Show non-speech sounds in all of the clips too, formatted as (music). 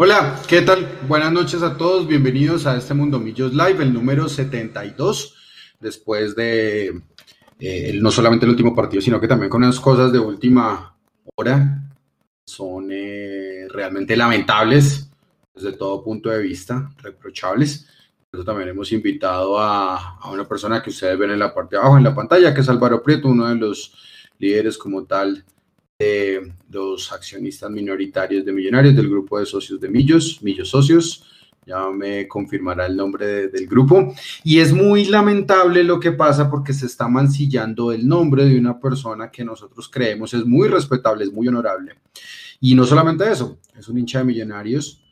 Hola, ¿qué tal? Buenas noches a todos, bienvenidos a este Mundo Millos Live, el número 72, después de eh, no solamente el último partido, sino que también con unas cosas de última hora, son eh, realmente lamentables desde todo punto de vista, reprochables. Por eso también hemos invitado a, a una persona que ustedes ven en la parte de abajo en la pantalla, que es Álvaro Prieto, uno de los líderes como tal de los accionistas minoritarios de Millonarios del grupo de socios de Millos, Millos Socios. Ya me confirmará el nombre del grupo. Y es muy lamentable lo que pasa porque se está mancillando el nombre de una persona que nosotros creemos es muy respetable, es muy honorable. Y no solamente eso, es un hincha de Millonarios,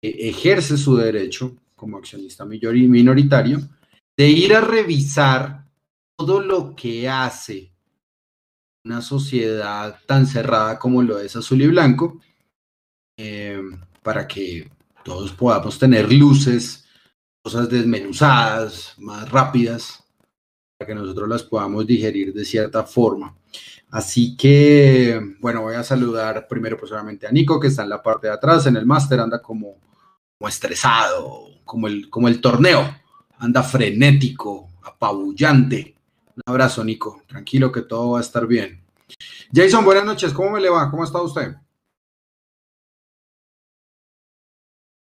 que ejerce su derecho como accionista minoritario de ir a revisar todo lo que hace una sociedad tan cerrada como lo es azul y blanco, eh, para que todos podamos tener luces, cosas desmenuzadas, más rápidas, para que nosotros las podamos digerir de cierta forma. Así que, bueno, voy a saludar primero personalmente a Nico, que está en la parte de atrás, en el máster, anda como, como estresado, como el, como el torneo, anda frenético, apabullante. Un abrazo, Nico. Tranquilo que todo va a estar bien. Jason, buenas noches. ¿Cómo me le va? ¿Cómo está usted?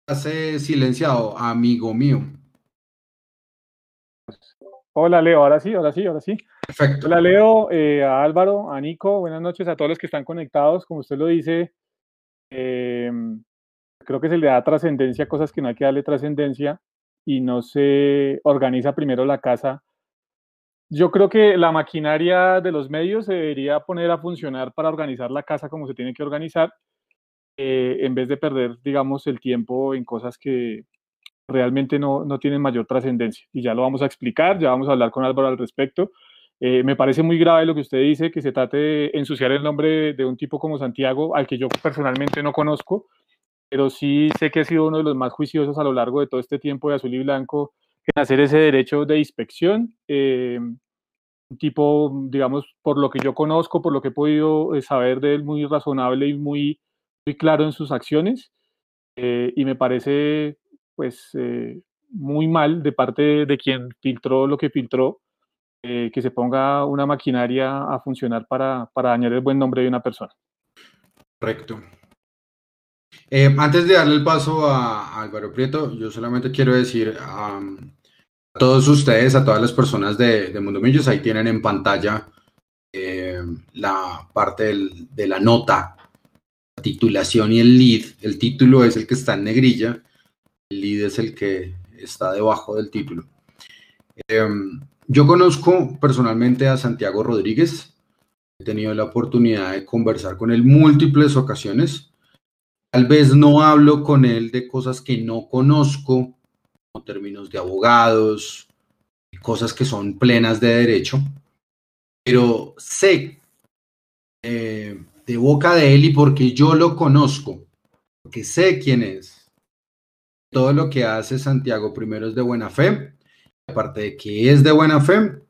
Hace silenciado, amigo mío. Hola, Leo. Ahora sí, ahora sí, ahora sí. Perfecto. Hola, Leo, eh, a Álvaro, a Nico. Buenas noches a todos los que están conectados. Como usted lo dice, eh, creo que se le da trascendencia a cosas que no hay que darle trascendencia y no se organiza primero la casa yo creo que la maquinaria de los medios se debería poner a funcionar para organizar la casa como se tiene que organizar, eh, en vez de perder, digamos, el tiempo en cosas que realmente no, no tienen mayor trascendencia. Y ya lo vamos a explicar, ya vamos a hablar con Álvaro al respecto. Eh, me parece muy grave lo que usted dice, que se trate de ensuciar el nombre de un tipo como Santiago, al que yo personalmente no conozco, pero sí sé que ha sido uno de los más juiciosos a lo largo de todo este tiempo de azul y blanco en hacer ese derecho de inspección. Eh, un tipo, digamos, por lo que yo conozco, por lo que he podido eh, saber de él, muy razonable y muy, muy claro en sus acciones. Eh, y me parece, pues, muy mal de parte de quien filtró lo que filtró, que se ponga una maquinaria a funcionar para, para dañar el buen nombre de una persona. Correcto. Eh, antes de darle el paso a, Álvaro Prieto, yo solamente quiero decir a todos ustedes, a todas las personas de, de Mundo Millos, ahí tienen en pantalla eh, la parte de la nota, la titulación y el lead. El título es el que está en negrilla, el lead es el que está debajo del título. Em, yo conozco personalmente a Santiago Rodríguez, he tenido la oportunidad de conversar con él múltiples ocasiones Tal vez no hablo con él de cosas que no conozco, términos de abogados, cosas que son plenas de derecho, pero sé eh, de boca de él y porque yo lo conozco, porque sé quién es. Todo lo que hace Santiago primero es de buena fe, aparte de que es de buena fe,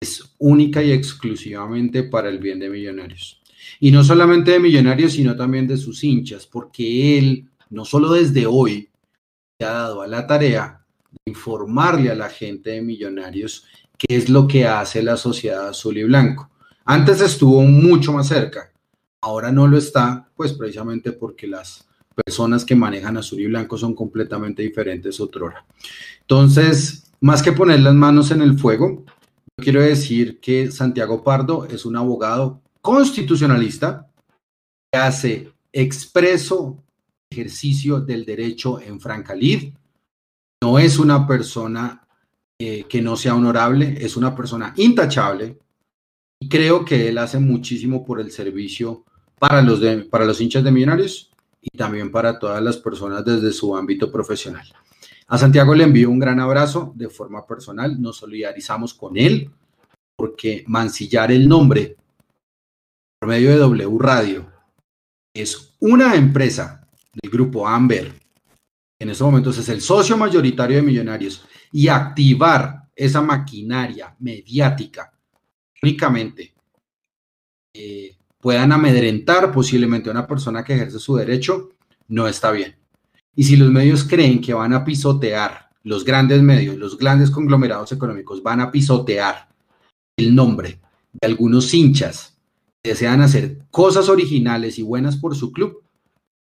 es única y exclusivamente para el bien de millonarios. Y no solamente de Millonarios, sino también de sus hinchas, porque él, no solo desde hoy, ha dado a la tarea de informarle a la gente de Millonarios qué es lo que hace la sociedad azul y blanco. Antes estuvo mucho más cerca, ahora no lo está, pues precisamente porque las personas que manejan azul y blanco son completamente diferentes otrora. Entonces, más que poner las manos en el fuego, quiero decir que Santiago Pardo es un abogado constitucionalista que hace expreso ejercicio del derecho en franca lid. No es una persona eh, que no sea honorable, es una persona intachable y creo que él hace muchísimo por el servicio para los, para los hinchas de millonarios y también para todas las personas desde su ámbito profesional. A Santiago le envío un gran abrazo de forma personal, nos solidarizamos con él porque mancillar el nombre por medio de W Radio. Es una empresa del grupo Amber, en estos momentos es el socio mayoritario de Millonarios, y activar esa maquinaria mediática únicamente eh, puedan amedrentar posiblemente a una persona que ejerce su derecho, no está bien. Y si los medios creen que van a pisotear, los grandes medios, los grandes conglomerados económicos van a pisotear el nombre de algunos hinchas que desean hacer cosas originales y buenas por su club,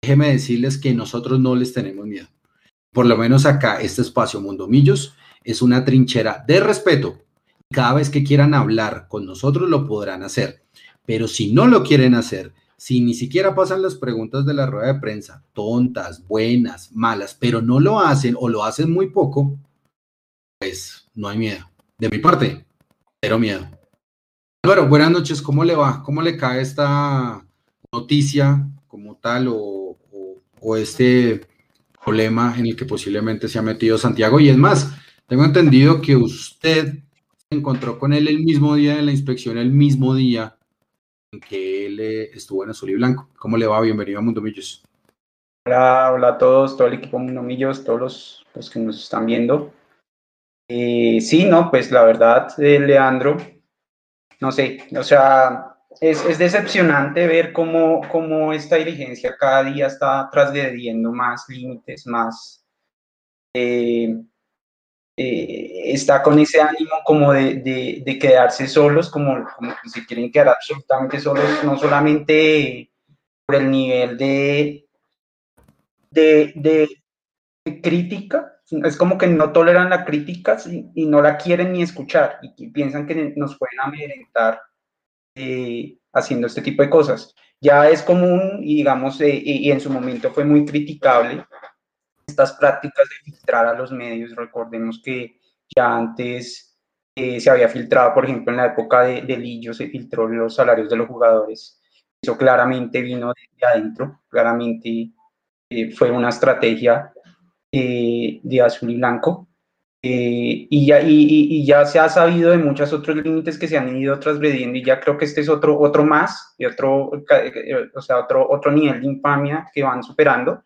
déjeme decirles que nosotros no les tenemos miedo. Por lo menos acá, este espacio Mundo Millos es una trinchera de respeto. Cada vez que quieran hablar con nosotros lo podrán hacer. Pero si no lo quieren hacer, si ni siquiera pasan las preguntas de la rueda de prensa, tontas, buenas, malas, pero no lo hacen o lo hacen muy poco, pues no hay miedo. De mi parte, cero miedo. Álvaro, buenas noches, ¿cómo le va? ¿Cómo le cae esta noticia como tal o, o este problema en el que posiblemente se ha metido Santiago? Y es más, tengo entendido que usted se encontró con él el mismo día de la inspección, el mismo día que él eh, estuvo en Azul y Blanco. ¿Cómo le va? Bienvenido a Mundo Millos. Hola, hola a todos, todo el equipo Mundo Millos, todos los, que nos están viendo. Eh, sí, no, pues la verdad, eh, Leandro, no sé, o sea, es, decepcionante ver cómo, cómo, esta dirigencia cada día está transgrediendo más límites, más... Eh, está con ese ánimo como de, de, quedarse solos, como, como que se quieren quedar absolutamente solos, no solamente por el nivel de, de, de crítica, es como que no toleran la crítica y, no la quieren ni escuchar y, piensan que nos pueden amedrentar eh, haciendo este tipo de cosas. Ya es común y digamos, eh, y en su momento fue muy criticable estas prácticas de filtrar a los medios. Recordemos que ya antes eh, se había filtrado, por ejemplo, en la época de, de, Lillo se filtró los salarios de los jugadores. Eso claramente vino de, adentro, claramente eh, fue una estrategia de azul y blanco. Y, ya, y, y, ya se ha sabido de muchos otros límites que se han ido transgrediendo y ya creo que este es otro, otro más, y otro, o sea, otro, otro nivel de infamia que van superando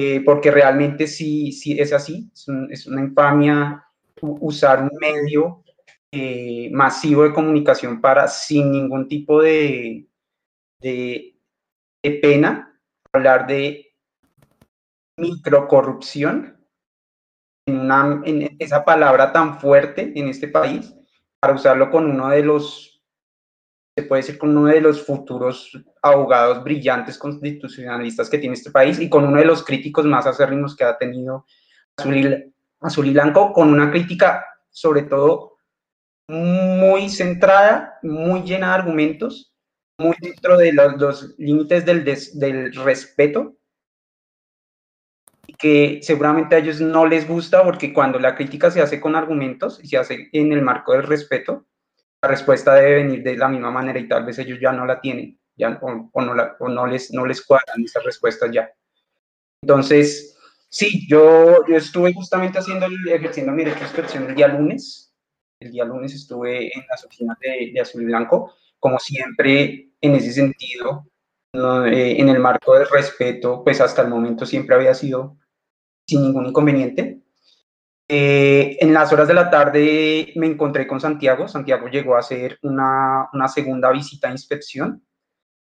eh, porque realmente sí, sí es así, es, una infamia usar un medio eh, masivo de comunicación para, sin ningún tipo de, de, pena, hablar de microcorrupción, en esa palabra tan fuerte en este país, para usarlo con uno de los se puede decir con uno de los futuros abogados brillantes constitucionalistas que tiene este país y con uno de los críticos más acérrimos que ha tenido Azul Azul con una crítica sobre todo muy centrada, muy llena de argumentos, muy dentro de los, límites del, del respeto, que seguramente a ellos no les gusta porque cuando la crítica se hace con argumentos y se hace en el marco del respeto, la respuesta debe venir de la misma manera y tal vez ellos ya no la tienen, ya, o, no, la, o no, les, no les cuadran esas respuestas ya. Entonces, sí, yo, yo estuve justamente haciendo, ejerciendo mi derecho de expresión el día lunes. El día lunes estuve en las oficinas de Azul y Blanco, como siempre, en ese sentido, eh, en el marco del respeto, pues hasta el momento siempre había sido sin ningún inconveniente. Eh, en las horas de la tarde me encontré con Santiago. Santiago llegó a hacer una, una segunda visita a inspección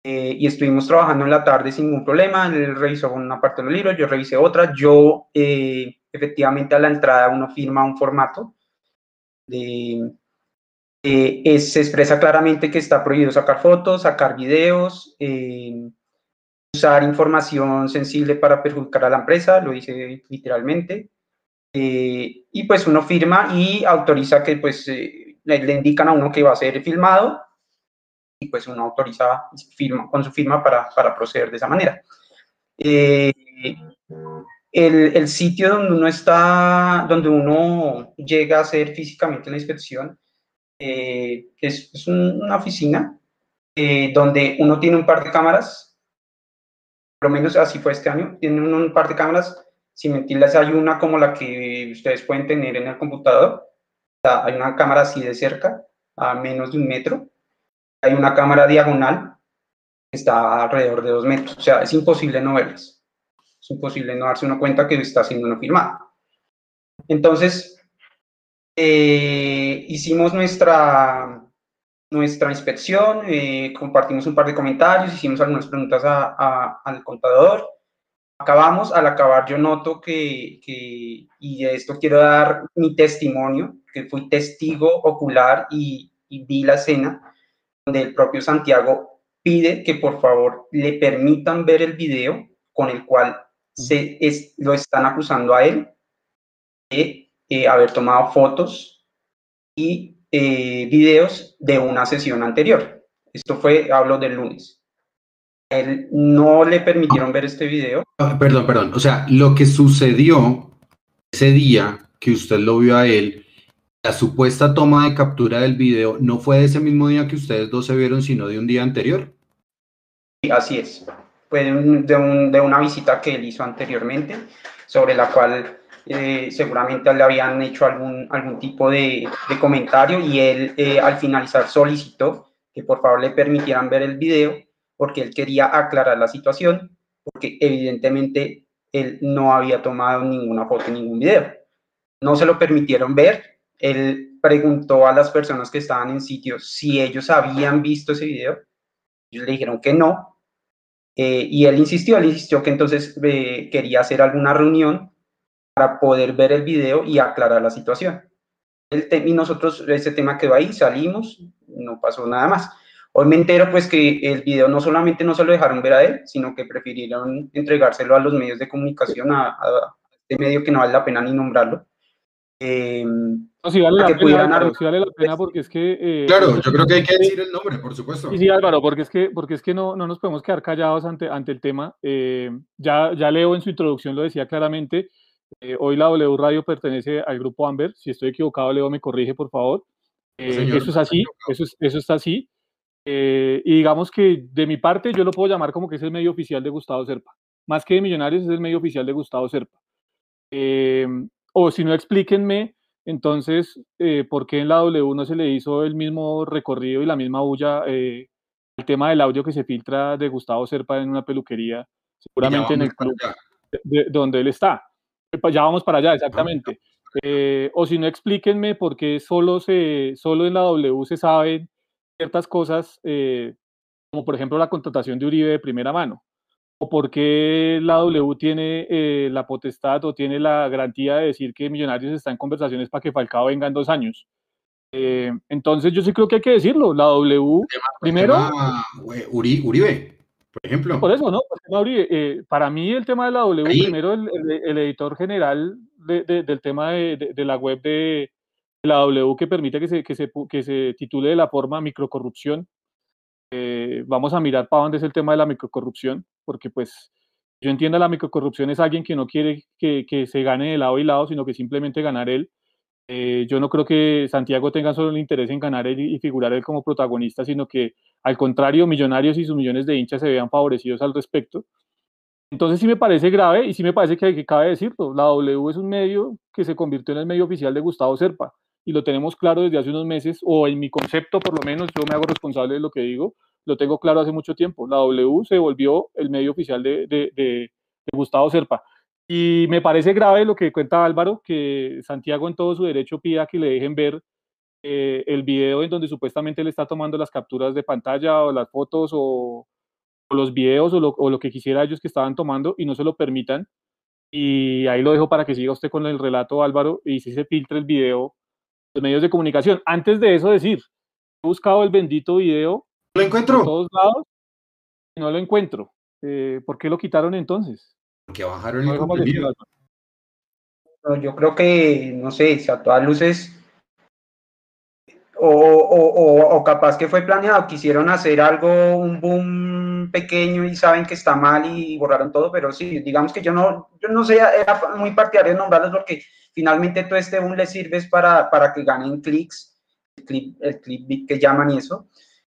eh, y estuvimos trabajando en la tarde sin ningún problema. Él revisó una parte del libro, yo revisé otra. Yo, efectivamente, a la entrada uno firma un formato. De, se expresa claramente que está prohibido sacar fotos, sacar videos, usar información sensible para perjudicar a la empresa, lo dice literalmente. Eh, y pues uno firma y autoriza que pues eh, le, indican a uno que va a ser filmado y pues uno autoriza firma, con su firma para, para proceder de esa manera. Eh, el, el, sitio donde uno está, donde uno llega a hacer físicamente la inspección, es, es una oficina donde uno tiene un par de cámaras, por lo menos así fue este año, tiene un par de cámaras sin mentirles, hay una como la que ustedes pueden tener en el computador. hay una cámara así de cerca, a menos de un metro. Hay una cámara diagonal que está alrededor de dos metros. O sea, es imposible no verlas. Es imposible no darse una cuenta que está siendo una firmada. Entonces, eh, hicimos nuestra, nuestra inspección, eh, compartimos un par de comentarios, hicimos algunas preguntas al contador. Acabamos, al acabar yo noto que, y de esto quiero dar mi testimonio, que fui testigo ocular y, vi la escena donde el propio Santiago pide que por favor le permitan ver el video con el cual se lo están acusando a él de eh, haber tomado fotos y eh, videos de una sesión anterior. Esto fue, hablo del lunes él no le permitieron ver este video. Ah, perdón, perdón. O sea, lo que sucedió ese día que usted lo vio a él, la supuesta toma de captura del video, ¿no fue de ese mismo día que ustedes dos se vieron, sino de un día anterior? Sí, así es. Fue de, una visita que él hizo anteriormente, sobre la cual eh, seguramente le habían hecho algún, algún tipo de, comentario y él eh, al finalizar solicitó que por favor le permitieran ver el video porque él quería aclarar la situación, porque evidentemente él no había tomado ninguna foto, ningún video. No se lo permitieron ver. Él preguntó a las personas que estaban en sitio si ellos habían visto ese video. Ellos le dijeron que no. Eh, y él insistió, él insistió que entonces quería hacer alguna reunión para poder ver el video y aclarar la situación. El y nosotros, ese tema quedó ahí, salimos, no pasó nada más. Hoy me entero pues que el video no solamente no se lo dejaron ver a él, sino que prefirieron entregárselo a los medios de comunicación, a, este medio que no vale la pena ni nombrarlo. Eh, no, sí vale, la pena, sí vale la pena porque es que... Eh, claro, yo creo que hay que decir el nombre, por supuesto. Sí, sí, Álvaro, porque es que, porque es que no, no nos podemos quedar callados ante, ante el tema. Eh, ya, ya Leo en su introducción lo decía claramente, eh, hoy la W Radio pertenece al grupo Amber, si estoy equivocado Leo me corrige por favor. eso es así, eso, es, eso está así. Eh, y digamos que de mi parte yo lo puedo llamar como que es el medio oficial de Gustavo Serpa. Más que de Millonarios es el medio oficial de Gustavo Serpa. Eh, o si no, explíquenme entonces eh, por qué en la W no se le hizo el mismo recorrido y la misma bulla el tema del audio que se filtra de Gustavo Serpa en una peluquería, seguramente en el club de, donde él está. Ya vamos para allá, exactamente. o si no, explíquenme por qué solo, se, solo en la W se sabe ciertas cosas, eh, como por ejemplo la contratación de Uribe de primera mano, o por qué la W tiene eh, la potestad o tiene la garantía de decir que Millonarios está en conversaciones para que Falcao venga en dos años. Eh, entonces yo sí creo que hay que decirlo, la W, primero... Uribe, por ejemplo. Por eso, ¿no? para mí el tema de la W, primero el, editor general del tema de, la web de, la W que permite que se, que se, que se titule de la forma microcorrupción. Eh, vamos a mirar para dónde es el tema de la microcorrupción, porque pues yo entiendo la microcorrupción es alguien que no quiere que, que se gane de lado y lado, sino que simplemente ganar él. Eh, yo no creo que Santiago tenga solo el interés en ganar él y figurar él como protagonista, sino que al contrario, millonarios y sus millones de hinchas se vean favorecidos al respecto. Entonces sí me parece grave y sí me parece que, que cabe decirlo. La W es un medio que se convirtió en el medio oficial de Gustavo Serpa y lo tenemos claro desde hace unos meses, o en mi concepto por lo menos, yo me hago responsable de lo que digo, lo tengo claro hace mucho tiempo. La W se volvió el medio oficial de, de, Gustavo Serpa. Y me parece grave lo que cuenta Álvaro, que Santiago en todo su derecho pida que le dejen ver eh, el video en donde supuestamente le está tomando las capturas de pantalla o las fotos o, los videos o lo, o lo, que quisiera ellos que estaban tomando y no se lo permitan. Y ahí lo dejo para que siga usted con el relato, Álvaro, y si se filtra el video medios de comunicación. Antes de eso decir, he buscado el bendito video. ¿Lo encuentro? todos lados y no lo encuentro. Eh, ¿Por qué lo quitaron entonces? Porque bajaron el contenido. yo creo que, no sé, si a todas luces, o, o, o, capaz que fue planeado, quisieron hacer algo, un boom pequeño y saben que está mal y borraron todo, pero sí, digamos que yo no, yo no sé, era muy partidario de nombrarlos porque finalmente todo este boom le sirve para, para que ganen clics, el clip, el clip que llaman y eso.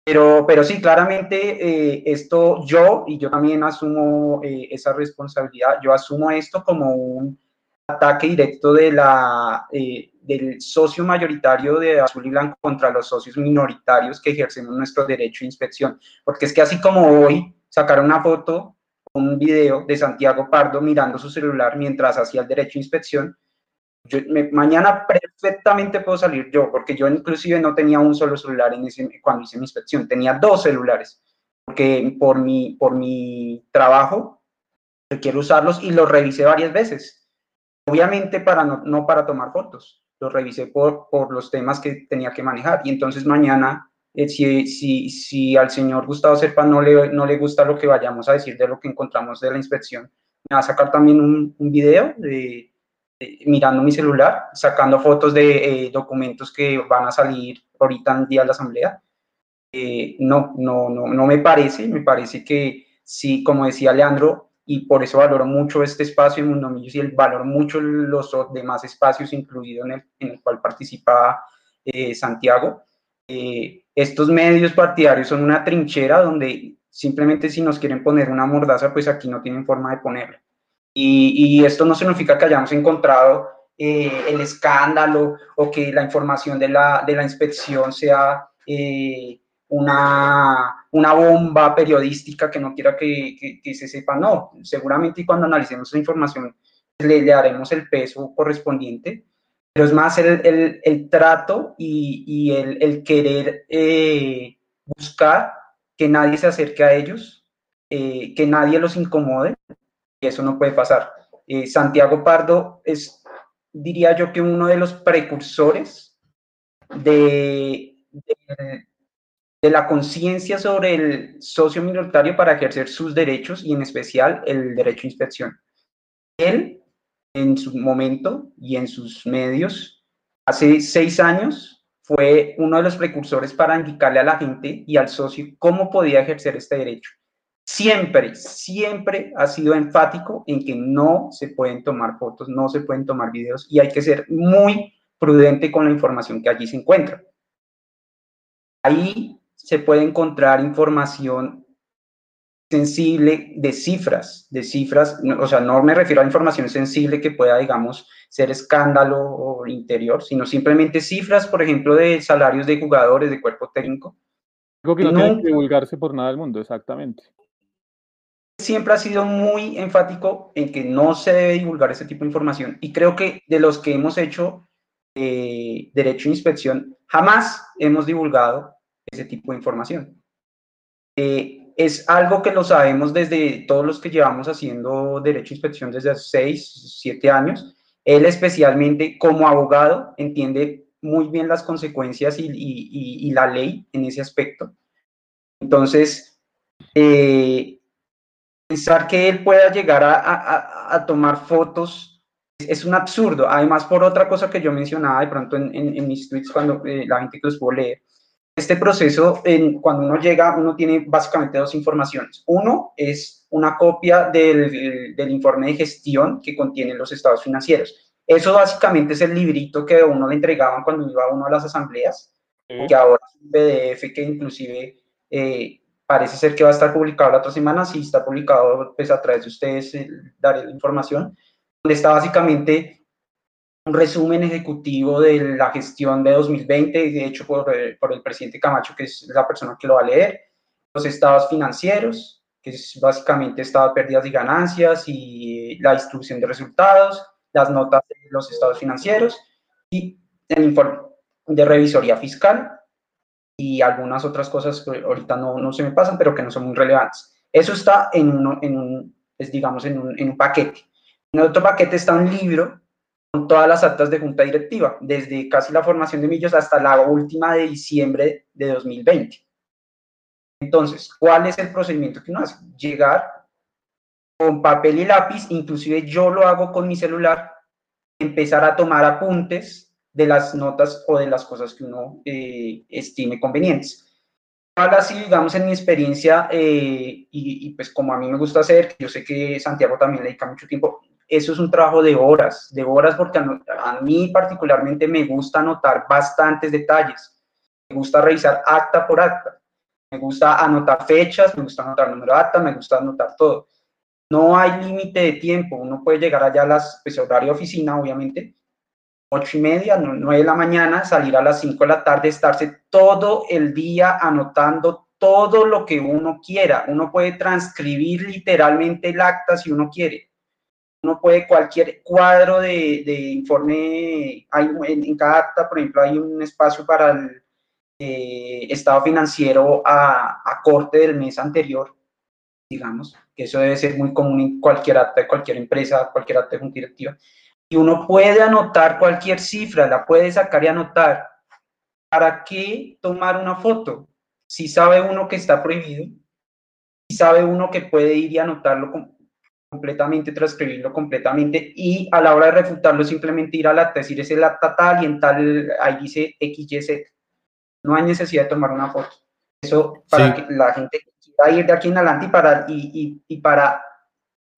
Pero, pero sí, claramente eh, esto yo, y yo también asumo eh, esa responsabilidad, yo asumo esto como un ataque directo de la, eh, del socio mayoritario de Azul y Blanco contra los socios minoritarios que ejercemos nuestro derecho de inspección. Porque es que así como hoy sacaron una foto, un video de Santiago Pardo mirando su celular mientras hacía el derecho de inspección, mañana perfectamente puedo salir yo, porque yo inclusive no tenía un solo celular en ese, cuando hice mi inspección, tenía dos celulares, porque por mi, por mi trabajo quiero usarlos y los revisé varias veces. Obviamente para no, no para tomar fotos, los revisé por, por los temas que tenía que manejar. Y entonces mañana, eh, si, si, si, al señor Gustavo Serpa no le, no le gusta lo que vayamos a decir de lo que encontramos de la inspección, me va a sacar también un, un video de, mirando mi celular, sacando fotos de eh, documentos que van a salir ahorita en día de la asamblea. Eh, no, no, no, no me parece, me parece que sí, como decía Leandro, y por eso valoro mucho este espacio en Mundo Millos y el valoro mucho los demás espacios, incluido en el, en el cual participa eh, Santiago. Eh, estos medios partidarios son una trinchera donde simplemente si nos quieren poner una mordaza, pues aquí no tienen forma de ponerla. Y, y esto no significa que hayamos encontrado eh, el escándalo o que la información de la, de la inspección sea una, una bomba periodística que no quiera que, que, se sepa, no, seguramente cuando analicemos esa información le, le daremos el peso correspondiente, pero es más el, el, el trato y, y el, el, querer eh, buscar que nadie se acerque a ellos, eh, que nadie los incomode, y eso no puede pasar. Eh, Santiago Pardo es, diría yo, que uno de los precursores de de la conciencia sobre el socio minoritario para ejercer sus derechos y en especial el derecho a inspección. Él, en su momento y en sus medios, hace seis años, fue uno de los precursores para indicarle a la gente y al socio cómo podía ejercer este derecho. Siempre, siempre ha sido enfático en que no se pueden tomar fotos, no se pueden tomar videos y hay que ser muy prudente con la información que allí se encuentra. Ahí se puede encontrar información sensible de cifras, de cifras, o sea, no me refiero a información sensible que pueda, digamos, ser escándalo o interior, sino simplemente cifras, por ejemplo, de salarios de jugadores, de cuerpo técnico. Algo que no, que divulgarse por nada del mundo, exactamente. Siempre ha sido muy enfático en que no se debe divulgar ese tipo de información y creo que de los que hemos hecho eh, derecho a inspección, jamás hemos divulgado ese tipo de información. Eh, es algo que lo sabemos desde todos los que llevamos haciendo derecho a inspección desde hace 6, 7 años. Él especialmente como abogado entiende muy bien las consecuencias y, y, la ley en ese aspecto. Entonces, eh, pensar que él pueda llegar a, a, tomar fotos es un absurdo. Además, por otra cosa que yo mencionaba de pronto en, en, en mis tweets cuando eh, la gente que los pudo leer, este proceso, en, cuando uno llega, uno tiene básicamente dos informaciones. Uno es una copia del, del, informe de gestión que contiene los estados financieros. Eso básicamente es el librito que uno le entregaban cuando iba uno a las asambleas, sí. que ahora es un PDF que inclusive eh, parece ser que va a estar publicado la otra semana. Si está publicado, pues a través de ustedes eh, daré la información, donde está básicamente un resumen ejecutivo de la gestión de 2020, de hecho por, eh, por, el presidente Camacho, que es la persona que lo va a leer, los estados financieros, que es básicamente estado de pérdidas y ganancias y la distribución de resultados, las notas de los estados financieros y el informe de revisoría fiscal y algunas otras cosas que ahorita no, no se me pasan, pero que no son muy relevantes. Eso está en, uno, en un, es, digamos, en un, en un paquete. En otro paquete está un libro todas las actas de junta directiva, desde casi la formación de Millos hasta la última de diciembre de 2020. Entonces, ¿cuál es el procedimiento que uno hace? Llegar con papel y lápiz, inclusive yo lo hago con mi celular, empezar a tomar apuntes de las notas o de las cosas que uno eh, estime convenientes. Ahora sí, digamos, en mi experiencia, eh, y, y, pues como a mí me gusta hacer, yo sé que Santiago también le dedica mucho tiempo, eso es un trabajo de horas, de horas porque a, mí particularmente me gusta anotar bastantes detalles, me gusta revisar acta por acta, me gusta anotar fechas, me gusta anotar número de acta, me gusta anotar todo. No hay límite de tiempo, uno puede llegar allá a las, pues horario oficina, obviamente, ocho y media, nueve de la mañana, salir a las cinco de la tarde, estarse todo el día anotando todo lo que uno quiera. Uno puede transcribir literalmente el acta si uno quiere uno puede cualquier cuadro de, de informe, en, cada acta, por ejemplo, hay un espacio para el eh, estado financiero a, a, corte del mes anterior. digamos, eso debe ser muy común en cualquier acta de cualquier empresa, cualquier acta de directiva. Y uno puede anotar cualquier cifra, la puede sacar y anotar. ¿Para qué tomar una foto? Si sabe uno que está prohibido, si sabe uno que puede ir y anotarlo completamente, transcribirlo completamente y a la hora de refutarlo simplemente ir al acta, decir es el acta tal y en tal, ahí dice XYZ. No hay necesidad de tomar una foto. Eso para que la gente quiera ir de aquí en adelante y para, y, y, para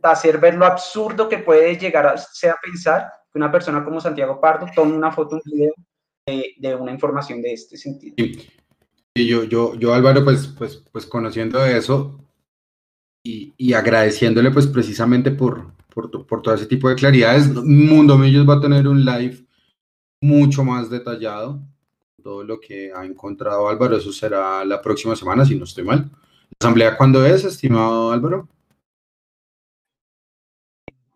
hacer ver lo absurdo que puede llegar a, sea pensar que una persona como Santiago Pardo tome una foto, un video de, de una información de este sentido. Y yo, yo, yo Álvaro, pues, pues, pues conociendo eso, y, agradeciéndole pues precisamente por, por, por, todo ese tipo de claridades. Mundo Millos va a tener un live mucho más detallado. Todo lo que ha encontrado Álvaro, eso será la próxima semana, si no estoy mal. ¿La asamblea cuándo es, estimado Álvaro?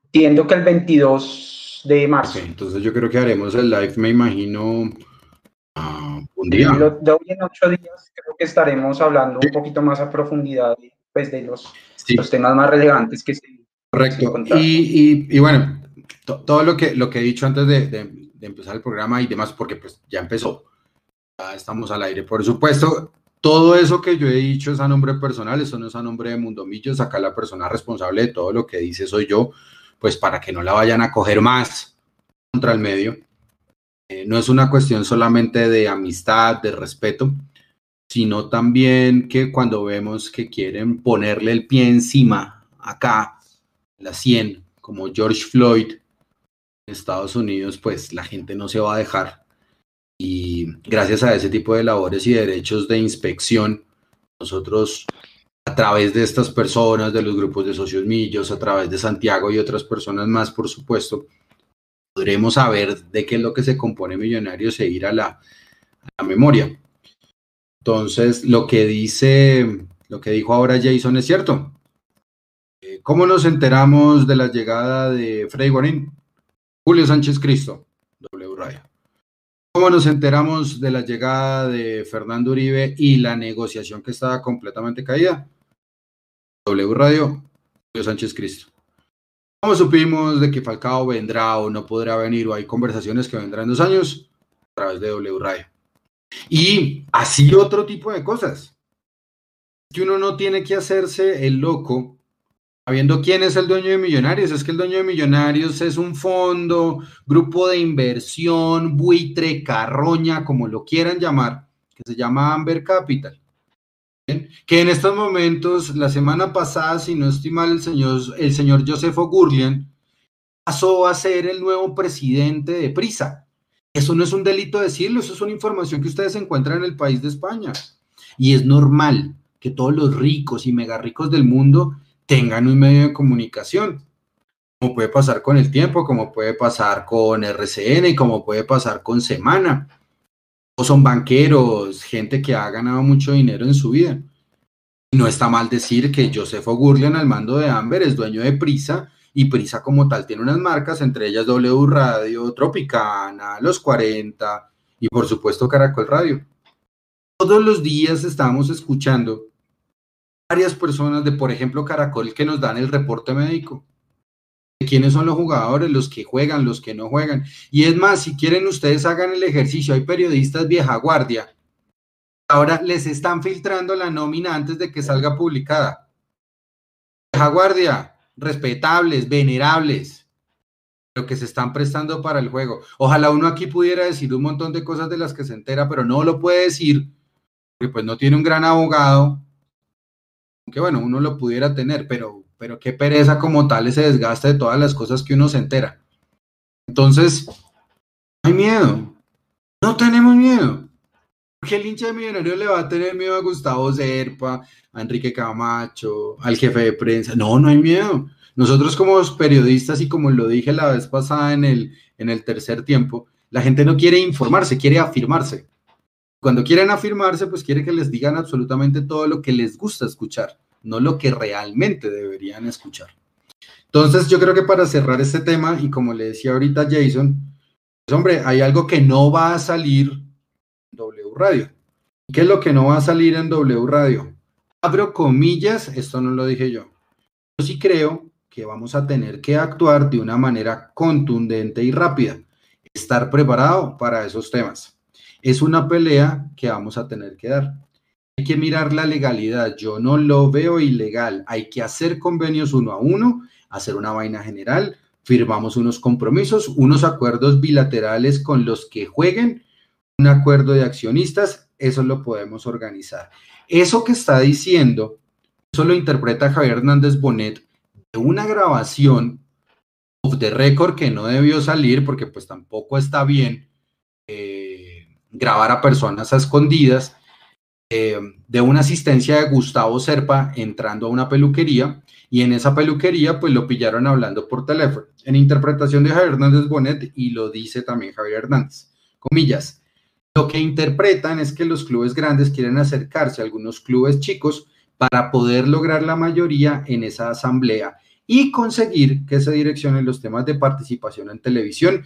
Entiendo que el 22 de marzo. entonces yo creo que haremos el live, me imagino, uh, un día. De hoy en ocho días creo que estaremos hablando un poquito más a profundidad pues, de los los temas más relevantes que se Correcto. y, y, bueno, todo lo que, lo que he dicho antes de, de, empezar el programa y demás, porque pues ya empezó, ya estamos al aire, por supuesto, todo eso que yo he dicho es a nombre personal, eso no es a nombre de Mundo Millos, acá la persona responsable de todo lo que dice soy yo, pues para que no la vayan a coger más contra el medio. Eh, no es una cuestión solamente de amistad, de respeto, sino también que cuando vemos que quieren ponerle el pie encima, acá, la 100, como George Floyd en Estados Unidos, pues la gente no se va a dejar. Y gracias a ese tipo de labores y derechos de inspección, nosotros a través de estas personas, de los grupos de socios millos, a través de Santiago y otras personas más, por supuesto, podremos saber de qué es lo que se compone Millonarios e ir a la, a la memoria. Entonces, lo que dice, lo que dijo ahora Jason es cierto. Eh, ¿Cómo nos enteramos de la llegada de Freddy Guarín? Julio Sánchez Cristo, W Radio. ¿Cómo nos enteramos de la llegada de Fernando Uribe y la negociación que estaba completamente caída? W Radio, Julio Sánchez Cristo. ¿Cómo supimos de que Falcao vendrá o no podrá venir o hay conversaciones que vendrán en dos años? A través de W Radio. Y así otro tipo de cosas. Que uno no tiene que hacerse el loco sabiendo quién es el dueño de Millonarios. Es que el dueño de Millonarios es un fondo, grupo de inversión, buitre, carroña, como lo quieran llamar, que se llama Amber Capital. Que en estos momentos, la semana pasada, si no estoy mal, el señor, el señor Josefo Gurlian pasó a ser el nuevo presidente de Prisa. Eso no es un delito decirlo, eso es una información que ustedes encuentran en el país de España. Y es normal que todos los ricos y mega ricos del mundo tengan un medio de comunicación, como puede pasar con el tiempo, como puede pasar con RCN y como puede pasar con Semana. O son banqueros, gente que ha ganado mucho dinero en su vida. No está mal decir que Joseph Gurlian al mando de Amber es dueño de Prisa y Prisa como tal tiene unas marcas, entre ellas W Radio, Tropicana, Los 40 y por supuesto Caracol Radio. Todos los días estamos escuchando varias personas de, por ejemplo, Caracol que nos dan el reporte médico de quiénes son los jugadores, los que juegan, los que no juegan. Y es más, si quieren ustedes hagan el ejercicio, hay periodistas vieja guardia. Ahora les están filtrando la nómina antes de que salga publicada. Vieja guardia, respetables, venerables, lo que se están prestando para el juego. Ojalá uno aquí pudiera decir un montón de cosas de las que se entera, pero no lo puede decir, porque pues no tiene un gran abogado, aunque bueno, uno lo pudiera tener, pero, pero qué pereza como tal ese desgaste de todas las cosas que uno se entera. Entonces, no hay miedo, no tenemos miedo. Porque el hincha de Millonarios le va a tener miedo a Gustavo Zerpa, a Enrique Camacho, al jefe de prensa. No, no hay miedo. Nosotros como periodistas y como lo dije la vez pasada en el, en el tercer tiempo, la gente no quiere informarse, quiere afirmarse. Cuando quieren afirmarse, pues quiere que les digan absolutamente todo lo que les gusta escuchar, no lo que realmente deberían escuchar. Entonces, yo creo que para cerrar este tema, y como le decía ahorita Jason, pues hombre, hay algo que no va a salir Radio. ¿Qué es lo que no va a salir en W Radio? abro comillas, esto no lo dije yo. Yo sí creo que vamos a tener que actuar de una manera contundente y rápida, estar preparado para esos temas. Es una pelea que vamos a tener que dar. Hay que mirar la legalidad, yo no lo veo ilegal, hay que hacer convenios uno a uno, hacer una vaina general, firmamos unos compromisos, unos acuerdos bilaterales con los que jueguen, un acuerdo de accionistas, eso lo podemos organizar. Eso que está diciendo, eso lo interpreta Javier Hernández Bonet de una grabación of the record que no debió salir porque pues tampoco está bien eh, grabar a personas a escondidas, eh, de una asistencia de Gustavo Serpa entrando a una peluquería y en esa peluquería pues lo pillaron hablando por teléfono. En interpretación de Javier Hernández Bonet y lo dice también Javier Hernández, comillas, lo que interpretan es que los clubes grandes quieren acercarse a algunos clubes chicos para poder lograr la mayoría en esa asamblea y conseguir que se direccionen los temas de participación en televisión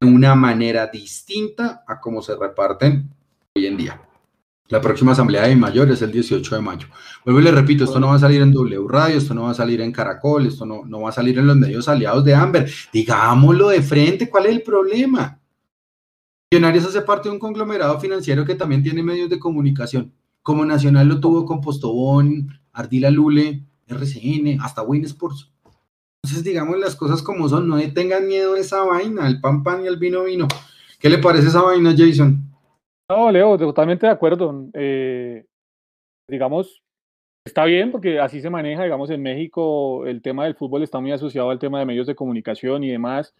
de una manera distinta a cómo se reparten hoy en día. La próxima asamblea de mayor es el 18 de mayo. Vuelvo y le repito, esto no va a salir en W Radio, esto no va a salir en Caracol, esto no, no va a salir en los medios aliados de Amber. Digámoslo de frente, ¿cuál es el problema? Millonarios hace parte de un conglomerado financiero que también tiene medios de comunicación. Como Nacional lo tuvo con Postobón, Ardila Lule, RCN, hasta Win Sports. Entonces, digamos las cosas como son, no tengan miedo a esa vaina, al pan pan y al vino vino. ¿Qué le parece esa vaina, Jason? No, Leo, totalmente de acuerdo. Eh, digamos, está bien porque así se maneja, digamos, en México el tema del fútbol está muy asociado al tema de medios de comunicación y demás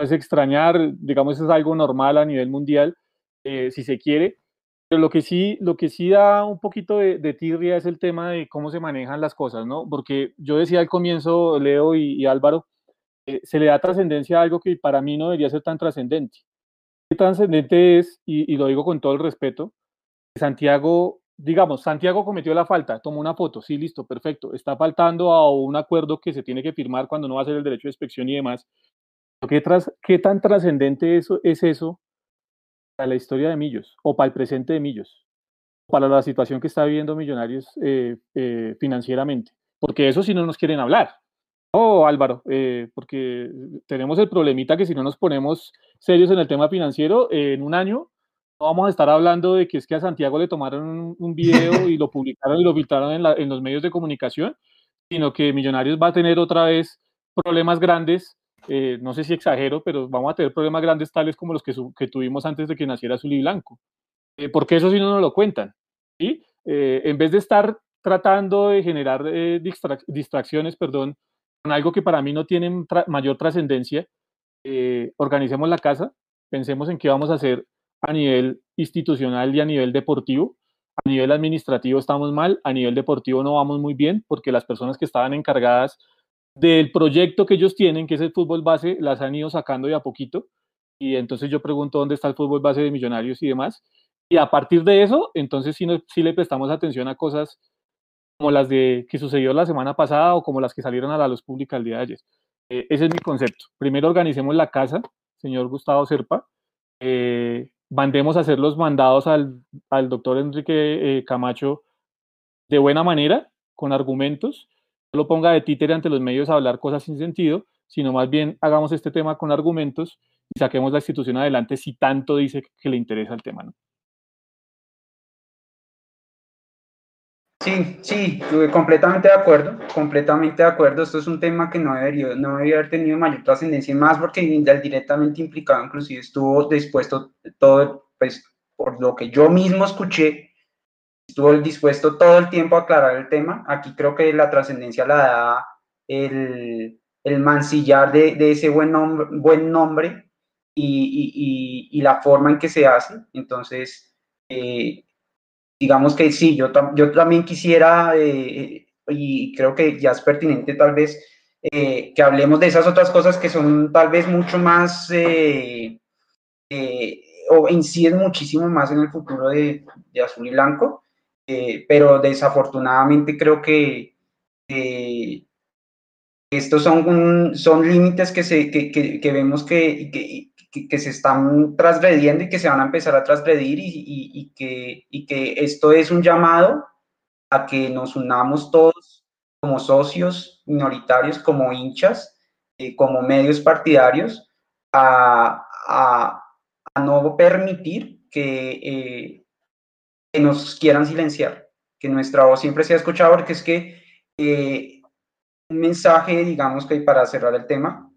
es extrañar, digamos, es algo normal a nivel mundial, eh, si se quiere. Pero lo que sí, lo que sí da un poquito de, tirria es el tema de cómo se manejan las cosas, ¿no? Porque yo decía al comienzo, Leo y, Álvaro, eh, se le da trascendencia a algo que para mí no debería ser tan trascendente. ¿Qué trascendente es, y, y, lo digo con todo el respeto, Santiago, digamos, Santiago cometió la falta, tomó una foto, sí, listo, perfecto, está faltando a un acuerdo que se tiene que firmar cuando no va a ser el derecho de inspección y demás, ¿Qué, tras, ¿Qué, tan trascendente eso, es eso para la historia de Millos o para el presente de Millos? Para la situación que está viviendo Millonarios eh, eh, financieramente. Porque eso sí no nos quieren hablar. Oh, Álvaro, eh, porque tenemos el problemita que si no nos ponemos serios en el tema financiero, en un año no vamos a estar hablando de que es que a Santiago le tomaron un, video y lo publicaron y lo filtraron en, en los medios de comunicación, sino que Millonarios va a tener otra vez problemas grandes eh, no sé si exagero, pero vamos a tener problemas grandes tales como los que, que tuvimos antes de que naciera Azul Blanco. Eh, porque eso sí no nos lo cuentan. ¿sí? Eh, en vez de estar tratando de generar distracciones, perdón, con algo que para mí no tiene mayor trascendencia, organicemos la casa, pensemos en qué vamos a hacer a nivel institucional y a nivel deportivo. A nivel administrativo estamos mal, a nivel deportivo no vamos muy bien porque las personas que estaban encargadas del proyecto que ellos tienen, que es el fútbol base, las han ido sacando de a poquito. Y entonces yo pregunto dónde está el fútbol base de millonarios y demás. Y a partir de eso, entonces sí, sí le prestamos atención a cosas como las de que sucedió la semana pasada o como las que salieron a la luz pública el día de ayer. Eh, ese es mi concepto. Primero organicemos la casa, señor Gustavo Serpa. Eh, mandemos a hacer los mandados al, al doctor Enrique eh, Camacho de buena manera, con argumentos, lo ponga de títere ante los medios a hablar cosas sin sentido, sino más bien hagamos este tema con argumentos y saquemos la institución adelante si tanto dice que le interesa el tema. ¿no? Sí, sí, completamente de acuerdo, completamente de acuerdo. Esto es un tema que no debería, no debería haber tenido mayor trascendencia, más porque directamente implicado, inclusive estuvo dispuesto todo, pues, por lo que yo mismo escuché, estuvo dispuesto todo el tiempo a aclarar el tema. Aquí creo que la trascendencia la da el, el mancillar de, de, ese buen nombre, buen nombre y, y, y, la forma en que se hace. Entonces, eh, digamos que sí, yo, yo también quisiera, eh, y creo que ya es pertinente tal vez, eh, que hablemos de esas otras cosas que son tal vez mucho más o inciden muchísimo más en el futuro de, de Azul y Blanco. Eh, pero desafortunadamente creo que estos son, son límites que, que, que, vemos que, que, se están transgrediendo y que se van a empezar a transgredir y, y, que, y que esto es un llamado a que nos unamos todos como socios minoritarios, como hinchas, eh, como medios partidarios, a, no permitir que, eh, que, nos quieran silenciar, que nuestra voz siempre sea escuchada, porque es que eh, un mensaje, digamos que para cerrar el tema,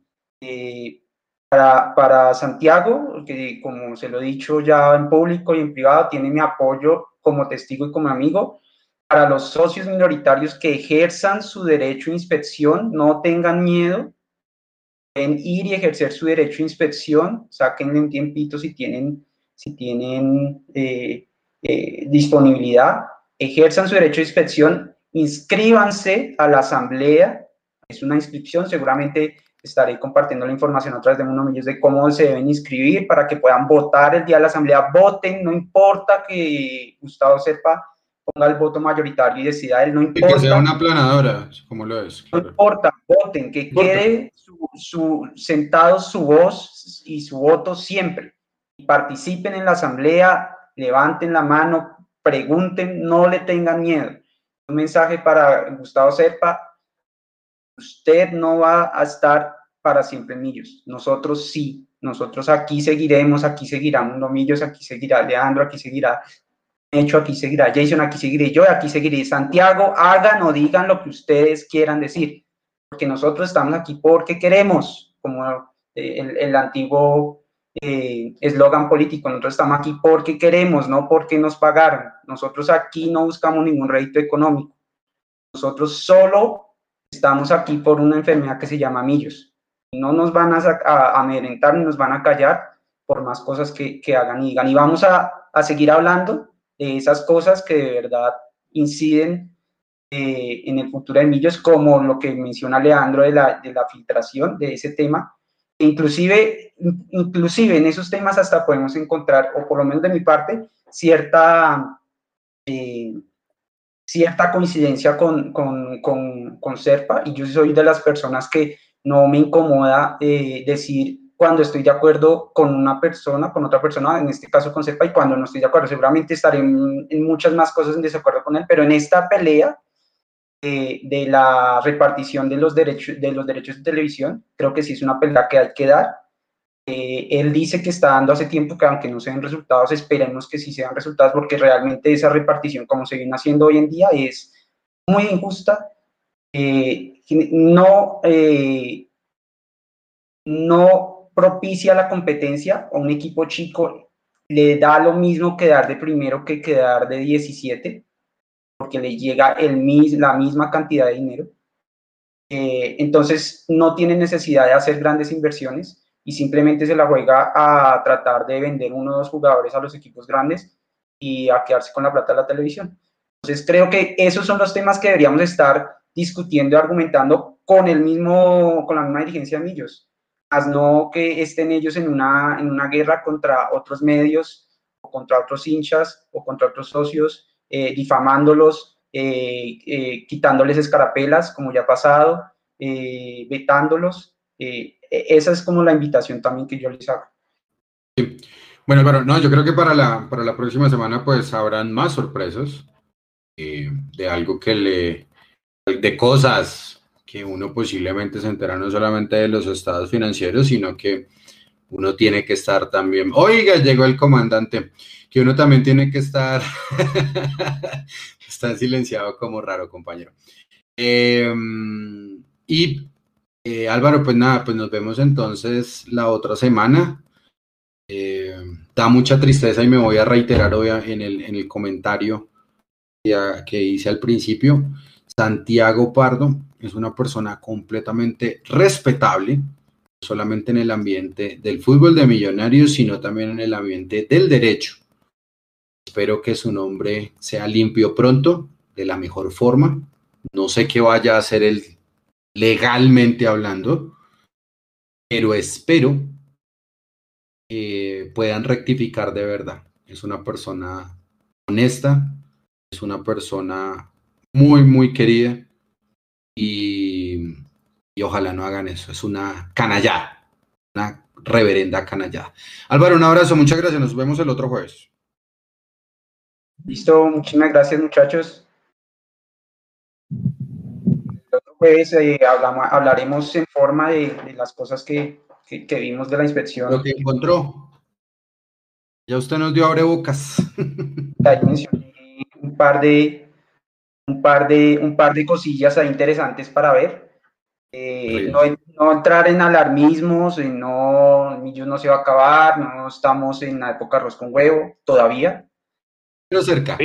para, para Santiago, que como se lo he dicho ya en público y en privado, tiene mi apoyo como testigo y como amigo, para los socios minoritarios que ejerzan su derecho a inspección, no tengan miedo, en ir y ejercer su derecho a inspección, sáquenle un tiempito si tienen, si tienen eh, eh, disponibilidad, ejerzan su derecho a inspección, inscríbanse a la asamblea, es una inscripción, seguramente estaré compartiendo la información a través de Millos de cómo se deben inscribir para que puedan votar el día de la asamblea, voten, no importa que Gustavo sepa ponga el voto mayoritario y decida él, no importa. que sea una planadora, como lo es. No importa, voten, que quede su, sentado su voz y su voto siempre. Participen en la asamblea, levanten la mano, pregunten, no le tengan miedo. Un mensaje para Gustavo Serpa, usted no va a estar para siempre en Millos, nosotros sí, nosotros aquí seguiremos, aquí seguirá Mundo Millos, aquí seguirá Leandro, aquí seguirá hecho, aquí seguirá Jason, aquí seguiré yo, aquí seguiré Santiago, hagan o digan lo que ustedes quieran decir, porque nosotros estamos aquí porque queremos, como eh, el, antiguo eh, eslogan político, nosotros estamos aquí porque queremos, no porque nos pagaron. Nosotros aquí no buscamos ningún rédito económico. Nosotros solo estamos aquí por una enfermedad que se llama millos. No nos van a, a, amedrentar ni nos van a callar por más cosas que, que hagan y digan. Y vamos a, a seguir hablando esas cosas que de verdad inciden eh, en el futuro de Millos, como lo que menciona Leandro de la, de la filtración de ese tema. Inclusive, inclusive en esos temas hasta podemos encontrar, o por lo menos de mi parte, cierta, eh, cierta coincidencia con, con, con, con, Serpa, y yo soy de las personas que no me incomoda eh, decir cuando estoy de acuerdo con una persona, con otra persona, en este caso con CEPA, y cuando no estoy de acuerdo. Seguramente estaré en, muchas más cosas en desacuerdo con él, pero en esta pelea eh, de la repartición de los, derechos, de los derechos de televisión, creo que sí es una pelea que hay que dar. Eh, él dice que está dando hace tiempo que aunque no sean resultados, esperemos que sí sean resultados, porque realmente esa repartición, como se viene haciendo hoy en día, es muy injusta. Eh, no, no propicia la competencia a un equipo chico, le da lo mismo quedar de primero que quedar de 17, porque le llega el, la misma cantidad de dinero. Eh, entonces no tiene necesidad de hacer grandes inversiones y simplemente se la juega a tratar de vender uno o dos jugadores a los equipos grandes y a quedarse con la plata de la televisión. Entonces creo que esos son los temas que deberíamos estar discutiendo y argumentando con el mismo, con la misma dirigencia de Millos no que estén ellos en una, en una guerra contra otros medios o contra otros hinchas o contra otros socios, eh, difamándolos, eh, eh, quitándoles escarapelas, como ya ha pasado, vetándolos. E, esa es como la invitación también que yo les hago. Bueno, pero no, yo creo que para la, para la próxima semana pues habrán más sorpresas de algo que le, de cosas que uno posiblemente se entera no solamente de los estados financieros, sino que uno tiene que estar también, oiga, llegó el comandante, que uno también tiene que estar, (laughs) está silenciado como raro, compañero. Em, y eh, Álvaro, pues nada, pues nos vemos entonces la otra semana. Em, da mucha tristeza y me voy a reiterar hoy en el, en el comentario que hice al principio. Santiago Pardo es una persona completamente respetable, solamente en el ambiente del fútbol de millonarios, sino también en el ambiente del derecho. Espero que su nombre sea limpio pronto, de la mejor forma. No sé qué vaya a hacer él legalmente hablando, pero espero que puedan rectificar de verdad. Es una persona honesta, es una persona muy, muy querida y, ojalá no hagan eso. Es una canallada, una reverenda canallada. Álvaro, un abrazo, muchas gracias. Nos vemos el otro jueves. Listo, muchísimas gracias muchachos. jueves eh, hablamos, hablaremos en forma de, las cosas que, que, vimos de la inspección. Lo que encontró. Ya usted nos dio abrebocas. (laughs) Ahí mencioné un par de un par de un par de cosillas ahí interesantes para ver. Eh, no, no, entrar en alarmismos, en no, Millos no se va a acabar, no estamos en la época arroz con huevo todavía. Pero cerca.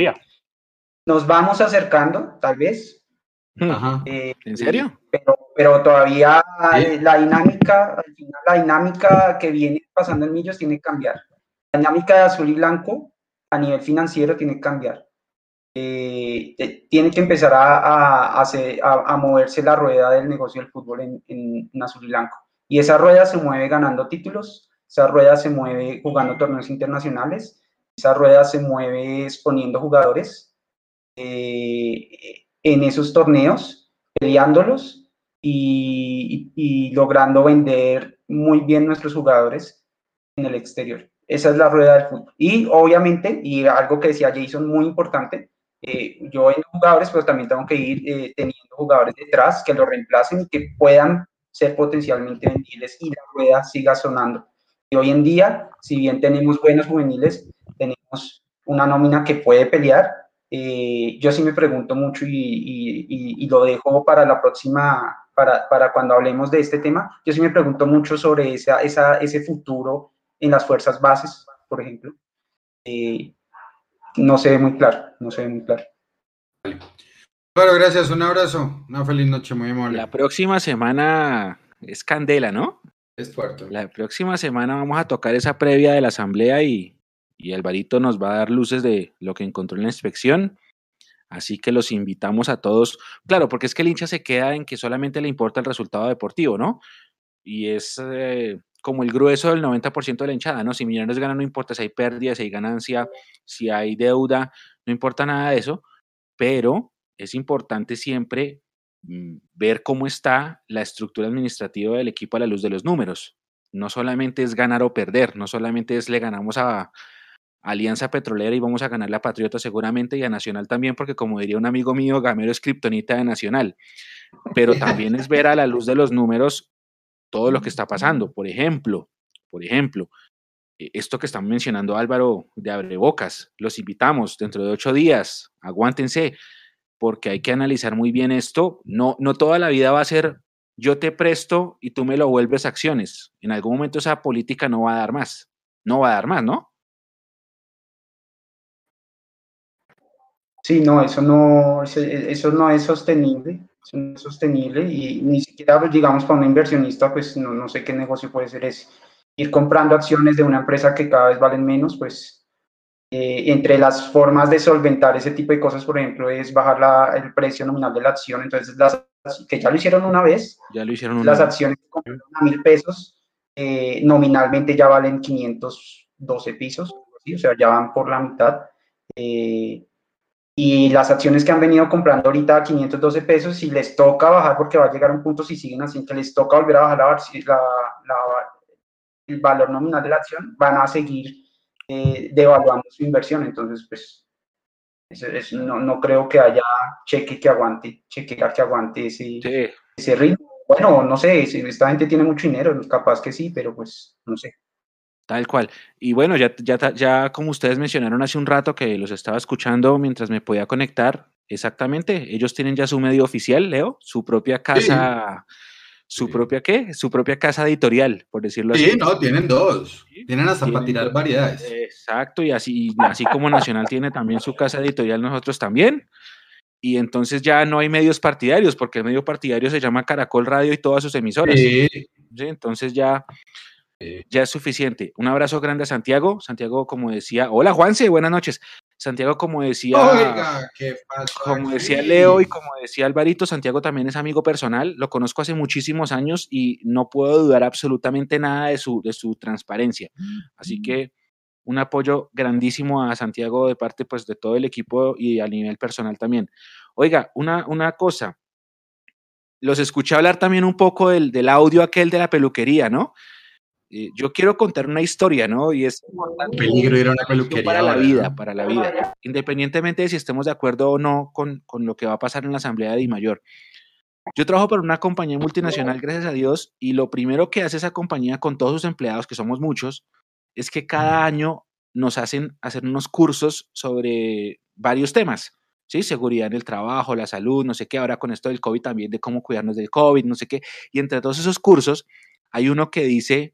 Nos vamos acercando, tal vez. Hmm. Eh, ¿En serio? Pero, pero todavía la dinámica, al final la dinámica que viene pasando en Millos tiene que cambiar. La dinámica de azul y blanco a nivel financiero tiene que cambiar. Eh, tiene que empezar a, moverse la rueda del negocio del fútbol en, en, azul y blanco. Y esa rueda se mueve ganando títulos, esa rueda se mueve jugando torneos internacionales, esa rueda se mueve exponiendo jugadores eh, en esos torneos, peleándolos y, y logrando vender muy bien nuestros jugadores en el exterior. Esa es la rueda del fútbol. Y obviamente, y algo que decía Jason muy importante, eh, yo vendo jugadores, pero también tengo que ir eh, teniendo jugadores detrás que lo reemplacen y que puedan ser potencialmente vendibles y la rueda siga sonando. Y hoy en día, si bien tenemos buenos juveniles, tenemos una nómina que puede pelear. Eh, yo sí me pregunto mucho y, y, y, lo dejo para la próxima, para, para, cuando hablemos de este tema, yo sí me pregunto mucho sobre esa, esa, ese futuro en las fuerzas bases, por ejemplo. Eh, no se ve muy claro, no se ve muy claro. Bueno, gracias, un abrazo, una feliz noche, muy amable. La próxima semana es candela, ¿no? Es fuerte. La próxima semana vamos a tocar esa previa de la asamblea y, y Alvarito nos va a dar luces de lo que encontró en la inspección. Así que los invitamos a todos. Claro, porque es que el hincha se queda en que solamente le importa el resultado deportivo, ¿no? Y es eh, como el grueso del 90% de la hinchada, ¿no? Si Millonarios gana, no importa si hay pérdidas, si hay ganancia, si hay deuda, no importa nada de eso, pero es importante siempre mm, ver cómo está la estructura administrativa del equipo a la luz de los números. No solamente es ganar o perder, no solamente es le ganamos a, Alianza Petrolera y vamos a ganar la Patriota seguramente y a Nacional también, porque como diría un amigo mío, Gamero es kriptonita de Nacional. Pero también es ver a la luz de los números todo lo que está pasando. Por ejemplo, por ejemplo, e, esto que están mencionando Álvaro de Abrebocas, los invitamos dentro de ocho días, aguántense, porque hay que analizar muy bien esto. No, no toda la vida va a ser yo te presto y tú me lo vuelves acciones. En algún momento esa política no va a dar más. No va a dar más, ¿no? Sí, no, eso no, eso no es sostenible es sostenible y ni siquiera, pues, digamos, para un inversionista, pues no, no sé qué negocio puede ser ese. Ir comprando acciones de una empresa que cada vez valen menos, pues eh, entre las formas de solventar ese tipo de cosas, por ejemplo, es bajar la, el precio nominal de la acción. Entonces, las, que ya lo hicieron una vez, ya lo hicieron las acciones que a mil pesos, eh, nominalmente ya valen 512 pisos, o sea, ya van por la mitad. Eh, y las acciones que han venido comprando ahorita a 512 pesos, si les toca bajar, porque va a llegar un punto si siguen así, que les toca volver a bajar la, el valor nominal de la acción, van a seguir eh, devaluando su inversión. Entonces, pues, no, no, creo que haya cheque que aguante, cheque que aguante ese, ese ritmo. Bueno, no sé, si esta gente tiene mucho dinero, capaz que sí, pero pues, no sé. Tal cual. Y bueno, ya, ya, ya como ustedes mencionaron hace un rato que los estaba escuchando mientras me podía conectar, exactamente, ellos tienen ya su medio oficial, Leo, su propia casa, su propia qué, su propia casa editorial, por decirlo así. Sí, no, tienen dos, tienen hasta para tirar variedades. Exacto, y así, así como Nacional tiene también su casa editorial, nosotros también. Y entonces ya no hay medios partidarios, porque el medio partidario se llama Caracol Radio y todas sus emisoras. Sí. Entonces ya ya es suficiente. Un abrazo grande a Santiago. Santiago, como decía, hola Juanse, buenas noches. Santiago, como decía, como decía Leo y como decía Alvarito, Santiago también es amigo personal, lo conozco hace muchísimos años y no puedo dudar absolutamente nada de su, de su transparencia. Así mm. que un apoyo grandísimo a Santiago de parte pues de todo el equipo y a nivel personal también. Oiga, una, una cosa, los escuché hablar también un poco del, del audio aquel de la peluquería, ¿no? Eh, yo quiero contar una historia, ¿no? Y es peligro ir a una peluquería para la vida, para la vida. Independientemente de si estemos de acuerdo o no con, con, lo que va a pasar en la Asamblea de Di Mayor. Yo trabajo para una compañía multinacional, gracias a Dios, y lo primero que hace esa compañía con todos sus empleados, que somos muchos, es que cada año nos hacen hacer unos cursos sobre varios temas. ¿sí? Seguridad en el trabajo, la salud, no sé qué, ahora con esto del COVID también, de cómo cuidarnos del COVID, no sé qué. Y entre todos esos cursos hay uno que dice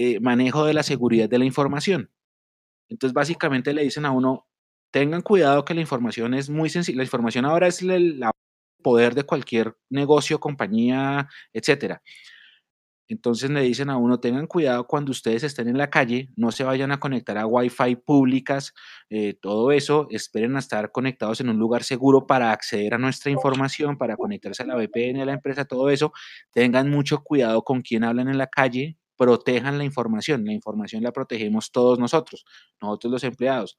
eh, manejo de la seguridad de la información. Entonces, básicamente le dicen a uno, tengan cuidado que la información es muy sencilla. La información ahora es el poder de cualquier negocio, compañía, etcétera. Entonces le dicen a uno, tengan cuidado cuando ustedes estén en la calle, no se vayan a conectar a Wi-Fi públicas, eh, todo eso, esperen a estar conectados en un lugar seguro para acceder a nuestra información, para conectarse a la VPN, a la empresa, todo eso. Tengan mucho cuidado con quién hablan en la calle, protejan la información. La información la protegemos todos nosotros, nosotros los empleados.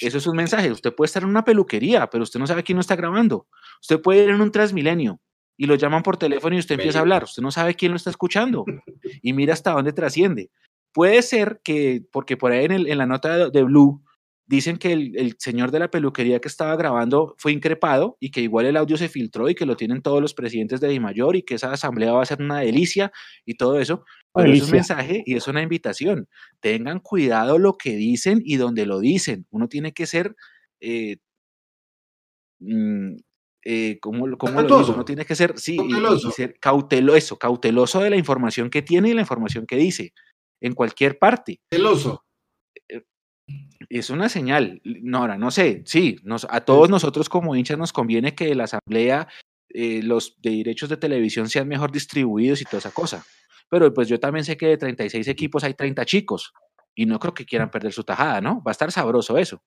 Eso es un mensaje. Usted puede estar en una peluquería, pero usted no sabe quién lo está grabando. Usted puede ir en un Transmilenio, y lo llaman por teléfono y usted empieza a hablar. Usted no sabe quién lo está escuchando y mira hasta dónde trasciende. Puede ser que, porque por ahí en, la nota de, Blue dicen que el, señor de la peluquería que estaba grabando fue increpado y que igual el audio se filtró y que lo tienen todos los presidentes de Mayor y que esa asamblea va a ser una delicia y todo eso. Pero es un mensaje y es una invitación. Tengan cuidado lo que dicen y donde lo dicen. Uno tiene que ser eh, mm, eh, ¿cómo, cómo lo digo? No tiene que ser, sí, cauteloso. ser cauteloso, cauteloso de la información que tiene y la información que dice, en cualquier parte. Cauteloso. Es una señal. Nora, no sé, sí, nos, a todos nosotros como hinchas nos conviene que la asamblea, eh, los de derechos de televisión sean mejor distribuidos y toda esa cosa. Pero pues yo también sé que de 36 equipos hay 30 chicos y no creo que quieran perder su tajada, ¿no? Va a estar sabroso eso.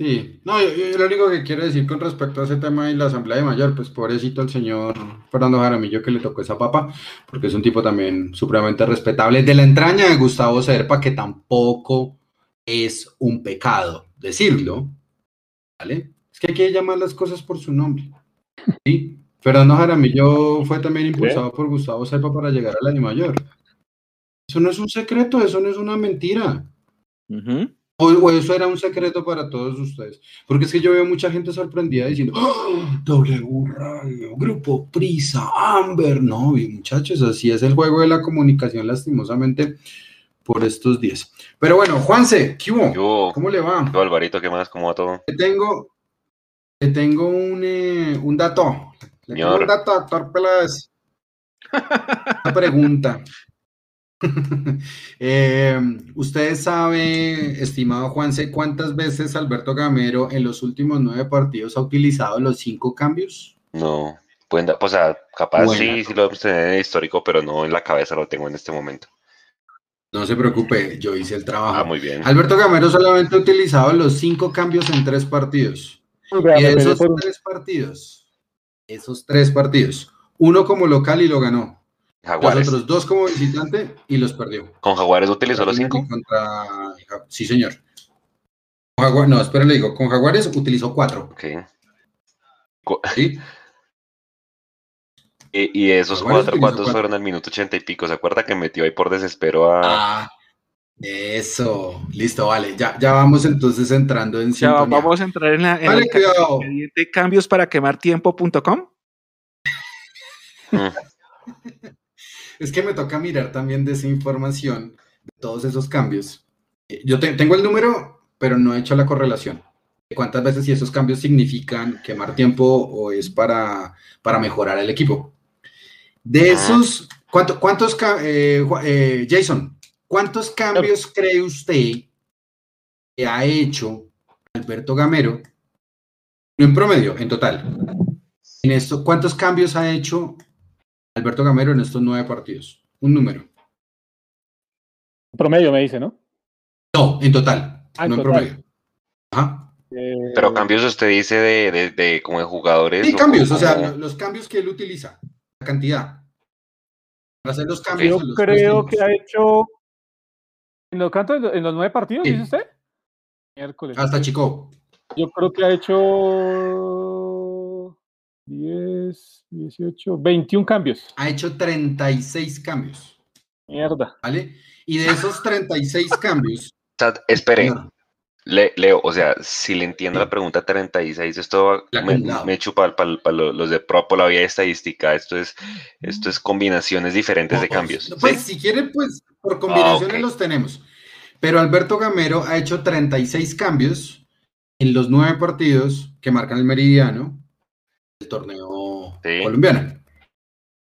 Sí, no, yo, lo único que quiero decir con respecto a ese tema de la Asamblea de Mayor, pues pobrecito el señor Fernando Jaramillo que le tocó esa papa, porque es un tipo también supremamente respetable, de la entraña de Gustavo Serpa, que tampoco es un pecado decirlo, ¿vale? Es que hay que llamar las cosas por su nombre. Sí, Fernando Jaramillo fue también impulsado por Gustavo Serpa para llegar a la de Mayor. Eso no es un secreto, eso no es una mentira. O, eso era un secreto para todos ustedes. Porque es que yo veo mucha gente sorprendida diciendo, ¡Oh, W Radio, Grupo Prisa, Amber. No, y muchachos, así es el juego de la comunicación, lastimosamente, por estos días. Pero bueno, Juanse, ¿qué hubo? ¿Cómo le va? Yo, Alvarito, ¿qué más? ¿Cómo va todo? Te tengo, te tengo un, eh, un dato. Le tengo un dato, doctor Peláez. (laughs) Una pregunta. (laughs) eh, ¿Usted sabe, estimado Juanse, cuántas veces Alberto Gamero en los últimos nueve partidos ha utilizado los cinco cambios? No, pueden pues, capaz sí, sí lo hemos tenido en el histórico, pero no en la cabeza lo tengo en este momento. No se preocupe, yo hice el trabajo. Ah, muy bien. Alberto Gamero solamente ha utilizado los cinco cambios en tres partidos. y esos tres partidos, esos tres partidos, uno como local y lo ganó. Jaguares. Los otros dos como visitante y los perdió. ¿Con Jaguares utilizó los cinco? Sí, señor. No, espera, le digo, con Jaguares utilizó cuatro. Ok. (laughs) ¿Sí? Y, esos cuatro, ¿cuántos fueron al minuto ochenta y pico? ¿Se acuerda que metió ahí por desespero a. Ah, eso. Listo, vale. Ya, ya vamos entonces entrando en Ya vamos a entrar en la. vale, cuidado. cambios para quemar tiempo.com. Es que me toca mirar también de esa información, de todos esos cambios. Yo tengo el número, pero no he hecho la correlación. ¿Cuántas veces esos cambios significan quemar tiempo o es para, para mejorar el equipo? De esos, ¿cuántos, cuántos eh, eh, Jason, cuántos cambios cree usted que ha hecho Alberto Gamero? No en promedio, en total. En esto, ¿cuántos cambios ha hecho Alberto Gamero en estos nueve partidos? Un número. Promedio me dice, ¿no? No, en total. Ah, no en promedio. Ajá. Eh, Pero cambios usted dice de, de, como de jugadores. Sí, cambios, o sea, los, cambios que él utiliza, la cantidad. Para hacer los cambios. Yo creo que ha hecho. ¿En los, en los nueve partidos, dice usted? Miércoles. Hasta Chico. Yo creo que ha hecho 10, 18, 21 cambios. Ha hecho 36 cambios. Mierda. ¿Vale? Y de esos 36 (laughs) cambios. espere. Le- Leo, o sea, si le entiendo la pregunta 36, esto La me, me chupa para los de pro por la vía estadística, esto es, esto es combinaciones diferentes de Pues, cambios. Pues ¿sí? si quiere, pues por combinaciones ok. los tenemos. Pero Alberto Gamero ha hecho 36 cambios en los nueve partidos que marcan el meridiano del torneo Sí. colombiano.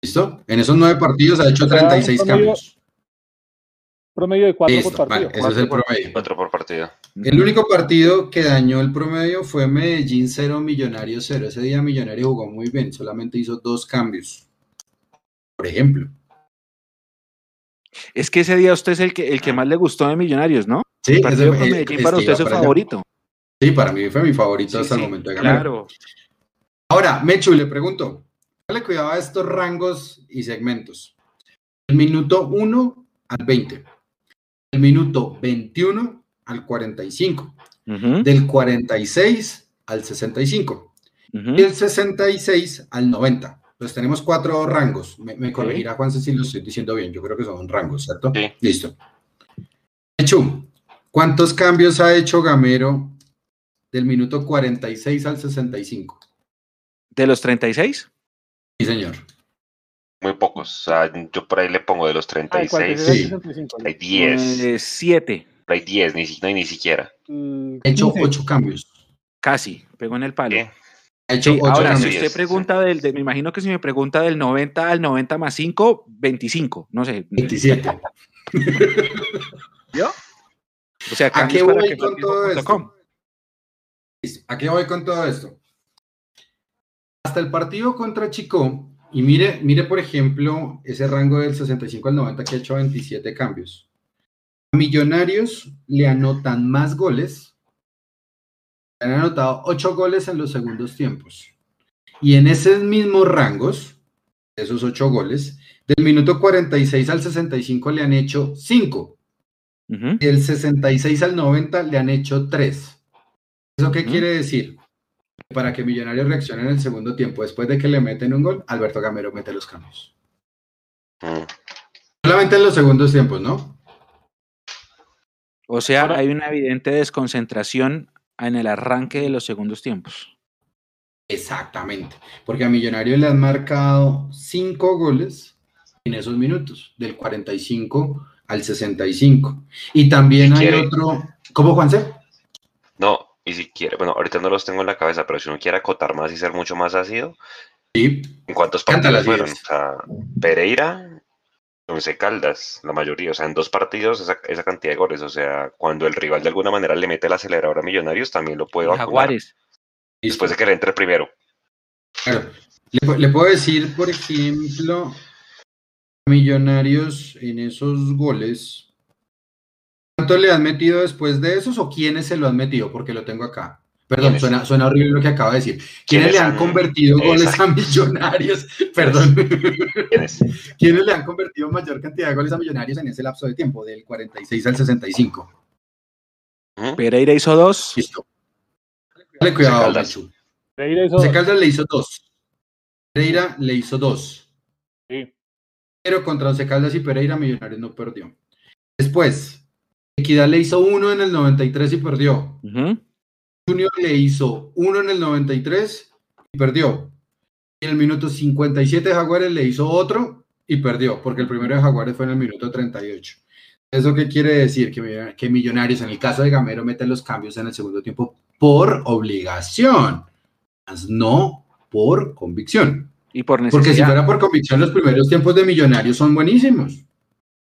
¿Listo? En esos nueve partidos ha hecho O sea, 36 un promedio- cambios. Promedio de cuatro Listo, por partido. vale, ese es el promedio. Otro por partido. El único partido que dañó el promedio fue Medellín 0, Millonario 0. Ese día Millonario jugó muy bien, solamente hizo dos cambios. Por ejemplo. Es que ese día usted es el que, el que más le gustó de Millonarios, ¿no? Sí, El partido ese- con eh, Medellín este para usted iba es el allá. favorito. Sí, para mí fue mi favorito Sí, hasta sí, el momento de ganar. Claro. Ahora, Mechu, le pregunto, dale cuidado a estos rangos y segmentos. El minuto 1 al 20. El minuto 21 al 45. Ujú, Del 46 al 65. ujú. Y del 66 al 90. Pues tenemos cuatro rangos. Me, me corregirá Juan si lo estoy diciendo bien. Yo creo que son rangos, ¿cierto? Sí. Listo. Mechu, ¿cuántos cambios ha hecho Gamero del minuto 46 al 65? ¿De los 36? Sí, señor. Muy pocos. O sea, yo por ahí le pongo de los Ah, de 36, 46 al Sí. 65, hay 10. Eh, siete, Por ahí 10, ni, si- no hay ni siquiera. Mm, Ha hecho 15. ocho cambios. casi, pegó en el palo. ¿Qué? Ha hecho Sí, ahora, si usted pregunta del, de- me imagino que si me pregunta del 90 al 90 más 5, 25, no sé. 27. O sea, ¿A qué voy con todo esto? ¿A qué voy con todo esto? Hasta el partido contra Chico, y mire, mire por ejemplo ese rango del 65 al 90 que ha hecho 27 cambios. A Millonarios le anotan más goles, le han anotado 8 goles en los segundos tiempos. Y en esos mismos rangos, esos 8 goles, del minuto 46 al 65 le han hecho 5. Ujú. Y del 66 al 90 le han hecho 3. ¿Eso qué Ujú. quiere decir? Para que Millonarios reaccione en el segundo tiempo, después de que le meten un gol, Alberto Gamero mete los cambios. Mm. Solamente en los segundos tiempos, ¿no? O sea, Ahora- hay una evidente desconcentración en el arranque de los segundos tiempos. Exactamente. Porque a Millonarios le han marcado 5 goles en esos minutos, del 45 al 65. Y también hay quiere. otro. ¿Cómo, Juanse? No, y si quiere, bueno, ahorita no los tengo en la cabeza, pero si uno quiere acotar más y ser mucho más ácido, Sí. ¿en cuántos partidos fueron? O sea, Pereira, Once Caldas, la mayoría, o sea, en dos partidos esa, esa cantidad de goles, o sea, cuando el rival de alguna manera le mete el acelerador a Millonarios, también lo puede Y vacunar Jaguares. después de que le entre primero. Claro. Le, pu- le puedo decir, por ejemplo, Millonarios en esos goles. ¿Cuánto le han metido después de esos o quiénes se lo han metido? Porque lo tengo acá. Perdón, suena, suena horrible lo que acaba de decir. ¿Quiénes, ¿Quiénes le han convertido goles a. Millonarios? Perdón. ¿Quién es? ¿Quiénes le han convertido mayor cantidad de goles a Millonarios en ese lapso de tiempo, del 46 al 65? Ujú. Pereira hizo dos. Listo. Dale cuidado, Caldas. Pereira hizo José dos. Caldas le hizo dos. Pereira le hizo dos. Sí. Pero contra Once Caldas y Pereira, Millonarios no perdió. Después, Equidad le hizo uno en el 93 y perdió. Junior le hizo uno en el 93 y perdió. Y en el minuto 57 Jaguares le hizo otro y perdió, porque el primero de Jaguares fue en el minuto 38. ¿Eso qué quiere decir? Que, que Millonarios, en el caso de Gamero, mete los cambios en el segundo tiempo por obligación, no por convicción. Y por Porque si necesidad. fuera por convicción, los primeros tiempos de Millonarios son buenísimos.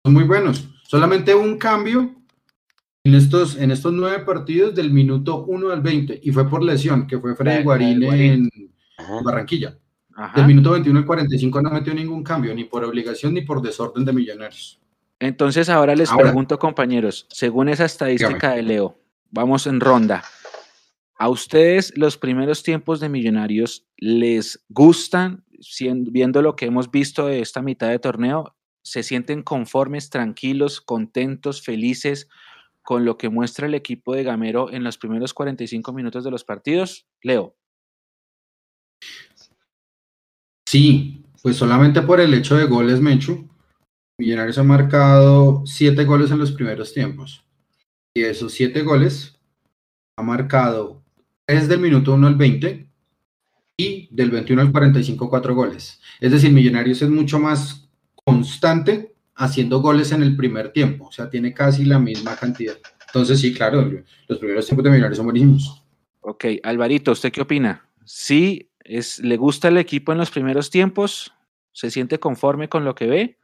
Son muy buenos. Solamente un cambio en estos, en estos nueve partidos del minuto 1 al 20. Y fue por lesión, que fue Freddy Guarín Guarín. en. Barranquilla. Ajá. Del minuto 21 al 45 no metió ningún cambio, ni por obligación ni por desorden de Millonarios. Entonces ahora les Ahora. pregunto, compañeros, según esa estadística de Leo, vamos en ronda. ¿A ustedes los primeros tiempos de Millonarios les gustan, viendo lo que hemos visto de esta mitad de torneo? ¿Se sienten conformes, tranquilos, contentos, felices con lo que muestra el equipo de Gamero en los primeros 45 minutos de los partidos? Leo. Sí, pues solamente por el hecho de goles, Mechu. Millonarios ha marcado siete goles en los primeros tiempos. Y de esos siete goles, ha marcado desde el minuto 1 al 20 y del 21 al 45 cuatro goles. Es decir, Millonarios es mucho más constante haciendo goles en el primer tiempo, o sea, tiene casi la misma cantidad. Entonces, sí, claro, los primeros tiempos de Millonarios son buenísimos. Ok, Alvarito, ¿usted qué opina? ¿Sí es, le gusta el equipo en los primeros tiempos? ¿Se siente conforme con lo que ve?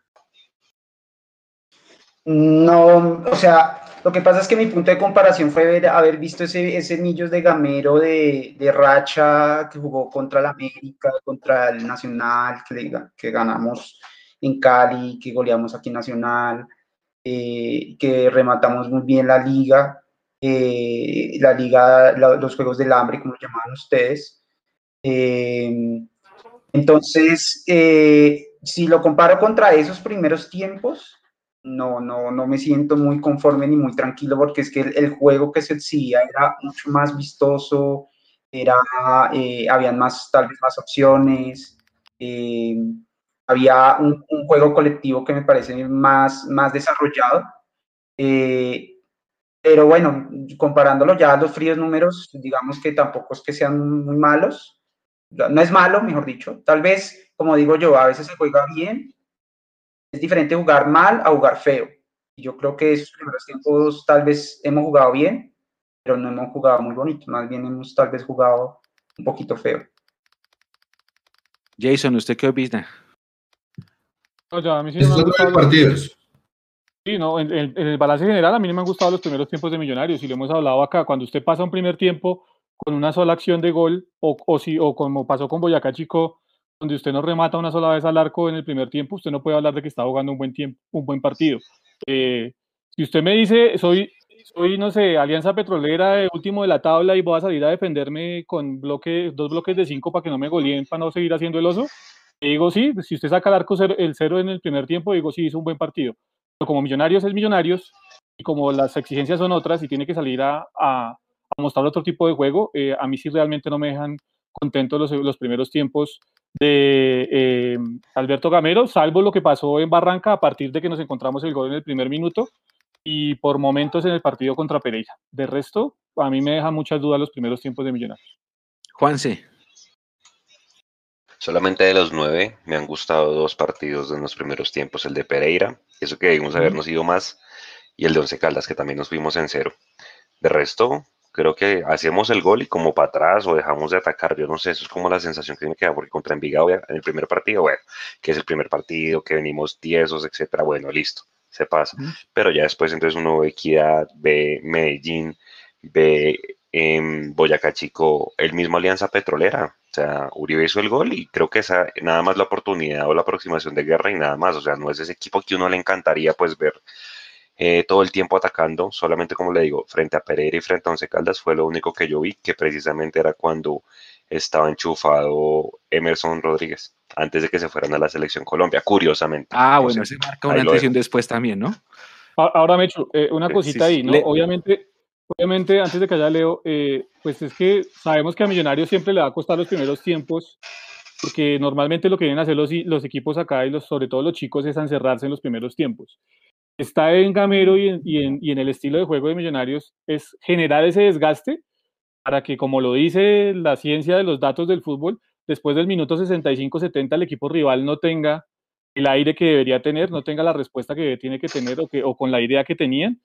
No, o sea, lo que pasa es que mi punto de comparación fue haber visto ese, ese Millos de Gamero de, de, Racha que jugó contra el América, contra el Nacional, que, que ganamos en Cali, que goleamos aquí Nacional, eh, que rematamos muy bien la liga, eh, la liga, los Juegos del Hambre, como llamaban ustedes. Eh, entonces, si lo comparo contra esos primeros tiempos, no, no, no me siento muy conforme ni muy tranquilo porque es que el, juego que se exhibía era mucho más vistoso, era, eh, habían más, tal vez más opciones, eh, había un, juego colectivo que me parece más, más desarrollado. Eh, pero bueno, comparándolo ya a los fríos números, digamos que tampoco es que sean muy malos. No es malo, mejor dicho. Tal vez, como digo yo, a veces se juega bien, es diferente jugar mal a jugar feo. Y yo creo que esos primeros tiempos tal vez hemos jugado bien, pero no hemos jugado muy bonito, más bien hemos tal vez jugado un poquito feo. Jason, ¿usted qué opina? No, a mí sí me partidos. Sí, no, en, el balance general a mí no me han gustado los primeros tiempos de Millonarios y lo hemos hablado acá. Cuando usted pasa un primer tiempo con una sola acción de gol o, o, si, o como pasó con Boyacá Chico, donde usted no remata una sola vez al arco en el primer tiempo, usted no puede hablar de que está jugando un buen tiempo, un buen partido. Eh, si usted me dice, soy, soy, no sé, Alianza Petrolera, último de la tabla y voy a salir a defenderme con bloque, dos bloques de cinco para que no me goleen, para no seguir haciendo el oso, digo sí, si usted saca el arco el cero en el primer tiempo, digo sí, hizo un buen partido. Pero como Millonarios es Millonarios, y como las exigencias son otras y tiene que salir a, a, mostrar otro tipo de juego, eh, a mí sí realmente no me dejan contento los, primeros tiempos de eh, Alberto Gamero, salvo lo que pasó en Barranca a partir de que nos encontramos el gol en el primer minuto y por momentos en el partido contra Pereira. De resto, a mí me deja muchas dudas los primeros tiempos de Millonarios. Juanse. Solamente de los nueve me han gustado dos partidos en los primeros tiempos, el de Pereira, eso que debimos habernos ido más, y el de Once Caldas, que también nos fuimos en cero. De resto, creo que hacemos el gol y como para atrás o dejamos de atacar, yo no sé, eso es como la sensación que me queda, porque contra Envigado en el primer partido, bueno, que es el primer partido, que venimos tiesos, etcétera, bueno, listo, se pasa. Pero ya después entonces uno ve Equidad, ve Medellín, ve en Boyacá Chico el mismo Alianza Petrolera, o sea, Uribe hizo el gol y creo que esa nada más la oportunidad o la aproximación de guerra y nada más, o sea, no es ese equipo que uno le encantaría pues ver eh, todo el tiempo atacando, solamente como le digo, frente a Pereira y frente a Once Caldas fue lo único que yo vi, que precisamente era cuando estaba enchufado Emerson Rodríguez, antes de que se fueran a la selección Colombia, curiosamente. Ah, bueno, se marca una antes después también, ¿no? Ahora, Mechu, eh, una cosita ahí, ¿no? Obviamente, obviamente, antes de que haya Leo, eh, pues es que sabemos que a Millonarios siempre le va a costar los primeros tiempos, porque normalmente lo que vienen a hacer los, los equipos acá y los, sobre todo los chicos es encerrarse en los primeros tiempos. Está en Gamero y en, el estilo de juego de Millonarios es generar ese desgaste para que, como lo dice la ciencia de los datos del fútbol, después del minuto 65-70 el equipo rival no tenga el aire que debería tener, no tenga la respuesta que tiene que tener o, o con la idea que tenían,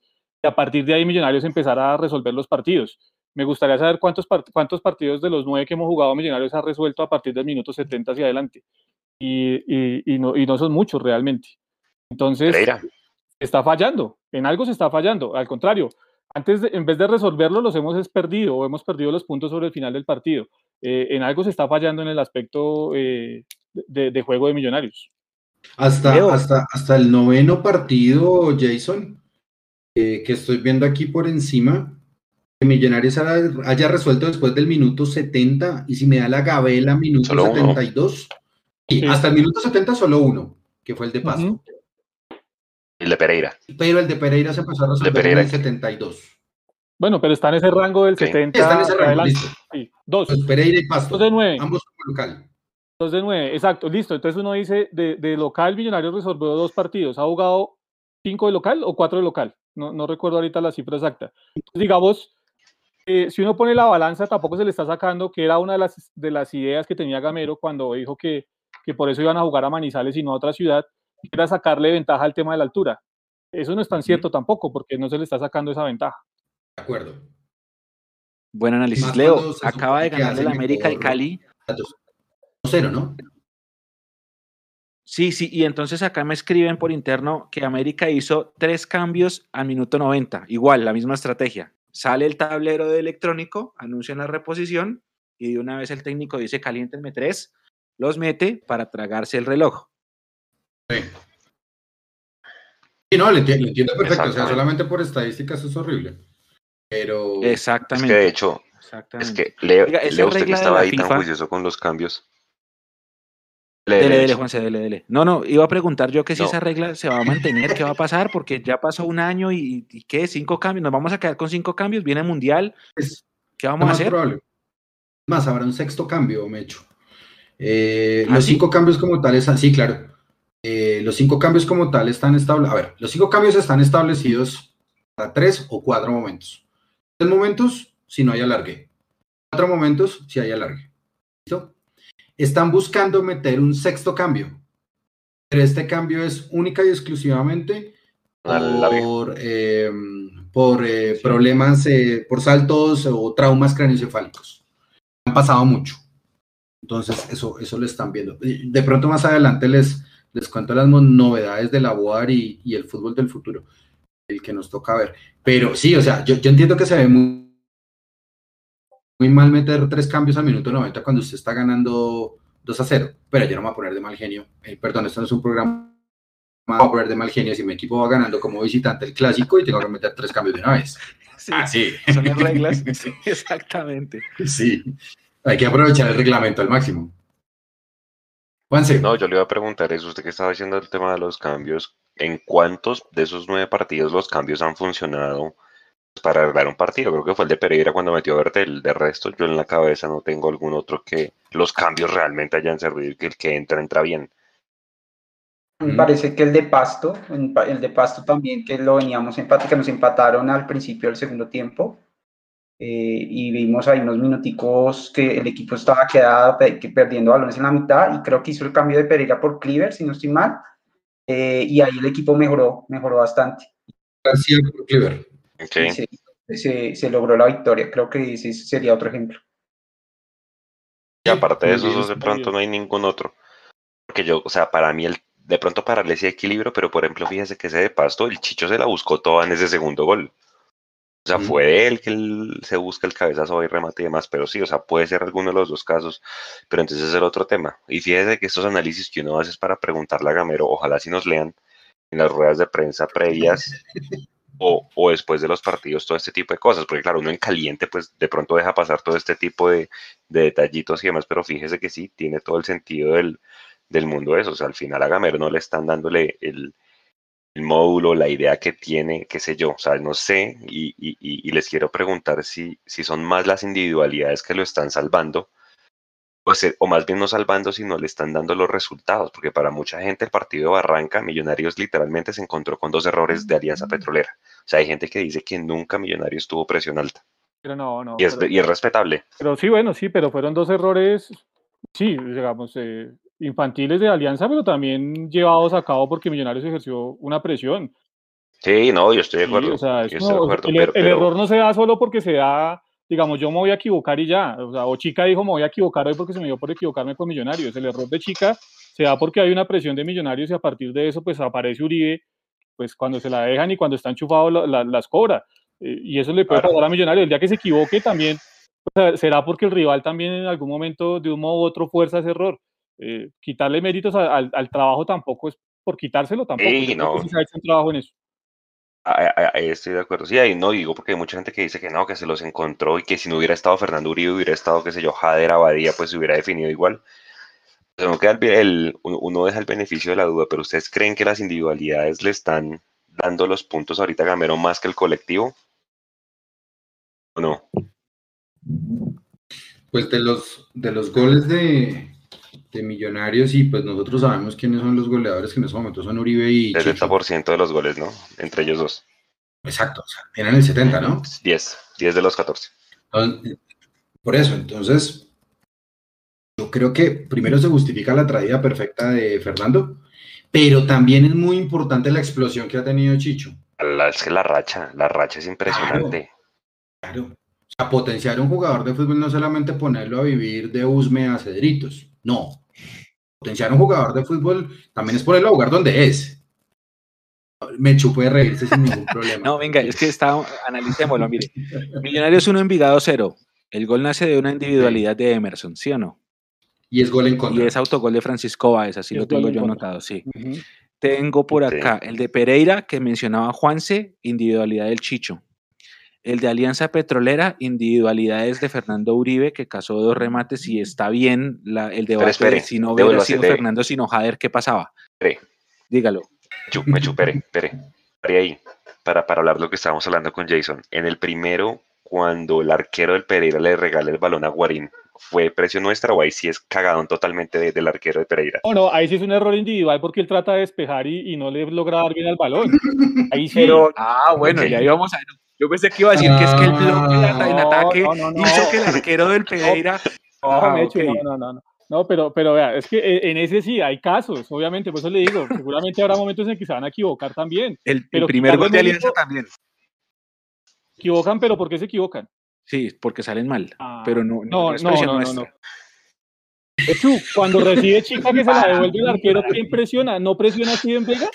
a partir de ahí Millonarios empezará a resolver los partidos. Me gustaría saber cuántos, cuántos partidos de los nueve que hemos jugado Millonarios ha resuelto a partir del minuto 70 hacia adelante. Y, y, no, y no son muchos realmente. Entonces, está fallando, en algo se está fallando. Al contrario, antes en vez de resolverlo, los hemos perdido o hemos perdido los puntos sobre el final del partido. Eh, en algo se está fallando en el aspecto eh, de, juego de Millonarios. Hasta, hasta, hasta el noveno partido, Jason, eh, que estoy viendo aquí por encima, que Millonarios haya, resuelto después del minuto 70 y si me da la gabela, minuto 72. Y hasta el minuto 70 solo uno, que fue el de paso. El de Pereira. Pero el de Pereira se pasó a resolver en el 72. Bueno, pero está en ese rango del 70. Está en ese rango, listo. dos. Pues Pereira y Pasto. Dos de nueve. Ambos como local. Dos de nueve, exacto, listo. Entonces uno dice, de, de local Millonario resolvió dos partidos. ¿Ha jugado cinco de local o cuatro de local? No, no recuerdo ahorita la cifra exacta. Entonces, digamos, eh, si uno pone la balanza, tampoco se le está sacando, que era una de las, de las ideas que tenía Gamero cuando dijo que, que por eso iban a jugar a Manizales y no a otra ciudad, era sacarle ventaja al tema de la altura. Eso no es tan cierto tampoco, porque no se le está sacando esa ventaja. De acuerdo. Buen análisis. Leo, acaba de supone que ganar el hacen América al Cali. 2-0, ¿no? Sí, sí, y entonces acá me escriben por interno que América hizo tres cambios al minuto 90. Igual, la misma estrategia. Sale el tablero de electrónico, anuncian la reposición y de una vez el técnico dice caliéntenme tres, los mete para tragarse el reloj. Sí. Sí, no, le le entiendo, perfecto. O sea, Exactamente. solamente por estadísticas es horrible. Pero. Es Exactamente. que de hecho, es que Leo, Oiga, esa Leo, usted que estaba ahí tan juicioso con los cambios. Dele, Dele. Juanse, dele, dele. No, no, iba a preguntar yo que si No. esa regla se va a mantener, qué va a pasar, porque ya pasó un año y, y ¿qué? Cinco cambios, nos vamos a quedar con cinco cambios, viene Mundial, Es ¿qué vamos a más hacer? probable. Más, habrá un sexto cambio, Mecho. Eh, ¿Ah, los sí? cinco cambios como tales, sí, claro. Eh, los cinco cambios como tal están establecidos. A ver, los cinco cambios están establecidos para tres o cuatro momentos. Tres momentos si no hay alargue. Cuatro momentos si hay alargue. ¿Listo? Están buscando meter un sexto cambio. Pero este cambio es única y exclusivamente Alargue. por, eh, por eh, problemas, eh, por saltos o traumas craneoencefálicos. Han pasado mucho. Entonces, eso, eso lo están viendo. De pronto más adelante les, les cuento las novedades de la BOAR y, y el fútbol del futuro, el que nos toca ver. Pero sí, o sea, yo, yo entiendo que se ve muy, muy mal meter tres cambios al minuto 90 cuando usted está ganando 2 a 0, pero yo no me voy a poner de mal genio. Eh, perdón, esto no es un programa me voy a poner de mal genio si mi equipo va ganando como visitante el clásico y tengo que meter tres cambios de una vez. (laughs) Sí, Ah, sí. son las reglas. (laughs) Sí, exactamente. Sí. Hay que aprovechar el reglamento al máximo. Juanse, No, yo le iba a preguntar eso, usted que estaba diciendo el tema de los cambios, ¿en cuántos de esos nueve partidos los cambios han funcionado para arreglar un partido? Creo que fue el de Pereira cuando metió a Bertel, de resto yo en la cabeza no tengo algún otro que los cambios realmente hayan servido y que el que entra, entra bien. Me parece que el de Pasto, el de Pasto también, que lo veníamos empate, que nos empataron al principio del segundo tiempo. eh, y vimos ahí unos minuticos que el equipo estaba quedado, que perdiendo balones en la mitad, y creo que hizo el cambio de Pereira por Cleaver, si no estoy mal. eh, y ahí el equipo mejoró, mejoró bastante. García por Cleaver. Se, se- se logró la victoria. Creo que ese sería otro ejemplo. Y aparte de esos dos, de pronto no hay ningún otro. Porque yo, o sea, para mí, el, de pronto para él sí equilibrio, pero por ejemplo, fíjese que ese de Pasto, el Chicho se la buscó toda en ese segundo gol. O sea, fue de él que él se busca el cabezazo y remate y demás, pero sí, o sea, puede ser alguno de los dos casos, pero entonces es el otro tema. Y fíjese que estos análisis que uno hace es para preguntarle a Gamero, ojalá si nos lean en las ruedas de prensa previas o, o después de los partidos todo este tipo de cosas, porque claro, uno en caliente pues de pronto deja pasar todo este tipo de, de detallitos y demás, pero fíjese que sí, tiene todo el sentido del, del mundo eso, o sea, al final a Gamero no le están dándole el, el módulo, la idea que tiene, qué sé yo, o sea, no sé, y, y- y- y les quiero preguntar si, si son más las individualidades que lo están salvando, pues, eh, o más bien no salvando, sino le están dando los resultados, porque para mucha gente el partido de Barranca, Millonarios literalmente se encontró con dos errores de Alianza Petrolera. O sea, hay gente que dice que nunca Millonarios tuvo presión alta, Pero no, no. y es, pero- y es respetable. Pero sí, bueno, sí, pero fueron dos errores, sí, digamos, eh, infantiles de Alianza, pero también llevados a cabo porque Millonarios ejerció una presión. Sí, no, yo estoy de Sí, acuerdo. o sea, yo eso estoy de no, acuerdo, el, pero- el pero- error no se da solo porque se da, digamos, yo me voy a equivocar y ya. O sea, o Chica dijo, me voy a equivocar hoy porque se me dio por equivocarme con Millonarios. El error de Chica se da porque hay una presión de Millonarios y a partir de eso, pues aparece Uribe, pues cuando se la dejan y cuando está enchufado la- la- las cobra. Eh, y eso le puede Claro. pasar a Millonarios. El día que se equivoque también, sea, será porque el rival también en algún momento, de un modo u otro, fuerza ese error. Eh, quitarle méritos a- al, al trabajo tampoco es por quitárselo tampoco. Sí, no. se ha hecho un trabajo en eso. Ahí- estoy de acuerdo. Sí, ahí no digo porque hay mucha gente que dice que no, que se los encontró y que si no hubiera estado Fernando Uribe, hubiera estado, qué sé yo, Jader Abadía, pues se hubiera definido igual. O sea, uno, queda el uno deja el beneficio de la duda, pero ¿ustedes creen que las individualidades le están dando los puntos ahorita a Gamero más que el colectivo? ¿O no? Pues de los, de los goles de, de Millonarios, y pues nosotros sabemos quiénes son los goleadores que en ese momento son Uribe y El Chicho. 70% de los goles, ¿no? Entre ellos dos. Exacto, o sea, eran el 70, ¿no? 10, 10 de los 14. Por eso, entonces, yo creo que primero se justifica la traída perfecta de Fernando, pero también es muy importante la explosión que ha tenido Chicho. La, es que la racha, la racha es impresionante. Claro. O sea, potenciar un jugador de fútbol no solamente ponerlo a vivir de Usme a Cedritos, no. Potenciar un jugador de fútbol también es ponerlo a jugar donde es. Mechu puede reírse sin ningún (laughs) problema. No, venga, es que está, analicémoslo, mire. Millonarios 1, Envigado 0. El gol nace de una individualidad de Emerson, ¿sí o no? Y es gol en contra. Y es autogol de Francisco Báez, así lo tengo yo anotado, sí. Tengo por acá el de Pereira, que mencionaba Juanse, individualidad del Chicho. El de Alianza Petrolera, individualidades de Fernando Uribe, que casó dos remates y está bien la, el debate de si no hubiera sido Fernando sino Jader, ¿qué pasaba? Dígalo. me chupere, espere. ahí, para, para hablar lo que estábamos hablando con Jason. En el primero, cuando el arquero del Pereira le regala el balón a Guarín, ¿fue presión nuestra o ahí sí es cagadón totalmente del arquero de Pereira? No, no, ahí sí es un error individual porque él trata de despejar y, no le logra dar bien al balón. Ahí sí. ah, bueno, ya íbamos a... Yo pensé que iba a decir que es que el bloque en ataque hizo que el arquero del Pereira... Ah, no, no, no. No, pero, pero vea, es que eh, en ese sí hay casos, obviamente, por eso le digo, seguramente habrá momentos en que se van a equivocar también. El, primer gol de Alianza también. Equivocan, pero ¿por qué se equivocan? Sí, porque salen mal, ah, pero no, no, no, no, no, no, cuando recibe chica que se la devuelve el arquero, ¿quién presiona? ¿No presiona en Vega?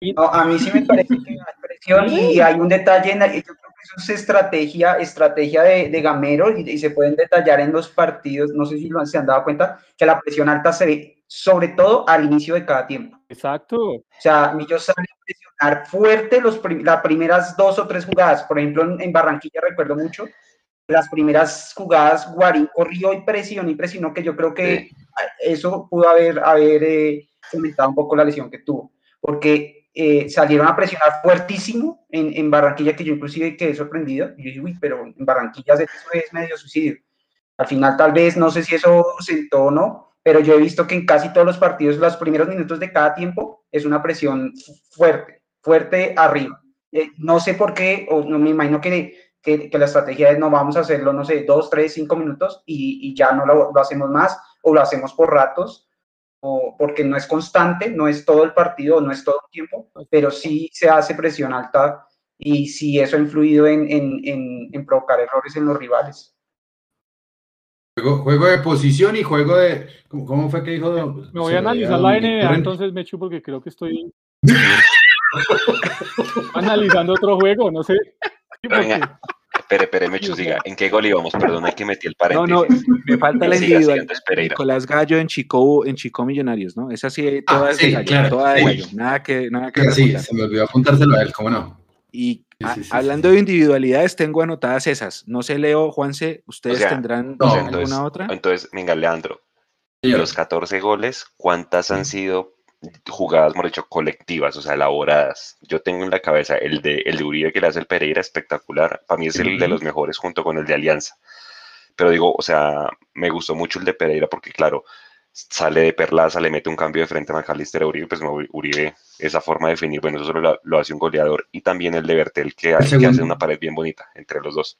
No, a mí sí me parece que hay presión y hay un detalle, en, yo creo que eso es estrategia, estrategia de, de Gamero y, se pueden detallar en los partidos, no sé si se han dado cuenta, que la presión alta se ve sobre todo al inicio de cada tiempo. Exacto. O sea, Millos sale a presionar fuerte los las primeras dos o tres jugadas, por ejemplo en, Barranquilla recuerdo mucho, las primeras jugadas Guarín corrió y presionó y presionó, que yo creo que eso pudo haber, haber eh, un poco la lesión que tuvo, porque eh, salieron a presionar fuertísimo en, en, Barranquilla, que yo inclusive quedé sorprendido. Yo dije, uy, pero en Barranquilla eso es medio suicidio. Al final, tal vez, no sé si eso sentó o no, pero yo he visto que en casi todos los partidos, los primeros minutos de cada tiempo, es una presión fuerte, fuerte arriba. Eh, no sé por qué, o no me imagino que, que, la estrategia es no vamos a hacerlo, no sé, dos, tres, cinco minutos y, ya no lo, hacemos más, o lo hacemos por ratos, porque no es constante, no es todo el partido, no es todo el tiempo, pero sí se hace presión alta y sí eso ha influido en, en, en, provocar errores en los rivales. Juego, juego, de posición y juego de. ¿Cómo, fue que dijo? Me voy a analizar la NBA, entonces me echo porque creo que estoy (laughs) analizando otro juego, no sé. Espere, espere, Mechu, diga, ¿en qué gol íbamos? Perdón, que metí el paréntesis. No, no, me falta la individual. Nicolás Gallo en Chico, en Chico Millonarios, ¿no? Esa sí, toda ah, es de Gallo, toda de Gallo. Nada que, nada que Sí, se me olvidó apuntárselo a él, ¿cómo no? Y hablando de individualidades, tengo anotadas esas. No sé, Leo, Juanse, ¿ustedes tendrán alguna otra? Entonces, venga, Leandro, de los 14 goles, ¿cuántas han sido jugadas, hemos dicho, colectivas, o sea, elaboradas. Yo tengo en la cabeza el de, el de Uribe que le hace el Pereira espectacular. Para mí es el de los mejores junto con el de Alianza. Pero digo, o sea, me gustó mucho el de Pereira porque, claro, sale de Perlaza, le mete un cambio de frente a Macalister Uribe, pues Uribe, esa forma de definir, bueno, eso solo lo, hace un goleador. Y también el de Bertel que, hace una pared bien bonita entre los dos.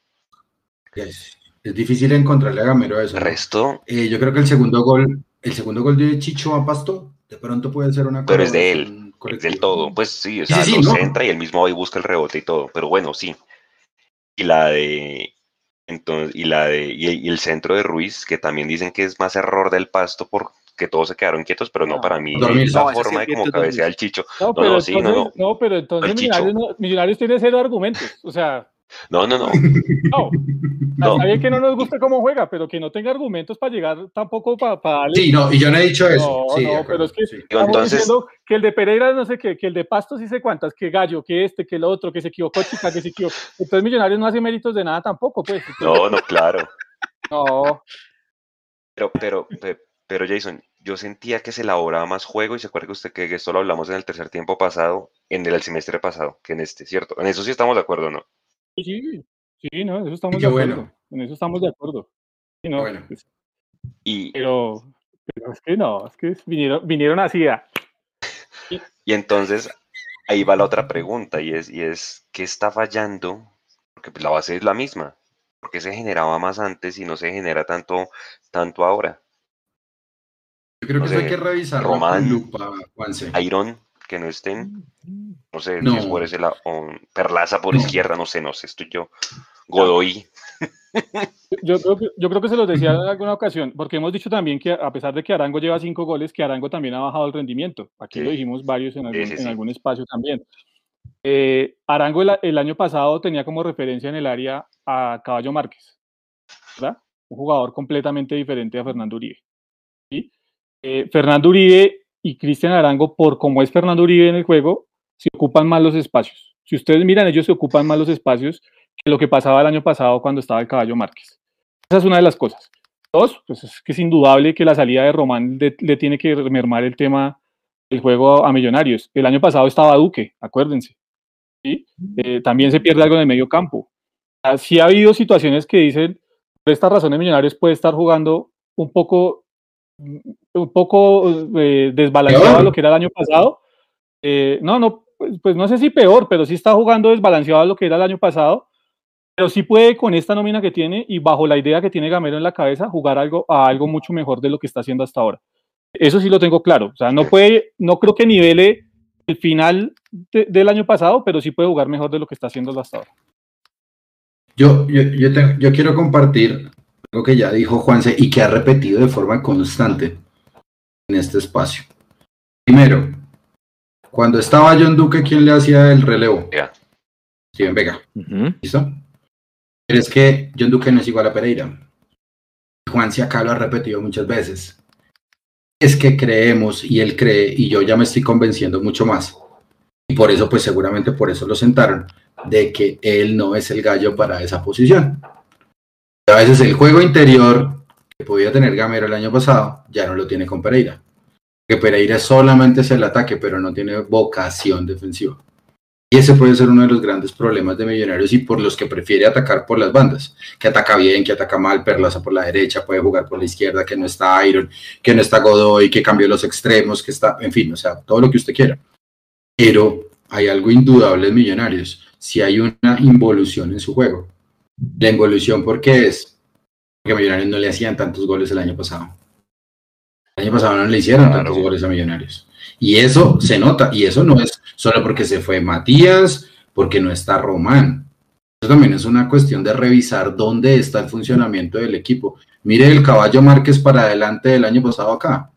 Es, difícil encontrarle a Gamero a eso. Resto. Eh, yo creo que el segundo gol, el segundo gol de Chicho a Pasto de pronto puede ser una cosa. Pero es de él, es del todo. Pues sí, o sea, sí, entra y él mismo ahí busca el rebote y todo. Pero bueno, sí. Y la de. Entonces, y la de. Y, el centro de Ruiz, que también dicen que es más error del pasto porque todos se quedaron quietos, pero no, para mí la forma de como cabecea el chicho. No, pero, sí, no, no. pero entonces Millonarios, Millonarios tiene cero argumentos. O sea, no, no, no. (laughs) No. Está bien que no nos guste cómo juega, pero que no tenga argumentos para llegar tampoco para, para Sí, no, y yo no he dicho eso. No, no, pero es que estamos diciendo que el de Pereira no sé qué, que el de Pasto sí sé cuántas, que Gallo, que este, que el otro, que se equivocó Chica, que se equivocó. Entonces Millonarios no hace méritos de nada tampoco, pues. No, no, claro. No. Pero, pero, pero Jason, yo sentía que se elaboraba más juego y se acuerda usted que esto lo hablamos en el tercer tiempo pasado, en el semestre pasado, que en este, ¿cierto? En eso sí estamos de acuerdo, ¿no? Sí, sí, no, eso estamos de acuerdo. En eso estamos de acuerdo. no, pues, y, pero, pero, es que no, es que vinieron, vinieron así. Y entonces ahí va la otra pregunta y es, y es ¿qué está fallando? Porque pues, la base es la misma. ¿Por qué se generaba más antes y no se genera tanto, tanto ahora? Yo creo No que eso hay que revisarlo Román, Juanse. Iron, que no estén, no sé No. si es por ese lado, o Perlaza por No. izquierda, no sé, no sé, estoy yo. Godoy, Yo creo, que, yo creo que se los decía en alguna ocasión, porque hemos dicho también que a pesar de que Arango lleva cinco goles, que Arango también ha bajado el rendimiento. Aquí Sí. lo dijimos varios en algún, sí, en sí. algún espacio también. Eh, Arango el, el año pasado tenía como referencia en el área a Caballo Márquez, ¿verdad? Un jugador completamente diferente a Fernando Uribe. ¿sí? Eh, Fernando Uribe y Cristian Arango, por como es Fernando Uribe en el juego, se ocupan más los espacios. Si ustedes miran, ellos se ocupan más los espacios que lo que pasaba el año pasado cuando estaba el Caballo Márquez. Esa es una de las cosas. Dos, pues es que es indudable que la salida de Román le, tiene que mermar el tema del juego a Millonarios. El año pasado estaba Duque, acuérdense. ¿sí? Eh, también se pierde algo en el medio campo. Ah, Sí ha habido situaciones que dicen, por estas razones Millonarios puede estar jugando un poco, un poco eh, desbalanceado a lo que era el año pasado. Eh, no, no, pues, pues no sé si peor, pero sí está jugando desbalanceado a lo que era el año pasado pero sí puede con esta nómina que tiene y bajo la idea que tiene Gamero en la cabeza jugar algo a algo mucho mejor de lo que está haciendo hasta ahora. Eso sí lo tengo claro. O sea, no puede, no creo que nivele el final de- del año pasado, pero sí puede jugar mejor de lo que está haciendo hasta ahora. Yo, yo, yo, te- yo quiero compartir algo que ya dijo Juanse y que ha repetido de forma constante en este espacio. Primero, cuando estaba John Duque, ¿quién le hacía el relevo? Ya. Steven Vega. Ujú. ¿Listo? Pero es que John Duque no es igual a Pereira. Juanse acá lo ha repetido muchas veces. Es que creemos y él cree y yo ya me estoy convenciendo mucho más. Y por eso, pues seguramente por eso lo sentaron, de que él no es el gallo para esa posición. A veces el juego interior que podía tener Gamero el año pasado, ya no lo tiene con Pereira. Que Pereira solamente es el ataque, pero no tiene vocación defensiva. Y ese puede ser uno de los grandes problemas de Millonarios y por los que prefiere atacar por las bandas. Que ataca bien, que ataca mal, Perlaza por la derecha, puede jugar por la izquierda, que no está Iron, que no está Godoy, que cambió los extremos, que está, en fin, o sea, todo lo que usted quiera. Pero hay algo indudable en Millonarios, si hay una involución en su juego. La involución, ¿por qué es? Porque Millonarios no le hacían tantos goles el año pasado. El año pasado no le hicieron Claro. tantos goles a Millonarios. Y eso se nota, y eso no es solo porque se fue Matías, porque no está Román. Eso también es una cuestión de revisar dónde está el funcionamiento del equipo. Mire el caballo Márquez para adelante del año pasado acá.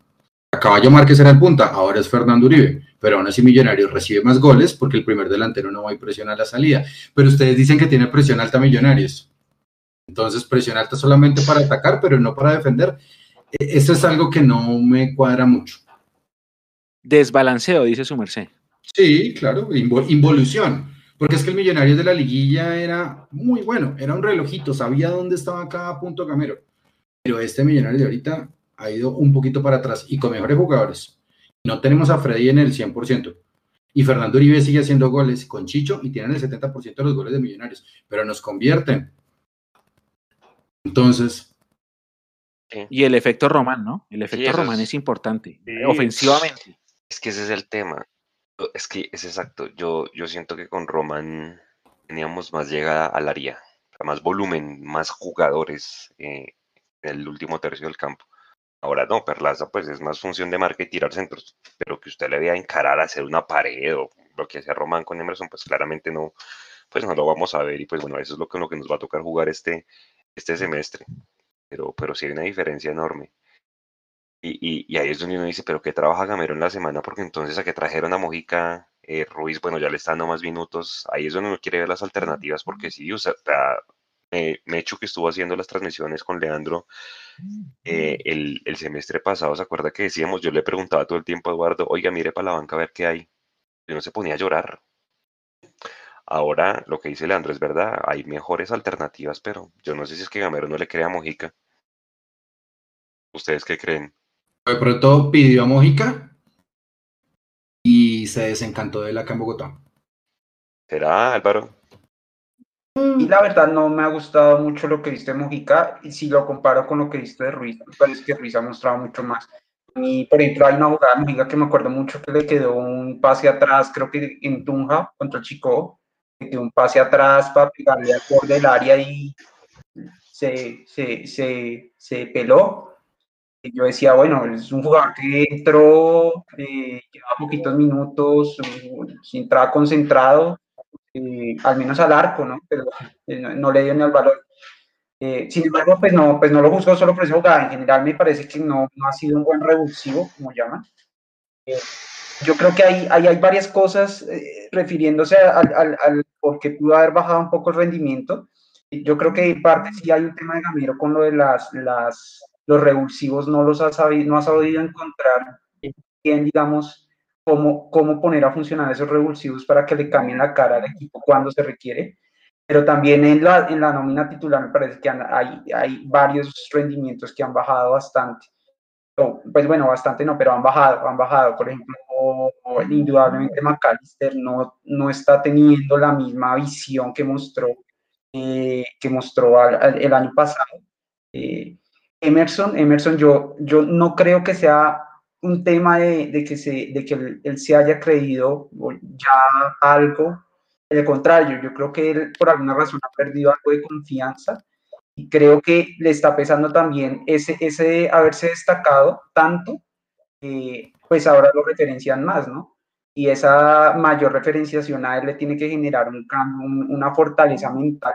Caballo Márquez era el punta, ahora es Fernando Uribe, pero aún así Millonarios recibe más goles porque el primer delantero no va a presión a la salida. Pero ustedes dicen que tiene presión alta Millonarios. Entonces, presión alta solamente para atacar, pero no para defender. E- Eso es algo que no me cuadra mucho. Desbalanceo, dice su merced. Sí, claro, invo- involución. Porque es que el Millonarios de la liguilla era muy bueno, era un relojito, sabía dónde estaba cada punto Gamero. Pero este Millonarios de ahorita ha ido un poquito para atrás y con mejores jugadores. No tenemos a Freddy en el 100%. Y Fernando Uribe sigue haciendo goles con Chicho y tienen el 70% de los goles de Millonarios, pero nos convierten. Entonces, Y el efecto Román, ¿no? El efecto Román es- es importante. Sí. Ofensivamente. Es que ese es el tema. Es que es exacto. Yo, yo siento que con Roman teníamos más llegada al área, más volumen, más jugadores eh, en el último tercio del campo. Ahora no, Perlaza pues es más función de marca y tirar centros, pero que usted le vea encarar a hacer una pared o lo que hacía Román con Emerson, pues claramente no, pues no lo vamos a ver y pues bueno, eso es lo que, lo que nos va a tocar jugar este, este semestre. Pero, pero sí hay una diferencia enorme. Y, y, y ahí es donde uno dice, pero ¿qué trabaja Gamero en la semana? Porque entonces a que trajeron a Mojica, eh, Ruiz, bueno, ya le está dando más minutos. Ahí es donde uno quiere ver las alternativas, porque sí, o sea, me, Mechu que estuvo haciendo las transmisiones con Leandro eh, el, el semestre pasado, ¿se acuerda que decíamos? Yo le preguntaba todo el tiempo a Eduardo, oiga, mire para la banca a ver qué hay. Y no se ponía a llorar. Ahora lo que dice Leandro es verdad, hay mejores alternativas, pero yo no sé si es que Gamero no le crea a Mojica. ¿Ustedes qué creen? de pronto pidió a Mojica y se desencantó de la acá en Bogotá. ¿Será Álvaro? Y la verdad no me ha gustado mucho lo que viste de Mojica, y si lo comparo con lo que viste de Ruiz, me parece que Ruiz ha mostrado mucho más. Y por ejemplo, hay una jugada de Mojica que me acuerdo mucho que le quedó un pase atrás, creo que en Tunja contra el Chico, le quedó un pase atrás para pegarle al borde del área y se, se, se, se peló. Y yo decía, bueno, es un jugador que entró, eh, llevaba poquitos minutos, sin entraba concentrado, eh, al menos al arco, ¿no? Pero eh, no, le dio ni al valor. Eh, sin embargo, pues no, pues no lo juzgo solo por esa jugada. En general me parece que no, no ha sido un buen revulsivo, como llaman. yo creo que hay, hay, hay varias cosas refiriéndose al, al, al, por qué pudo haber bajado un poco el rendimiento. Yo creo que en parte sí hay un tema de Gamiro con lo de las, las, los revulsivos, no los ha sabido, no ha sabido encontrar bien, digamos, cómo, cómo poner a funcionar esos revulsivos para que le cambien la cara al equipo cuando se requiere. Pero también en la, en la nómina titular me parece que hay, hay varios rendimientos que han bajado bastante. pues bueno, bastante no, pero han bajado, han bajado. Por ejemplo, indudablemente McAllister no, no está teniendo la misma visión que mostró, eh, que mostró el año pasado. Eh, Emerson, Emerson, yo, yo no creo que sea un tema de, que, se, de que él, se haya creído ya algo. De contrario, yo creo que él por alguna razón ha perdido algo de confianza y creo que le está pesando también ese, ese haberse destacado tanto, pues ahora lo referencian más, ¿no? Y esa mayor referenciación a él le tiene que generar un, una fortaleza mental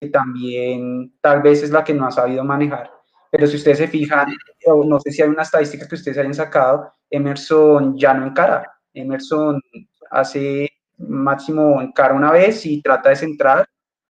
que también tal vez es la que no ha sabido manejar pero si ustedes se fijan, no sé si hay una estadística que ustedes hayan sacado, Emerson ya no encara. Emerson hace máximo encara una vez y trata de centrar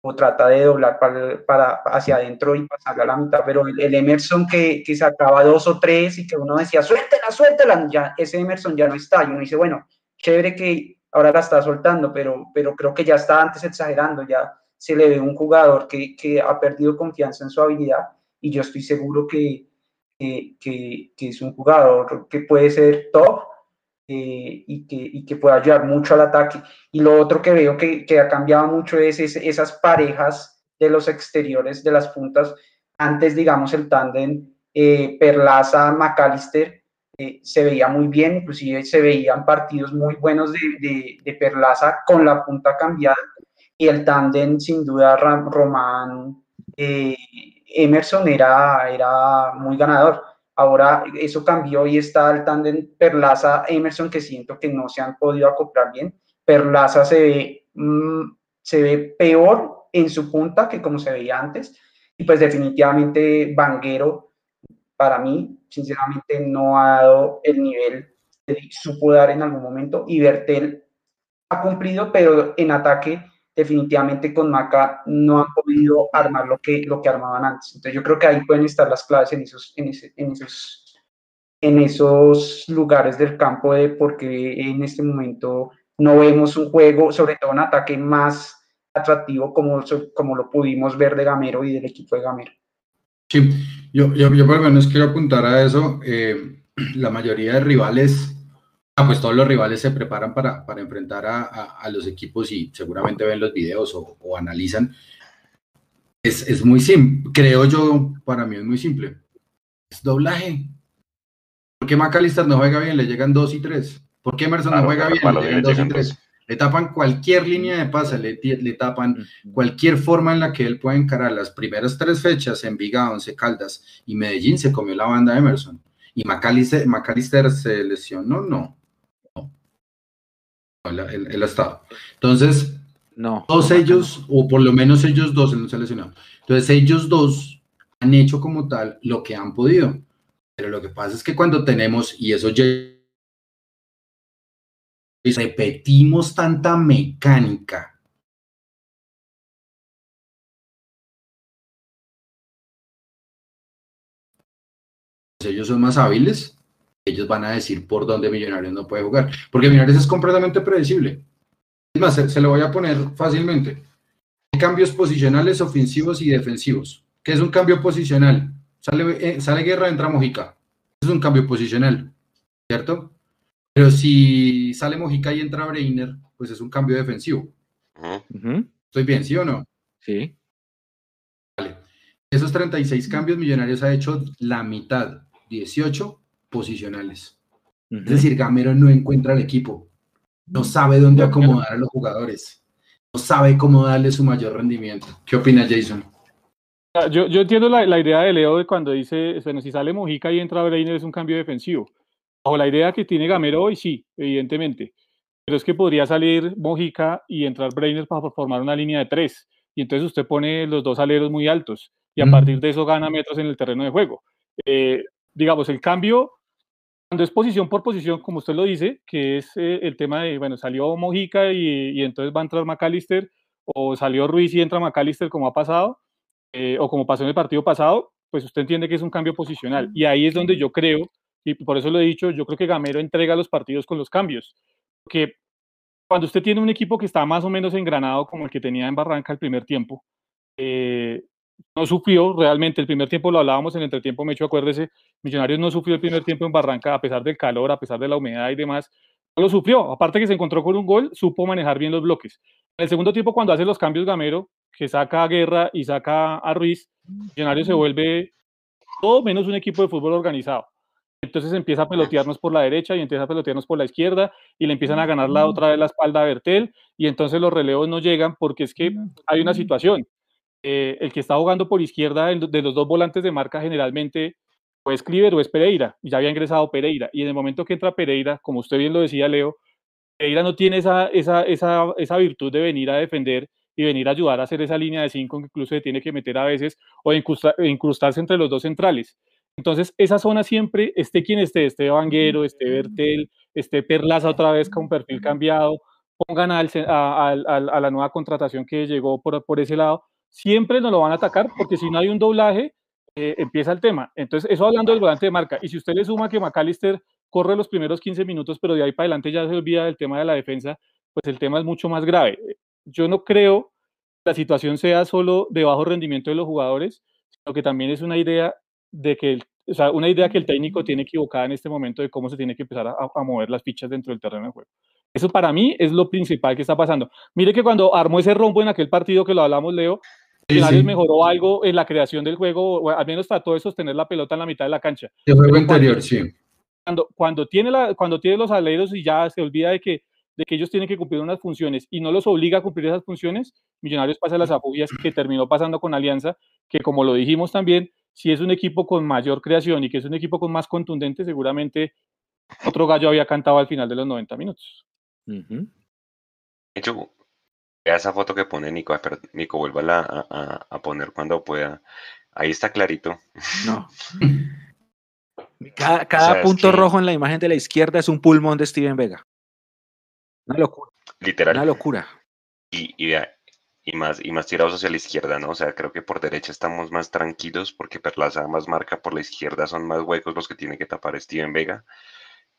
o trata de doblar para, para hacia adentro y pasarla a la mitad, pero el, Emerson que, que, sacaba dos o tres y que uno decía, suéltela, suéltela, ya, ese Emerson ya no está, y uno dice, bueno, chévere que ahora la está soltando, pero, pero creo que ya está antes exagerando, ya se le ve un jugador que, que ha perdido confianza en su habilidad y yo estoy seguro que, que, que, es un jugador que puede ser top eh, y, que, y que puede ayudar mucho al ataque. Y lo otro que veo que, que ha cambiado mucho es, esas parejas de los exteriores, de las puntas. Antes, digamos, el tándem eh, Perlaza-McAllister eh, se veía muy bien, inclusive se veían partidos muy buenos de, de, de Perlaza con la punta cambiada y el tándem sin duda Román eh, Emerson era, era muy ganador. Ahora eso cambió y está el tándem Perlaza-Emerson que siento que no se han podido acoplar bien. Perlaza se ve, mm, se ve peor en su punta que como se veía antes. Y pues definitivamente Vanguero, para mí, sinceramente, no ha dado el nivel que supo dar en algún momento. Y Bertel ha cumplido, pero en ataque definitivamente con Maca no han podido armar lo que, lo que armaban antes. Entonces yo creo que ahí pueden estar las claves en esos, en, esos, en esos lugares del campo de porque en este momento no vemos un juego, sobre todo un ataque más atractivo como, como lo pudimos ver de Gamero y del equipo de Gamero. Sí, yo, yo, yo por lo menos quiero apuntar a eso. Eh, (clears throat) la mayoría de rivales pues todos los rivales se preparan para, para enfrentar a, a, los equipos y seguramente ven los videos o, o analizan. Es, es, muy simple, creo yo, para mí es muy simple. Es doblaje. ¿Por qué McAllister no juega bien? Le llegan dos y tres. ¿Por qué Emerson no juega bien? Le llegan dos y tres. Le tapan cualquier línea de pase, le, le tapan cualquier forma en la que él pueda encarar. Las primeras tres fechas en Viga, Once Caldas y Medellín se comió la banda de Emerson. Y McAllister, McAllister se lesionó, no el, Estado. Entonces, no, todos ellos, o por lo menos ellos dos, no seleccionado. Entonces, ellos dos han hecho como tal lo que han podido. Pero lo que pasa es que cuando tenemos, y eso ya repetimos tanta mecánica. Ellos son más hábiles ellos van a decir por dónde Millonarios no puede jugar. Porque Millonarios es completamente predecible. Es más, se, lo voy a poner fácilmente. Hay cambios posicionales, ofensivos y defensivos. ¿Qué es un cambio posicional? Sale, eh, sale Guerra, entra Mojica. Es un cambio posicional, ¿cierto? Pero si sale Mojica y entra Breiner, pues es un cambio defensivo. ¿Estoy bien, sí o no? Sí. Vale. Esos 36 cambios Millonarios ha hecho la mitad, 18 posicionales. Es decir, Gamero no encuentra al equipo, no sabe dónde acomodar a los jugadores, no sabe cómo darle su mayor rendimiento. ¿Qué opina Jason? Yo, yo entiendo la, la, idea de Leo de cuando dice, bueno, si sale Mojica y entra Breiner es un cambio defensivo. O la idea que tiene Gamero hoy, sí, evidentemente. Pero es que podría salir Mojica y entrar Breiner para formar una línea de tres. Y entonces usted pone los dos aleros muy altos y a partir de eso gana metros en el terreno de juego. Eh, digamos, el cambio, cuando es posición por posición, como usted lo dice, que es eh, el tema de, bueno, salió Mojica y, y, entonces va a entrar McAllister, o salió Ruiz y entra McAllister, como ha pasado, eh, o como pasó en el partido pasado, pues usted entiende que es un cambio posicional. Y ahí es donde yo creo, y por eso lo he dicho, yo creo que Gamero entrega los partidos con los cambios. Porque cuando usted tiene un equipo que está más o menos engranado como el que tenía en Barranca el primer tiempo, eh, no sufrió realmente el primer tiempo, lo hablábamos en el entretiempo, me hecho acuérdese, Millonarios no sufrió el primer tiempo en Barranca a pesar del calor, a pesar de la humedad y demás, no lo sufrió, aparte que se encontró con un gol, supo manejar bien los bloques. En el segundo tiempo, cuando hace los cambios Gamero, que saca a Guerra y saca a Ruiz, Millonarios se vuelve todo menos un equipo de fútbol organizado. Entonces empieza a pelotearnos por la derecha y empieza a pelotearnos por la izquierda y le empiezan a ganar la otra vez la espalda a Bertel y entonces los relevos no llegan porque es que hay una situación. Eh, el que está jugando por izquierda de los dos volantes de marca generalmente o es Cliver o es Pereira ya había ingresado Pereira y en el momento que entra Pereira, como usted bien lo decía Leo, Pereira no tiene esa, esa, esa, esa virtud de venir a defender y venir a ayudar a hacer esa línea de cinco que incluso tiene que meter a veces o incrustarse entre los dos centrales. Entonces, esa zona siempre, esté quien esté, esté Vanguero, esté Bertel, esté Perlaza otra vez con perfil cambiado, pongan al, a, a, la nueva contratación que llegó por, por ese lado, siempre nos lo van a atacar porque si no hay un doblaje, eh, empieza el tema. Entonces, eso hablando del volante de marca. Y si usted le suma que McAllister corre los primeros 15 minutos, pero de ahí para adelante ya se olvida del tema de la defensa, pues el tema es mucho más grave. Yo no creo que la situación sea solo de bajo rendimiento de los jugadores, sino que también es una idea de que, o sea, una idea que el técnico tiene equivocada en este momento de cómo se tiene que empezar a, mover las fichas dentro del terreno de juego. Eso para mí es lo principal que está pasando. Mire que cuando armó ese rombo en aquel partido que lo hablamos, Leo, sí, mejoró algo en la creación del juego, o al menos trató de sostener la pelota en la mitad de la cancha. El juego interior, sí. Cuando, cuando, tiene la, cuando tiene los aleros y ya se olvida de que, de que ellos tienen que cumplir unas funciones y no los obliga a cumplir esas funciones, Millonarios pasa las afugias que terminó pasando con Alianza, que como lo dijimos también, si es un equipo con mayor creación y que es un equipo con más contundente, seguramente otro gallo había cantado al final de los 90 minutos. De hecho, esa foto que pone Nico, pero Nico, vuelva a, a, poner cuando pueda. Ahí está clarito. No. (laughs) Cada, punto rojo en la imagen de la izquierda es un pulmón de Steven Vega. Una locura. Literal. Una locura. Y, y, y más, y más tirados hacia la izquierda, ¿no? O sea, creo que por derecha estamos más tranquilos porque Perlaza más marca, por la izquierda son más huecos los que tiene que tapar Steven Vega.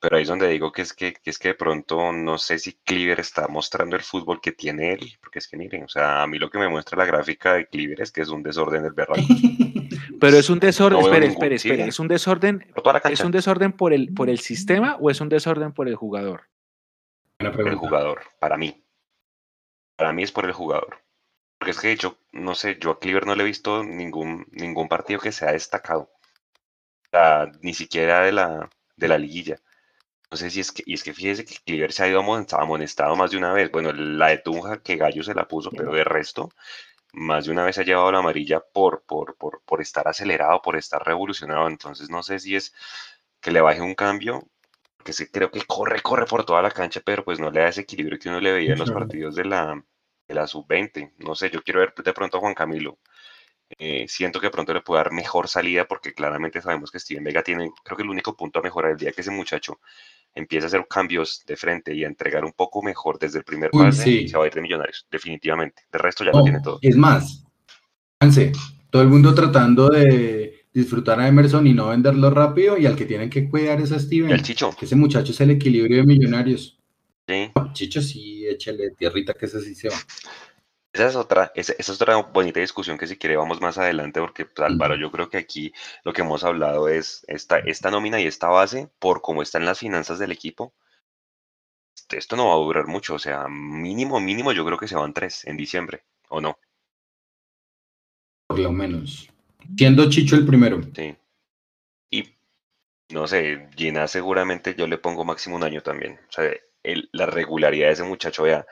Pero ahí es donde digo que es que, es que de pronto no sé si Cleaver está mostrando el fútbol que tiene él, porque es que miren, o sea, a mí lo que me muestra la gráfica de Cleaver es que es un desorden del berraco. (laughs) Pero es un desorden, espere, espere, espere, es un desorden, es un desorden por el, por el sistema o es un desorden por el jugador? El jugador, para mí. Para mí es por el jugador. Porque es que yo, no sé, yo a Cleaver no le he visto ningún, ningún partido que sea destacado. ni siquiera de la, de la liguilla. No sé si es que, y es que fíjese que Cleaver se ha ido amonestado más de una vez. Bueno, la de Tunja que Gallo se la puso, pero de resto, más de una vez ha llevado la amarilla por, por, por, por estar acelerado, por estar revolucionado. Entonces no sé si es que le baje un cambio, que sí, creo que corre, corre por toda la cancha, pero pues no le da ese equilibrio que uno le veía en los partidos de la, de la sub-20. No sé, yo quiero ver de pronto a Juan Camilo. Eh, siento que pronto le puede dar mejor salida porque claramente sabemos que Steven Vega tiene, creo que el único punto a mejorar el día que ese muchacho empieza a hacer cambios de frente y a entregar un poco mejor desde el primer pase, se va a ir de Millonarios, definitivamente. De resto ya lo tiene todo. Es más, todo el mundo tratando de disfrutar a Emerson y no venderlo rápido y al que tienen que cuidar es a Steven. el Chicho. Que ese muchacho es el equilibrio de Millonarios. Sí. Chicho sí, échale tierrita que ese sí se va. Esa es otra, esa, es otra bonita discusión que si quiere vamos más adelante, porque pues, Álvaro, yo creo que aquí lo que hemos hablado es esta, esta nómina y esta base, por cómo están las finanzas del equipo, esto no va a durar mucho, o sea, mínimo, mínimo, yo creo que se van tres en diciembre, ¿o no? Por lo menos. Siendo Chicho el primero. Sí. Y no sé, Gina seguramente yo le pongo máximo un año también. O sea, la regularidad de ese muchacho, vea.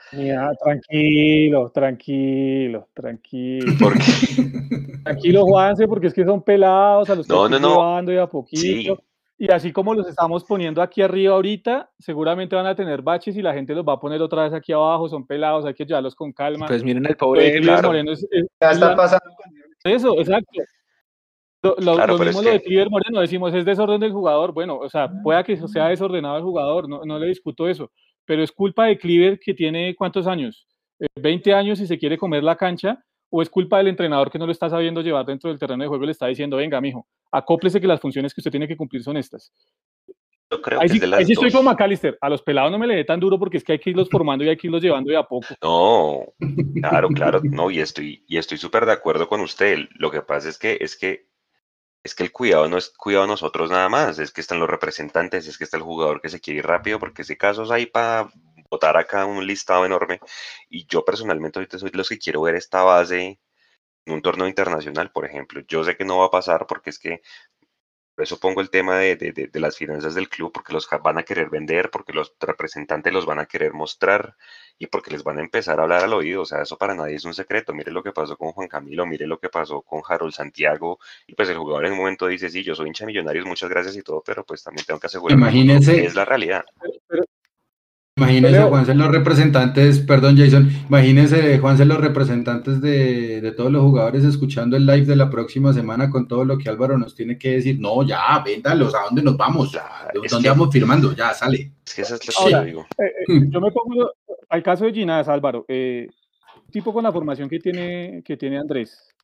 tranquilo, tranquilo, tranquilo. (laughs) Tranquilo, Juanse, porque es que son pelados, a los que no, no, y a poquito. Y así como los estamos poniendo aquí arriba ahorita, seguramente van a tener baches y la gente los va a poner otra vez aquí abajo, son pelados, hay que llevarlos con calma. Pues miren el pobre Moreno. ya está pasando. Eso, exacto. Lo, mismo lo de Cliver Moreno, decimos, es desorden del jugador. Bueno, o sea, pueda que sea desordenado el jugador, no, no le discuto eso, pero es culpa de Cliver que tiene cuántos años, 20 eh, años y se quiere comer la cancha, o es culpa del entrenador que no lo está sabiendo llevar dentro del terreno de juego y le está diciendo, venga, mijo, acóplese que las funciones que usted tiene que cumplir son estas. Yo creo ahí sí, estoy con McAllister. A los pelados no me le dé tan duro porque es que hay que irlos formando y hay que irlos llevando de a poco. No, claro, claro, no, y estoy y estoy súper de acuerdo con usted. Lo que pasa es que es que es que el cuidado no es cuidado a nosotros nada más, es que están los representantes, es que está el jugador que se quiere ir rápido, porque ese caso es ahí para botar acá un listado enorme. Y yo personalmente ahorita soy los que quiero ver esta base en un torneo internacional, por ejemplo. Yo sé que no va a pasar porque es que por eso pongo el tema de, de, de, las finanzas del club, porque los van a querer vender, porque los representantes los van a querer mostrar y porque les van a empezar a hablar al oído. O sea, eso para nadie es un secreto. Mire lo que pasó con Juan Camilo, mire lo que pasó con Harold Santiago. Y pues el jugador en un momento dice, sí, yo soy hincha millonarios, muchas gracias y todo, pero pues también tengo que asegurar que es la realidad. Imagínense, Juanse, los representantes, perdón Jason, imagínense, Juanse, los representantes de, de, todos los jugadores escuchando el live de la próxima semana con todo lo que Álvaro nos tiene que decir. No, ya, véndalos, ¿a dónde nos vamos? ¿Dónde vamos firmando? Ya, sale. Es que eso es lo que yo digo. Eh, eh, yo me pongo al caso de Ginás, Álvaro, eh, tipo con la formación que tiene, que tiene Andrés,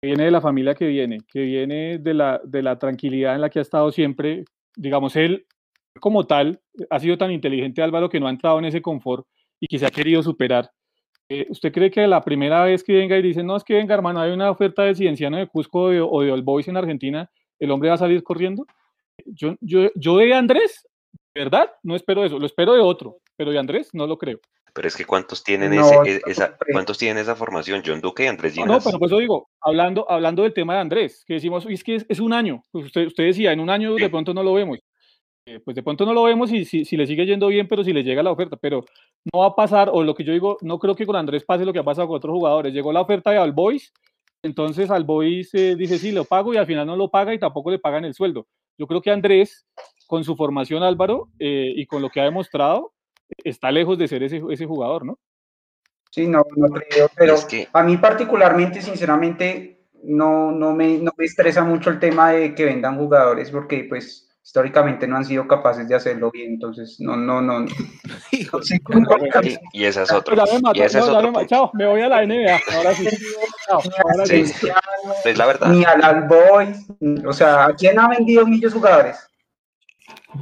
que viene de la familia que viene, que viene de la, de la tranquilidad en la que ha estado siempre, digamos, él como tal ha sido tan inteligente Álvaro que no ha entrado en ese confort y que se ha querido superar. Eh, ¿Usted cree que la primera vez que venga y dice, no, es que venga hermano, hay una oferta de Cienciano de Cusco o de, All Boys en Argentina, el hombre va a salir corriendo? Yo, yo, yo de Andrés, ¿verdad? No espero eso, lo espero de otro, pero de Andrés no lo creo. Pero es que ¿cuántos tienen, ese, esa, ¿cuántos tienen esa formación? John Duque y Andrés Ginas. No, pero por eso digo, hablando, hablando del tema de Andrés, que decimos, es que es, un año, pues usted, usted decía, en un año de pronto no lo vemos. Eh, pues de pronto no lo vemos y si, si, le sigue yendo bien, pero si le llega la oferta, pero no va a pasar, o lo que yo digo, no creo que con Andrés pase lo que ha pasado con otros jugadores. Llegó la oferta de Albois, entonces Albois eh, dice sí, lo pago y al final no lo paga y tampoco le pagan el sueldo. Yo creo que Andrés, con su formación Álvaro eh, y con lo que ha demostrado, está lejos de ser ese, ese jugador, ¿no? Sí, no, no creo, pero a mí particularmente, sinceramente, no, no, me, no me estresa mucho el tema de que vendan jugadores porque pues históricamente no han sido capaces de hacerlo bien, entonces no, no, no. (laughs) y esa es otra. Y esa es otra. Chao, me voy a la NBA. Ahora sí. Chao, ahora sí. Es la verdad. Ni al Boys, o sea, ¿quién ha vendido millos jugadores?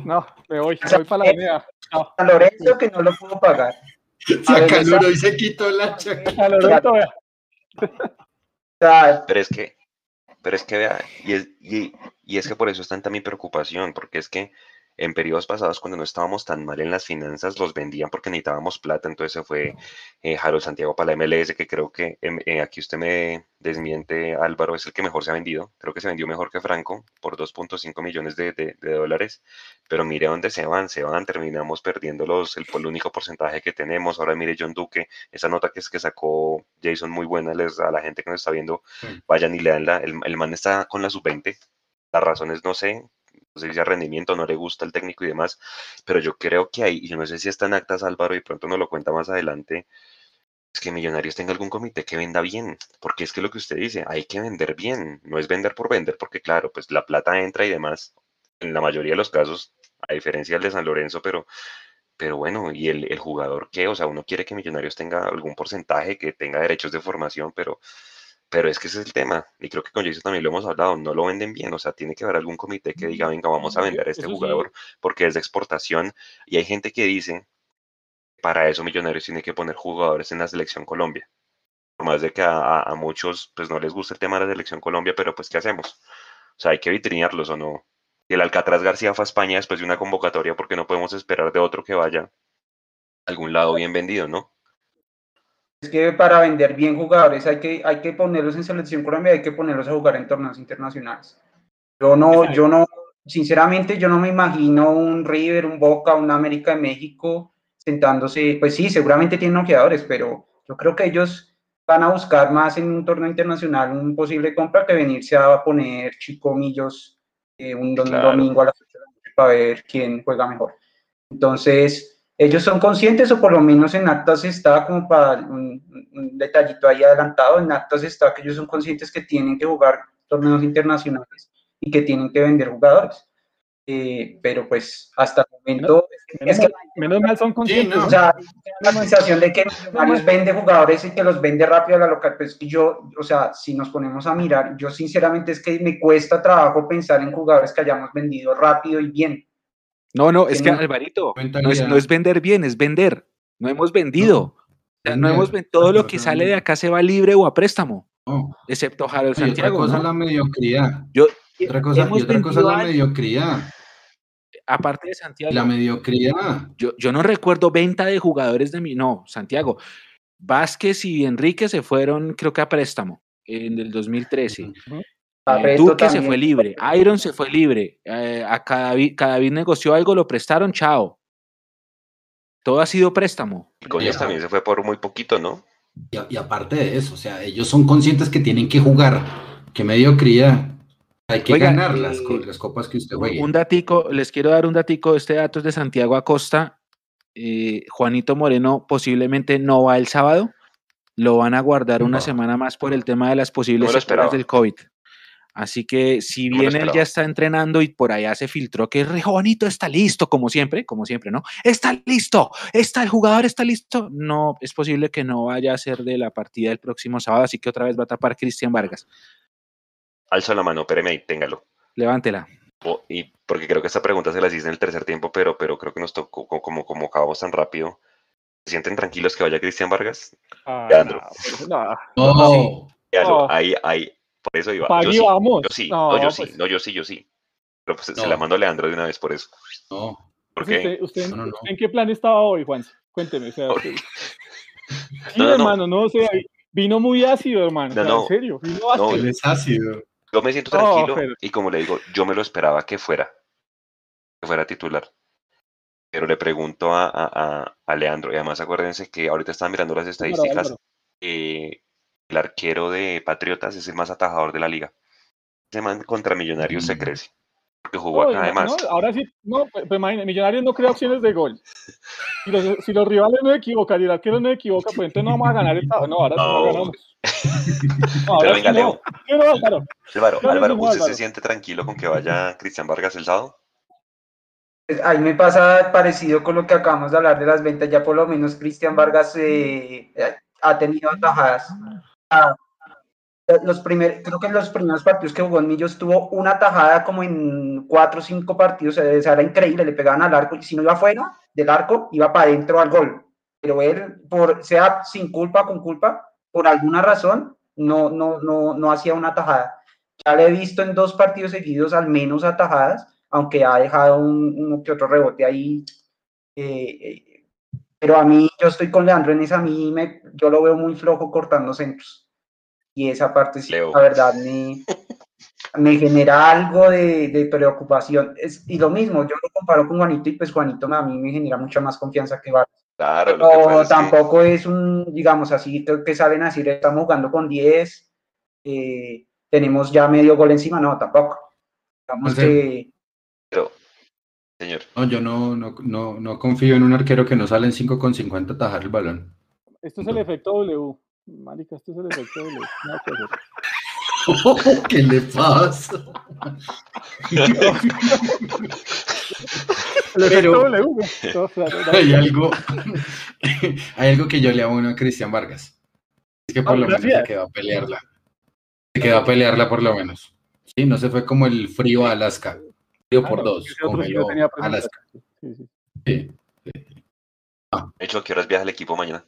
No, me voy, me voy para la NBA. Chao. A Lorenzo que no lo puedo pagar. Se acaloró y se quitó la chaca. Pero es que pero es que vea, y es, y, y es que por eso está en también preocupación, porque es que en periodos pasados, cuando no estábamos tan mal en las finanzas, los vendían porque necesitábamos plata. Entonces se fue eh, Harold Santiago para la MLS, que creo que em, eh, aquí usted me desmiente, Álvaro, es el que mejor se ha vendido. Creo que se vendió mejor que Franco por 2.5 millones de, de, dólares. Pero mire dónde se van, se van, terminamos perdiendo los, el, el, único porcentaje que tenemos. Ahora mire John Duque, esa nota que es que sacó Jason muy buena les, a la gente que nos está viendo. Vayan y leanla. El, el man está con la sub-20. Las razones no sé, no sé si a rendimiento, no le gusta el técnico y demás, pero yo creo que hay, y no sé si está en actas Álvaro y pronto nos lo cuenta más adelante, es que Millonarios tenga algún comité que venda bien, porque es que lo que usted dice, hay que vender bien, no es vender por vender, porque claro, pues la plata entra y demás, en la mayoría de los casos, a diferencia del de San Lorenzo, pero, pero bueno, y el, el jugador qué, o sea, uno quiere que Millonarios tenga algún porcentaje, que tenga derechos de formación, pero pero es que ese es el tema, y creo que con Jason también lo hemos hablado, no lo venden bien, o sea, tiene que haber algún comité que diga, venga, vamos a vender a este jugador porque es de exportación, y hay gente que dice, para eso Millonarios tiene que poner jugadores en la selección Colombia. Por más de que a, muchos pues no les gusta el tema de la selección Colombia, pero pues ¿qué hacemos? O sea, hay que vitrinearlos o no. Y el Alcatraz García fue a España después de una convocatoria porque no podemos esperar de otro que vaya a algún lado bien vendido, ¿no? Es que para vender bien jugadores hay que, hay que ponerlos en selección Colombia, hay que ponerlos a jugar en torneos internacionales. Yo no, yo no, sinceramente yo no me imagino un River, un Boca, un América de México sentándose, pues sí, seguramente tienen ojeadores, pero yo creo que ellos van a buscar más en un torneo internacional un posible compra que venirse a poner chicomillos eh, un, domingo a las 8 de la noche para ver quién juega mejor. Entonces, ellos son conscientes, o por lo menos en actas está como para un, un, detallito ahí adelantado, en actas está que ellos son conscientes que tienen que jugar torneos internacionales y que tienen que vender jugadores. Eh, pero pues hasta el momento menos, es que menos mal son conscientes. o sea, la sensación de que Millonarios vende jugadores y que los vende rápido a la local, pues yo, o sea, si nos ponemos a mirar, yo sinceramente es que me cuesta trabajo pensar en jugadores que hayamos vendido rápido y bien. No, no, es que Alvarito, no es, no es, vender bien, es vender. No hemos vendido. No, no hemos vendido. Todo lo que sale de acá se va libre o a préstamo. Excepto Harold Santiago. Otra cosa ¿no? la mediocridad. Yo, otra cosa, y otra cosa es la mediocridad. Aparte de Santiago. La mediocridad. Yo, yo no recuerdo venta de jugadores de mi. No, Santiago. Vázquez y Enrique se fueron, creo que a préstamo, en el 2013. Uh -huh. Eh, Duque se fue libre, Iron se fue libre, eh, a Cadavid, Cadavid negoció algo, lo prestaron, chao. Todo ha sido préstamo. Y Coñas también se fue por muy poquito, ¿no? Y, y, aparte de eso, o sea, ellos son conscientes que tienen que jugar. Qué mediocridad. Hay que Oiga, ganar las, eh, las, copas que usted juegue. Un datico, les quiero dar un datico. Este dato es de Santiago Acosta. Eh, Juanito Moreno posiblemente no va el sábado. Lo van a guardar no. una semana más por el tema de las posibles no del COVID. Así que si bien él ya está entrenando y por allá se filtró que Juanito está listo, como siempre, como siempre, ¿no? Está listo, está el jugador está listo. No, es posible que no vaya a ser de la partida del próximo sábado, así que otra vez va a tapar Cristian Vargas. Alzo la mano, espéreme ahí, téngalo. Levántela. Oh, y porque creo que esta pregunta se la hice en el tercer tiempo, pero, pero creo que nos tocó, como, como acabamos tan rápido. ¿Se sienten tranquilos que vaya Cristian Vargas? Ah, Leandro. No, no. no. Sí, no. Ahí, ahí, por eso iba. Yo sí, vamos. yo sí, no, yo sí, no, yo sí, yo sí. Pero pues se la mando a Leandro de una vez por eso. No. ¿Por qué? ¿Usted, en qué plan estaba hoy, Juan? Cuénteme. O sea, usted... sí, hermano, no, o sea, vino muy ácido, hermano. O sea, en serio, vino ácido. No, es ácido. Yo me siento tranquilo pero... y como le digo, yo me lo esperaba que fuera, que fuera titular. Pero le pregunto a, a, a Leandro, y además acuérdense que ahorita están mirando las estadísticas. Eh, el arquero de Patriotas es el más atajador de la liga. Ese man contra Millonarios mm. se crece. Porque jugó no, acá además. No, ahora sí, no, pues, imagínate, Millonarios no crea opciones de gol. Si los, si los, rivales no equivocan y el arquero no equivoca, pues entonces no vamos a ganar el No, ahora no, no ganamos. (laughs) No, Pero venga, Leo. No, Álvaro. Álvaro, Álvaro ¿usted Álvaro. se siente tranquilo con que vaya Cristian Vargas el sábado? Ahí me pasa parecido con lo que acabamos de hablar de las ventas. Ya por lo menos Cristian Vargas eh, ha tenido atajadas. Ah, los primer, creo que en los primeros partidos que jugó en Millos tuvo una tajada como en cuatro o cinco partidos, o sea, era increíble, le pegaban al arco y si no iba fuera del arco, iba para adentro al gol. Pero él, por, sea sin culpa o con culpa, por alguna razón, no, no, no, no hacía una tajada. Ya le he visto en dos partidos seguidos al menos atajadas, aunque ha dejado un, que otro rebote ahí. Eh, pero a mí, yo estoy con Leandro en esa, a mí me, yo lo veo muy flojo cortando centros y esa parte sí, la verdad me, me genera algo de, de preocupación. Es, y lo mismo, yo lo comparo con Juanito y pues Juanito a mí me genera mucha más confianza que Vargas. Claro, es tampoco que... es un, digamos así, que salen así, estamos jugando con 10, eh, tenemos ya medio gol encima, no, tampoco. Digamos que... Pero, señor. No, yo no, no, no, no confío en un arquero que no sale en 5 con 50 a tajar el balón. Esto es el efecto W. Marica, esto es el efecto de los... (laughs) ¿Qué le pasa? (laughs) Pero hay algo, (laughs) hay algo que yo le abono a Cristian Vargas. Es que por lo menos se quedó a pelearla. Se quedó a pelearla por lo menos. Sí, no se fue como el frío a Alaska. Frío por dos. Congeló Alaska. Sí, sí. Ah. De hecho, ¿a qué horas viaja el equipo mañana?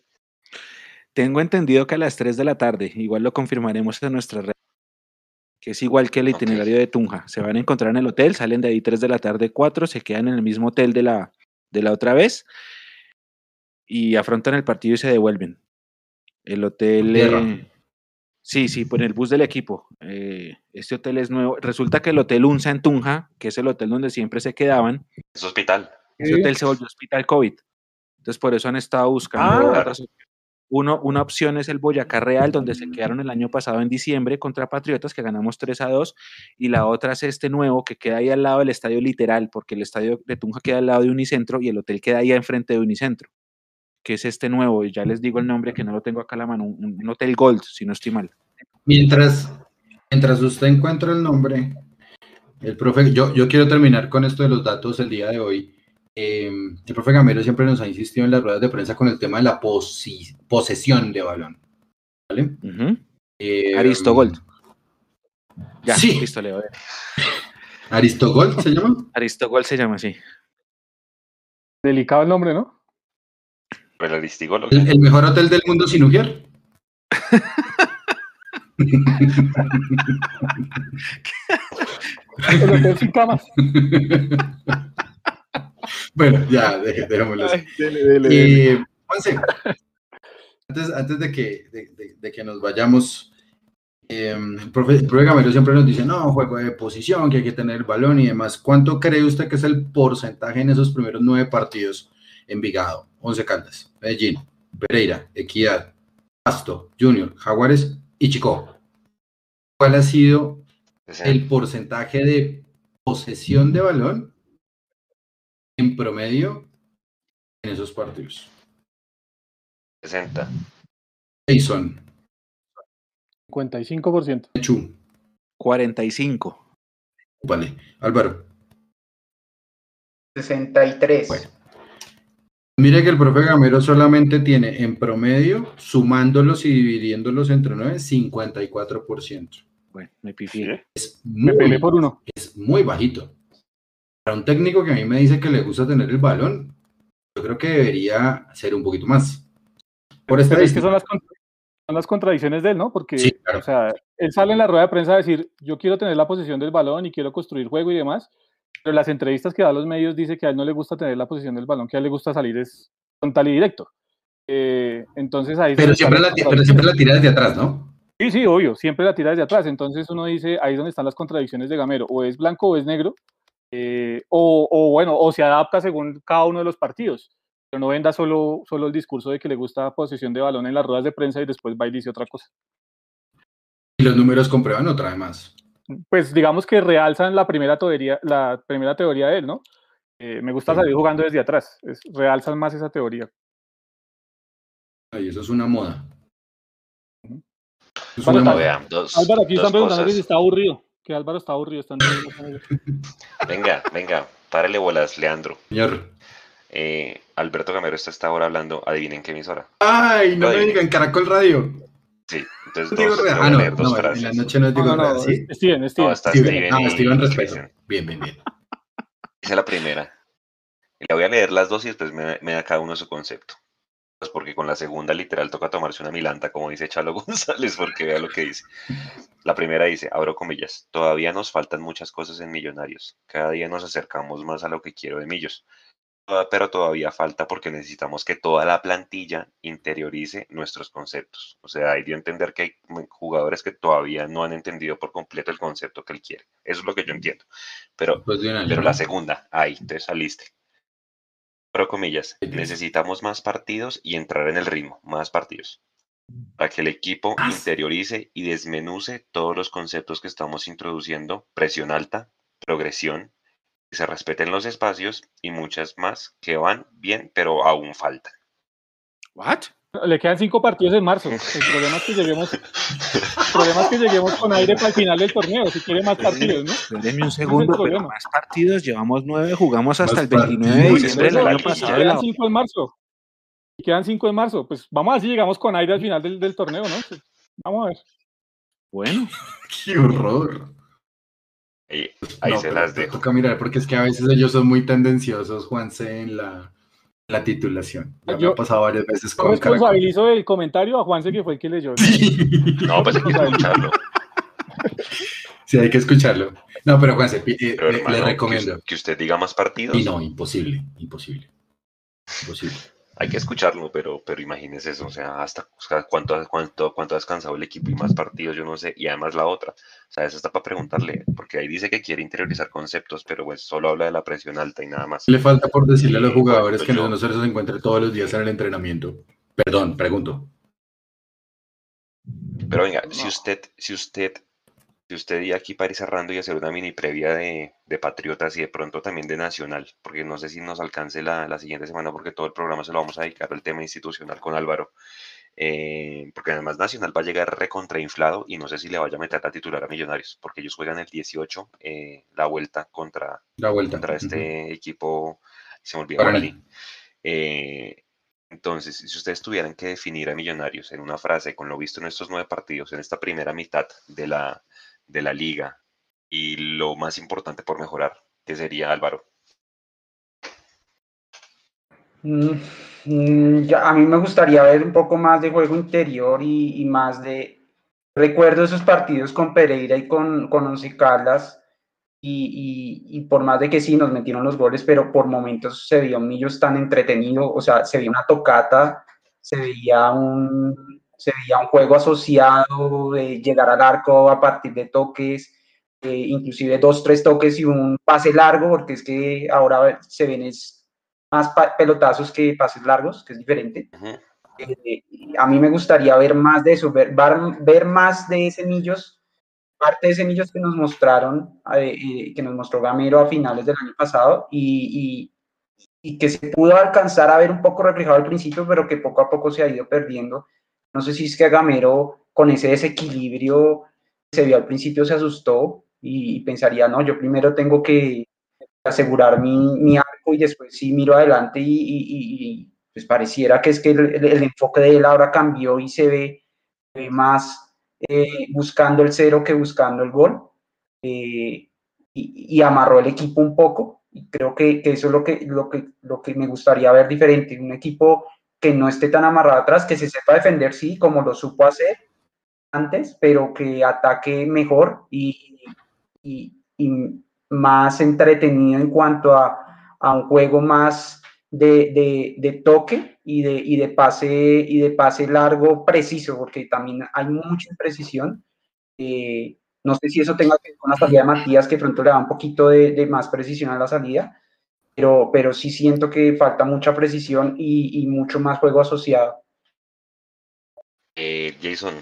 Tengo entendido que a las 3 de la tarde, igual lo confirmaremos en nuestra red, que es igual que el itinerario okay. de Tunja. Se van a encontrar en el hotel, salen de ahí 3 de la tarde, 4, se quedan en el mismo hotel de la, de la otra vez y afrontan el partido y se devuelven. El hotel... Eh, sí, sí, por el bus del equipo. Eh, este hotel es nuevo. Resulta que el hotel UNSA en Tunja, que es el hotel donde siempre se quedaban. Es hospital. Ese hotel se volvió hospital COVID. Entonces, por eso han estado buscando Ah. otras opciones. Uno, una opción es el Boyacá Real, donde se quedaron el año pasado en diciembre contra Patriotas, que ganamos 3 a 2. Y la otra es este nuevo, que queda ahí al lado del estadio literal, porque el estadio de Tunja queda al lado de Unicentro y el hotel queda ahí enfrente de Unicentro, que es este nuevo. Y ya les digo el nombre, que no lo tengo acá a la mano, un, un hotel Gold, si no estoy mal. Mientras, mientras usted encuentra el nombre, el profe, yo, yo quiero terminar con esto de los datos el día de hoy. Eh, el profe Gamero siempre nos ha insistido en las ruedas de prensa con el tema de la posi- posesión de balón. ¿Vale? Ujú. Eh, Aristogold. Ya, Sí. listo, Leo. Aristogold se llama. Aristogold se llama así. Delicado el nombre, ¿no? Pero el listigolo. El, el mejor hotel del mundo sin Ujier. (laughs) El hotel sin camas. (laughs) bueno, ya, dej- dejémoslo así. dele, dele, Eh, Juanse, antes, antes de, que, de, de- de que nos vayamos, eh, el, profe, el profe Gamero siempre nos dice, no, juego de posición, que hay que tener el balón y demás. ¿Cuánto cree usted que es el porcentaje en esos primeros nueve partidos? Envigado, Once Caldas, Medellín, Pereira, Equidad, Pasto, Junior, Jaguares y Chico. ¿Cuál ha sido el porcentaje de posesión de balón en promedio en esos partidos? 60. Jason, 55%. Chu, 45. vale, Álvaro. 63. Bueno. Mire que el profe Gamero solamente tiene en promedio, sumándolos y dividiéndolos entre 9, 54%. Bueno, me pifié. Es Me muy, peleé por uno. es muy bajito. Para un técnico que a mí me dice que le gusta tener el balón, yo creo que debería ser un poquito más. Por Pero es que son las, son las contradicciones de él, ¿no? Porque, Sí, claro. o sea, él sale en la rueda de prensa a decir, yo quiero tener la posición del balón y quiero construir juego y demás, pero las entrevistas que da a los medios dice que a él no le gusta tener la posición del balón, que a él le gusta salir es frontal y directo. Eh, entonces ahí Pero siempre, la, pero siempre la tira desde atrás, ¿no? Sí, sí, obvio, siempre la tira desde atrás. Entonces uno dice, ahí es donde están las contradicciones de Gamero, o es blanco o es negro, eh, o, o bueno, o se adapta según cada uno de los partidos. Pero no venda solo, solo el discurso de que le gusta posesión de balón en las ruedas de prensa y después va y dice otra cosa. Y los números comprueban otra vez más. Pues digamos que realzan la primera teoría, la primera teoría de él, ¿no? Eh, me gusta Sí. salir jugando desde atrás. Es, realzan más esa teoría. Y eso es una moda. Es Bueno, una moda. Dos, Álvaro, aquí dos están preguntando que si está aburrido. Que Álvaro está aburrido. Que- (laughs) Venga, venga, párele bolas, Leandro. Señor. Eh, Alberto Gamero está hasta ahora hablando, adivinen qué emisora. Ay, no me digan Caracol Radio. Sí, entonces Digo dos, voy Ah, no, dos no, en la noche no es No, no, ¿sí? Steven, Steven. No, está Steven. Steven y Steven Respeto. Bien, bien, bien. Dice la primera. Le voy a leer las dos y después me, me da cada uno su concepto. Pues porque con la segunda literal toca tomarse una milanta, como dice Chalo (laughs) González, porque vea lo que dice. La primera dice, abro comillas, todavía nos faltan muchas cosas en Millonarios. Cada día nos acercamos más a lo que quiero de Millos. Toda- Pero todavía falta porque necesitamos que toda la plantilla interiorice nuestros conceptos. O sea, hay de entender que hay jugadores que todavía no han entendido por completo el concepto que él quiere. Eso es lo que yo entiendo. Pero año. pero la segunda, ahí, te saliste. Pero comillas, necesitamos más partidos y entrar en el ritmo, más partidos. Para que el equipo Ah, interiorice y desmenuce todos los conceptos que estamos introduciendo, presión alta, progresión, que se respeten los espacios y muchas más que van bien, pero aún faltan. ¿What? Le quedan cinco partidos en marzo. El (laughs) problema es que lleguemos, el problema es que lleguemos con aire para el final del torneo. Si quiere más partidos, ¿no? Espérenme un segundo, pero más partidos, llevamos nueve, jugamos hasta Más el 29 de diciembre del año pasado. Quedan cinco en marzo. Y quedan cinco en marzo. Pues vamos a ver si llegamos con aire al final del, del torneo, ¿no? Vamos a ver. Bueno, (laughs) Qué horror. Y ahí No, se las dejo. Toca mirar, porque es que a veces ellos son muy tendenciosos, Juanse, en la, la titulación. Ya me Yo- ha pasado varias veces Yo con Caracol. responsabilizo del comentario a Juanse, que fue el que leyó. No, pues hay que escucharlo. Sí, hay que escucharlo. No, pero Juanse, eh, Pero, le- hermano, le que recomiendo. Que, usted diga más partidos. Y no, imposible, imposible. Imposible. Hay que escucharlo, pero, pero imagínese eso, o sea, hasta cuánto, cuánto, cuánto ha descansado el equipo y más partidos, yo no sé, y además la otra, o sea, eso está para preguntarle, porque ahí dice que quiere interiorizar conceptos, pero pues solo habla de la presión alta y nada más. Le falta por decirle a los jugadores que no, se los encuentre todos los días en el entrenamiento. Perdón, pregunto. Pero venga, si usted, si usted usted y aquí para ir cerrando y hacer una mini previa de, Patriotas y de pronto también de Nacional, porque no sé si nos alcance la, siguiente semana, porque todo el programa se lo vamos a dedicar al tema institucional con Álvaro. Eh, porque además Nacional va a llegar recontrainflado y no sé si le vaya a meter a titular a Millonarios, porque ellos juegan el 18 eh, la vuelta contra, la vuelta. contra este equipo, se me olvidó, eh, entonces, si ustedes tuvieran que definir a Millonarios en una frase con lo visto en estos nueve partidos, en esta primera mitad de la, de la liga y lo más importante por mejorar, ¿qué sería Álvaro? Mm, mm, a mí me gustaría ver un poco más de juego interior y, más de... Recuerdo esos partidos con Pereira y con, con Once Caldas y, y, por más de que sí nos metieron los goles, pero por momentos se un Millos tan entretenido, o sea, se veía una tocata, se veía un, se veía un juego asociado de llegar al arco a partir de toques, eh, inclusive dos, tres toques y un pase largo, porque es que ahora se ven es más pelotazos que pases largos, que es diferente. Eh, a mí me gustaría ver más de eso, ver, ver, más de semillos, parte de semillos que nos mostraron, eh, que nos mostró Gamero a finales del año pasado y, y, y que se pudo alcanzar a ver un poco reflejado al principio, pero que poco a poco se ha ido perdiendo no sé si es que Gamero con ese desequilibrio se vio al principio se asustó y, pensaría, no, yo primero tengo que asegurar mi, arco y después sí miro adelante y, pues pareciera que es que el, enfoque de él ahora cambió y se ve, más eh, buscando el cero que buscando el gol eh, y, amarró el equipo un poco y creo que, eso es lo que, lo, que, lo que me gustaría ver diferente, un equipo que no esté tan amarrado atrás, que se sepa defender, sí, como lo supo hacer antes, pero que ataque mejor y, más entretenido en cuanto a, un juego más de, toque y de, de, pase, y de pase largo preciso, porque también hay mucha imprecisión. Eh, no sé si eso tenga que ver con la salida de Matías, que pronto le da un poquito de, de más precisión a la salida, pero, pero sí siento que falta mucha precisión y, mucho más juego asociado. Eh, Jason,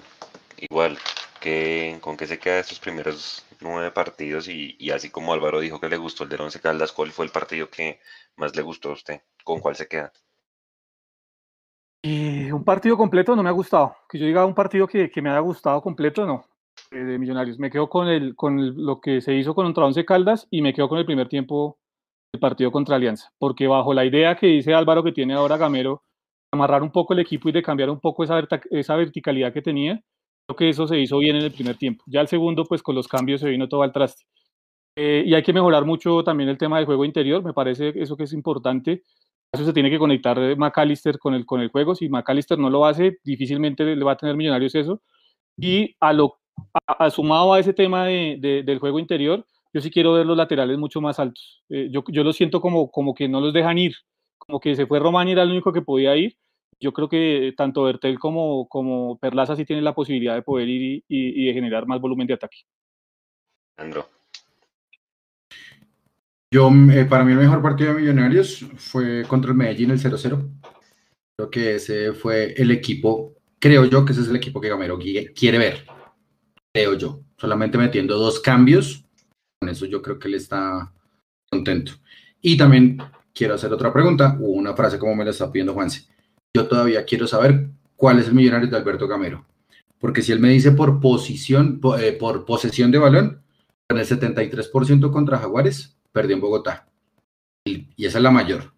igual, que, ¿con qué se queda estos primeros nueve partidos? Y, así como Álvaro dijo que le gustó el de Once Caldas, ¿cuál fue el partido que más le gustó a usted? ¿Con cuál se queda? Eh, un partido completo no me ha gustado. Que yo diga un partido que, me haya gustado completo, no. Eh, de Millonarios. Me quedo con, el, con lo que se hizo contra Once Caldas y me quedo con el primer tiempo el partido contra Alianza, porque bajo la idea que dice Álvaro que tiene ahora Gamero, amarrar un poco el equipo y de cambiar un poco esa, esa verticalidad que tenía, creo que eso se hizo bien en el primer tiempo. Ya el segundo, pues con los cambios se vino todo al traste. Eh, y hay que mejorar mucho también el tema del juego interior, me parece eso que es importante. Eso se tiene que conectar McAllister con el, con el juego. Si McAllister no lo hace, difícilmente le va a tener Millonarios eso. Y a lo, a, sumado a ese tema de, del juego interior, yo sí quiero ver los laterales mucho más altos. Eh, yo, yo lo siento como, como que no los dejan ir, como que se fue Román y era el único que podía ir. Yo creo que tanto Bertel como, como Perlaza sí tienen la posibilidad de poder ir y, de generar más volumen de ataque. Andro. Yo, eh, para mí el mejor partido de Millonarios fue contra el Medellín, el 0-0. Creo que ese fue el equipo, creo yo que ese es el equipo que Gamero quiere ver, creo yo. Solamente metiendo dos cambios con eso yo creo que él está contento. Y también quiero hacer otra pregunta, o una frase como me la está pidiendo Juanse. Yo todavía quiero saber cuál es el millonario de Alberto Gamero. Porque si él me dice por posición, eh, por, posesión de balón, con el 73% contra Jaguares, perdió en Bogotá. Y, y esa es la mayor.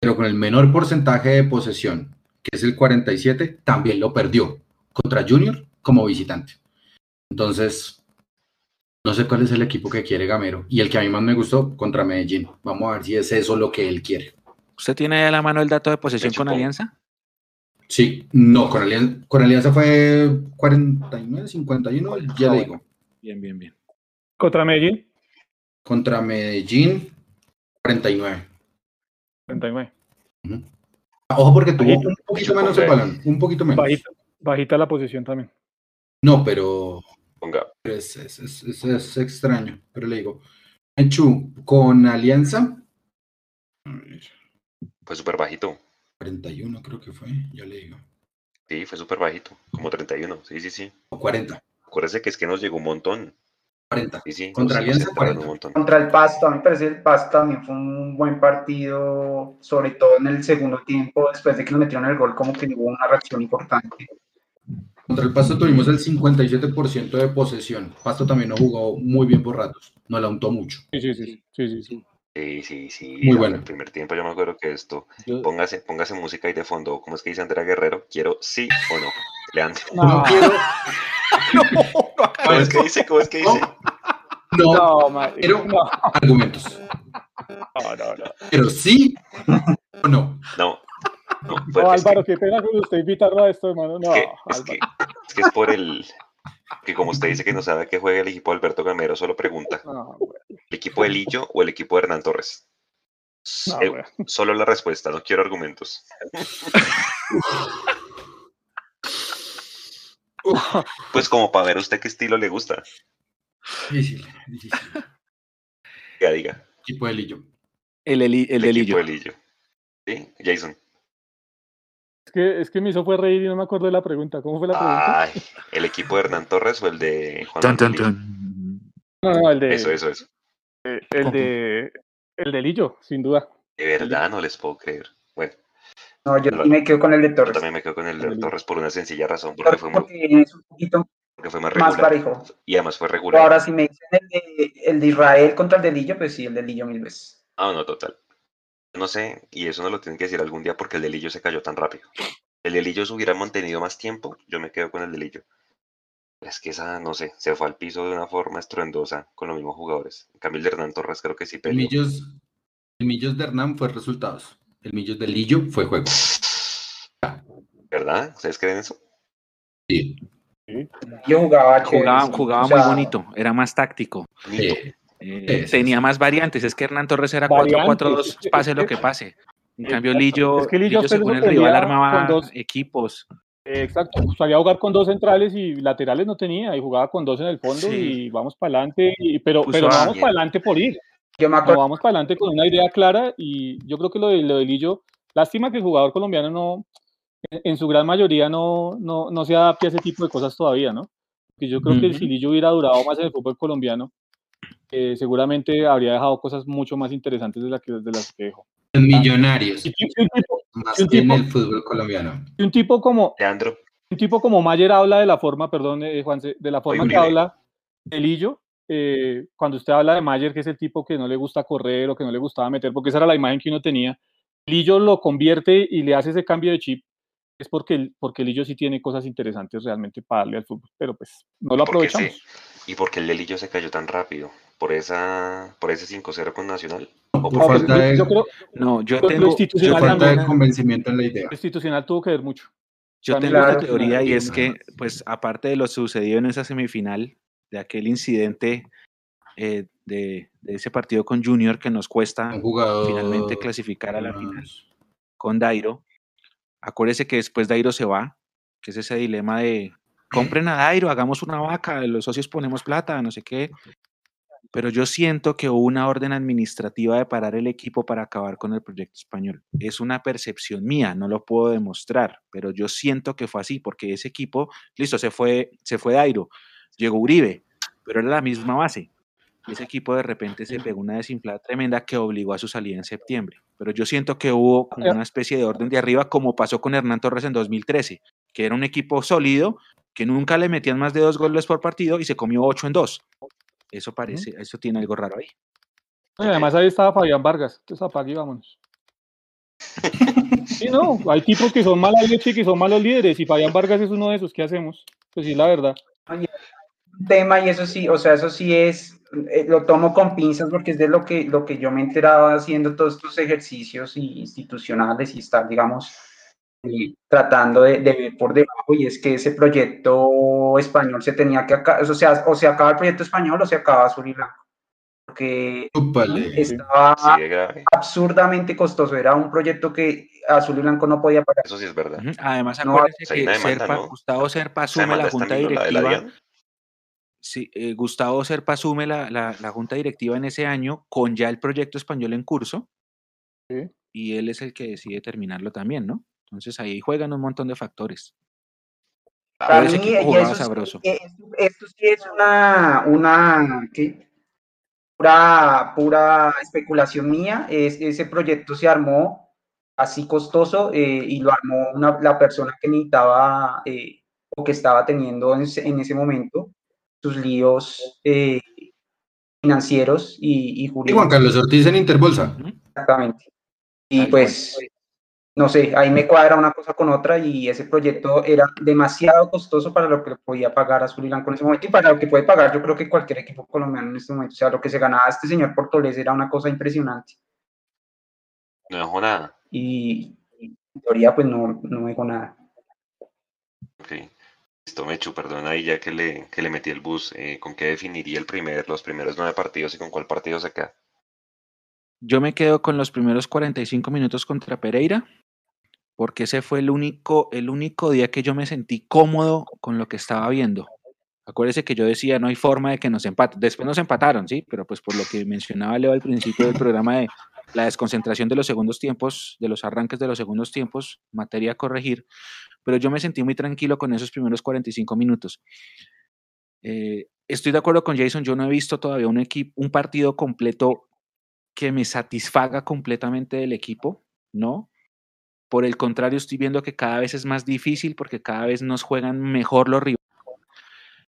Pero con el menor porcentaje de posesión, que es el 47, también lo perdió contra Junior como visitante. Entonces, no sé cuál es el equipo que quiere Gamero. Y el que a mí más me gustó, contra Medellín. Vamos a ver si es eso lo que él quiere. ¿Usted tiene a la mano el dato de posesión con Alianza? Sí, no, con Alianza, con Alianza fue 49, 51, ya le digo. Bien, bien, bien. ¿Contra Medellín? Contra Medellín, 49. 49. Ojo porque tuvo Bajito. un poquito menos el balón, un poquito menos. Bajita, bajita la posición también. No, pero Ponga, es, es, es- es- extraño. Pero le digo, Menchu, con Alianza, a ver, fue súper bajito. 41 creo que fue, ya le digo. Sí, fue súper bajito. Como 31. Sí, sí, sí. O 40, Acuérdese que es que nos llegó un montón. 40. Sí, sí. Contra Alianza, entraron 40. un montón. Contra el Pasto, a mí me parece que el Pasto también fue un buen partido, sobre todo en el segundo tiempo, después de que nos metieron el gol, como que hubo una reacción importante. Contra el Pasto tuvimos el 57% de posesión. Pasto también no jugó muy bien por ratos, no la untó mucho. Sí, sí, sí. sí, sí, sí. Sí, sí, sí. Muy En bueno. El primer tiempo yo me acuerdo que esto, Yo- póngase, póngase música ahí de fondo, ¿cómo es que dice Andrea Guerrero? Quiero sí o no. Leandro. No (laughs) quiero, ¿Cómo es que dice? ¿Cómo es que dice? no, No, ma- Pero- no, argumentos. no, no, no. Pero sí o no. No. (laughs) No, es que- Álvaro, qué pena con usted invitarlo a esto, hermano. No, Es que, es, que, Álvaro. es que es por el. Que como usted dice que no sabe a qué juega el equipo de Alberto Gamero, solo pregunta: No, ¿el equipo de Lillo o el equipo de Hernán Torres? No, eh, solo la respuesta, no quiero argumentos. (laughs) Pues como para ver a usted qué estilo le gusta. Difícil, difícil. Ya diga. Equipo de Lillo. El, el El delillo. equipo de Lillo. ¿Sí? Jason. Es que, es que me hizo fue reír y no me acuerdo de la pregunta. ¿Cómo fue la pregunta? Ay, ¿el equipo de Hernán Torres o el de Juan Tan. No, no, el de, Eso, eso, eso. eh, el de, el de Lillo, sin duda. De verdad, no les puedo creer. Bueno, No, yo No, me quedo con el de yo Torres. también me quedo con el de. Torres por una sencilla razón, porque Porque, fue, muy, porque es un poquito porque fue más más parejo. Y además fue Pero regular. ahora si me dicen el de, el de Israel contra el de Lillo, pues sí, el de Lillo mil veces. Ah, no, total. No sé, y eso no lo tienen que decir algún día porque el delillo se cayó tan rápido. El delillo se hubiera mantenido más tiempo, yo me quedo con el delillo. Es que esa, no sé, se fue al piso de una forma estruendosa con los mismos jugadores. En cambio, el de Hernán Torres creo que sí El peleó. Millos, el Millos de Hernán fue resultados. El Millos de Lillo fue juego. ¿Verdad? ¿Ustedes creen eso? Sí. Yo jugaba Jugaba, jugaba O sea, muy bonito, era más táctico. Eh, eh, tenía más variantes. Es que Hernán Torres era Variantes. 4-4-2, pase lo que pase. En cambio. Lillo, Es que Lillo Lillo se según el rival armaba dos- equipos. Exacto, sabía jugar con dos centrales y laterales no tenía, y jugaba con dos en el fondo Sí. y vamos para adelante, pero, Puso vamos para adelante por ir, Yo me no acuerdo vamos para adelante con una idea clara y yo creo que lo de, lo de Lillo, lástima que el jugador colombiano no, en, en su gran mayoría no, no, no se adapte a ese tipo de cosas todavía, ¿no? Que yo creo que si Lillo hubiera durado más en el fútbol colombiano, eh, seguramente habría dejado cosas mucho más interesantes de, la que, de las que dejó. Millonarios, Y, y un tipo, más un que en el fútbol colombiano. y un tipo como, Leandro, un tipo como Mayer habla de la forma, perdón, eh, Juanse, de la forma que habla de Lillo, eh, cuando usted habla de Mayer, que es el tipo que no le gusta correr o que no le gustaba meter, porque esa era la imagen que uno tenía, Lillo lo convierte y le hace ese cambio de chip, es porque, porque Lillo sí tiene cosas interesantes realmente para darle al fútbol, pero pues no lo ¿por qué aprovechamos. sí? ¿Y por qué el delillo se cayó tan rápido? ¿Por esa por ese 5-0 con Nacional? Por por No, falta de, yo creo No, yo tengo, yo falta de convencimiento en la idea. institucional tuvo que ver mucho. Yo También tengo una teoría y es que, pues, aparte de lo sucedido en esa semifinal, de aquel incidente eh, de, de ese partido con Junior que nos cuesta jugador finalmente clasificar a la más- final con Dairo, acuérdese que después Dairo se va, que es ese dilema de compren a Dairo, hagamos una vaca, los socios ponemos plata, no sé qué. Pero yo siento que hubo una orden administrativa de parar el equipo para acabar con el proyecto español. Es una percepción mía, no lo puedo demostrar, pero yo siento que fue así, porque ese equipo, listo, se fue, se fue Dairo, llegó Uribe, pero era la misma base. Ese equipo de repente se pegó una desinflada tremenda que obligó a su salida en septiembre. Pero yo siento que hubo como una especie de orden de arriba, como pasó con Hernán Torres en 2013, que era un equipo sólido, que nunca le metían más de dos goles por partido y se comió ocho en dos. Eso parece, eso tiene algo raro ahí. Además ahí estaba Fabián Vargas, entonces apague y vámonos. Sí, no, (laughs) hay tipos que son mala leche y que son malos líderes, y Fabián Vargas es uno de esos, ¿qué hacemos? Pues sí, la verdad. un tema y eso sí, o sea, eso sí es, eh, lo tomo con pinzas porque es de lo que, lo que yo me enteraba haciendo todos estos ejercicios y institucionales y estar, digamos, tratando de, de ver por debajo y es que ese proyecto español se tenía que acabar, o sea, o se acaba el proyecto español o se acaba Azul y Blanco, porque Úpale. estaba Sí, absurdamente costoso, era un proyecto que Azul y Blanco no podía pagar. Eso sí es verdad. Además, No, acuérdense hay que una demanda, Serpa- ¿no? Gustavo Serpa asume la junta la la directiva. DIAN. Sí, eh, Gustavo Serpa asume la, la- la junta directiva en ese año con ya el proyecto español en curso Sí. y él es el que decide terminarlo también, ¿no? Entonces ahí juegan un montón de factores. Para mí, equipo y jugaba eso sabroso. esto, sí es una, una ¿qué? Pura, pura especulación mía. Es, ese proyecto se armó así costoso eh, y lo armó una, la persona que necesitaba eh, o que estaba teniendo en, ese- en ese momento sus líos eh, financieros y, y Y Juan jurídicos. Carlos Ortiz en Interbolsa. Exactamente. Y pues, no sé, ahí me cuadra una cosa con otra y ese proyecto era demasiado costoso para lo que podía pagar Azul y Blanco en ese momento y para lo que puede pagar yo creo que cualquier equipo colombiano en este momento. O sea, lo que se ganaba este señor Portolés era una cosa impresionante. No dejó nada. Y, y en teoría pues no, no me dijo nada. Ok. Listo, Mechu, perdona ahí ya que le, que le metí el bus. eh, ¿Con qué definiría el primer, los primeros nueve partidos y con cuál partido se queda? Yo me quedo con los primeros 45 minutos contra Pereira, porque ese fue el único, el único día que yo me sentí cómodo con lo que estaba viendo. Acuérdese que yo decía, no hay forma de que nos empaten. Después nos empataron, sí, pero pues por lo que mencionaba Leo al principio del programa de la desconcentración de los segundos tiempos, de los arranques de los segundos tiempos, materia a corregir, pero yo me sentí muy tranquilo con esos primeros 45 minutos. Eh, estoy de acuerdo con Jason, yo no he visto todavía un, equipo, un partido completo que me satisfaga completamente del equipo, ¿no? Por el contrario, estoy viendo que cada vez es más difícil porque cada vez nos juegan mejor los rivales.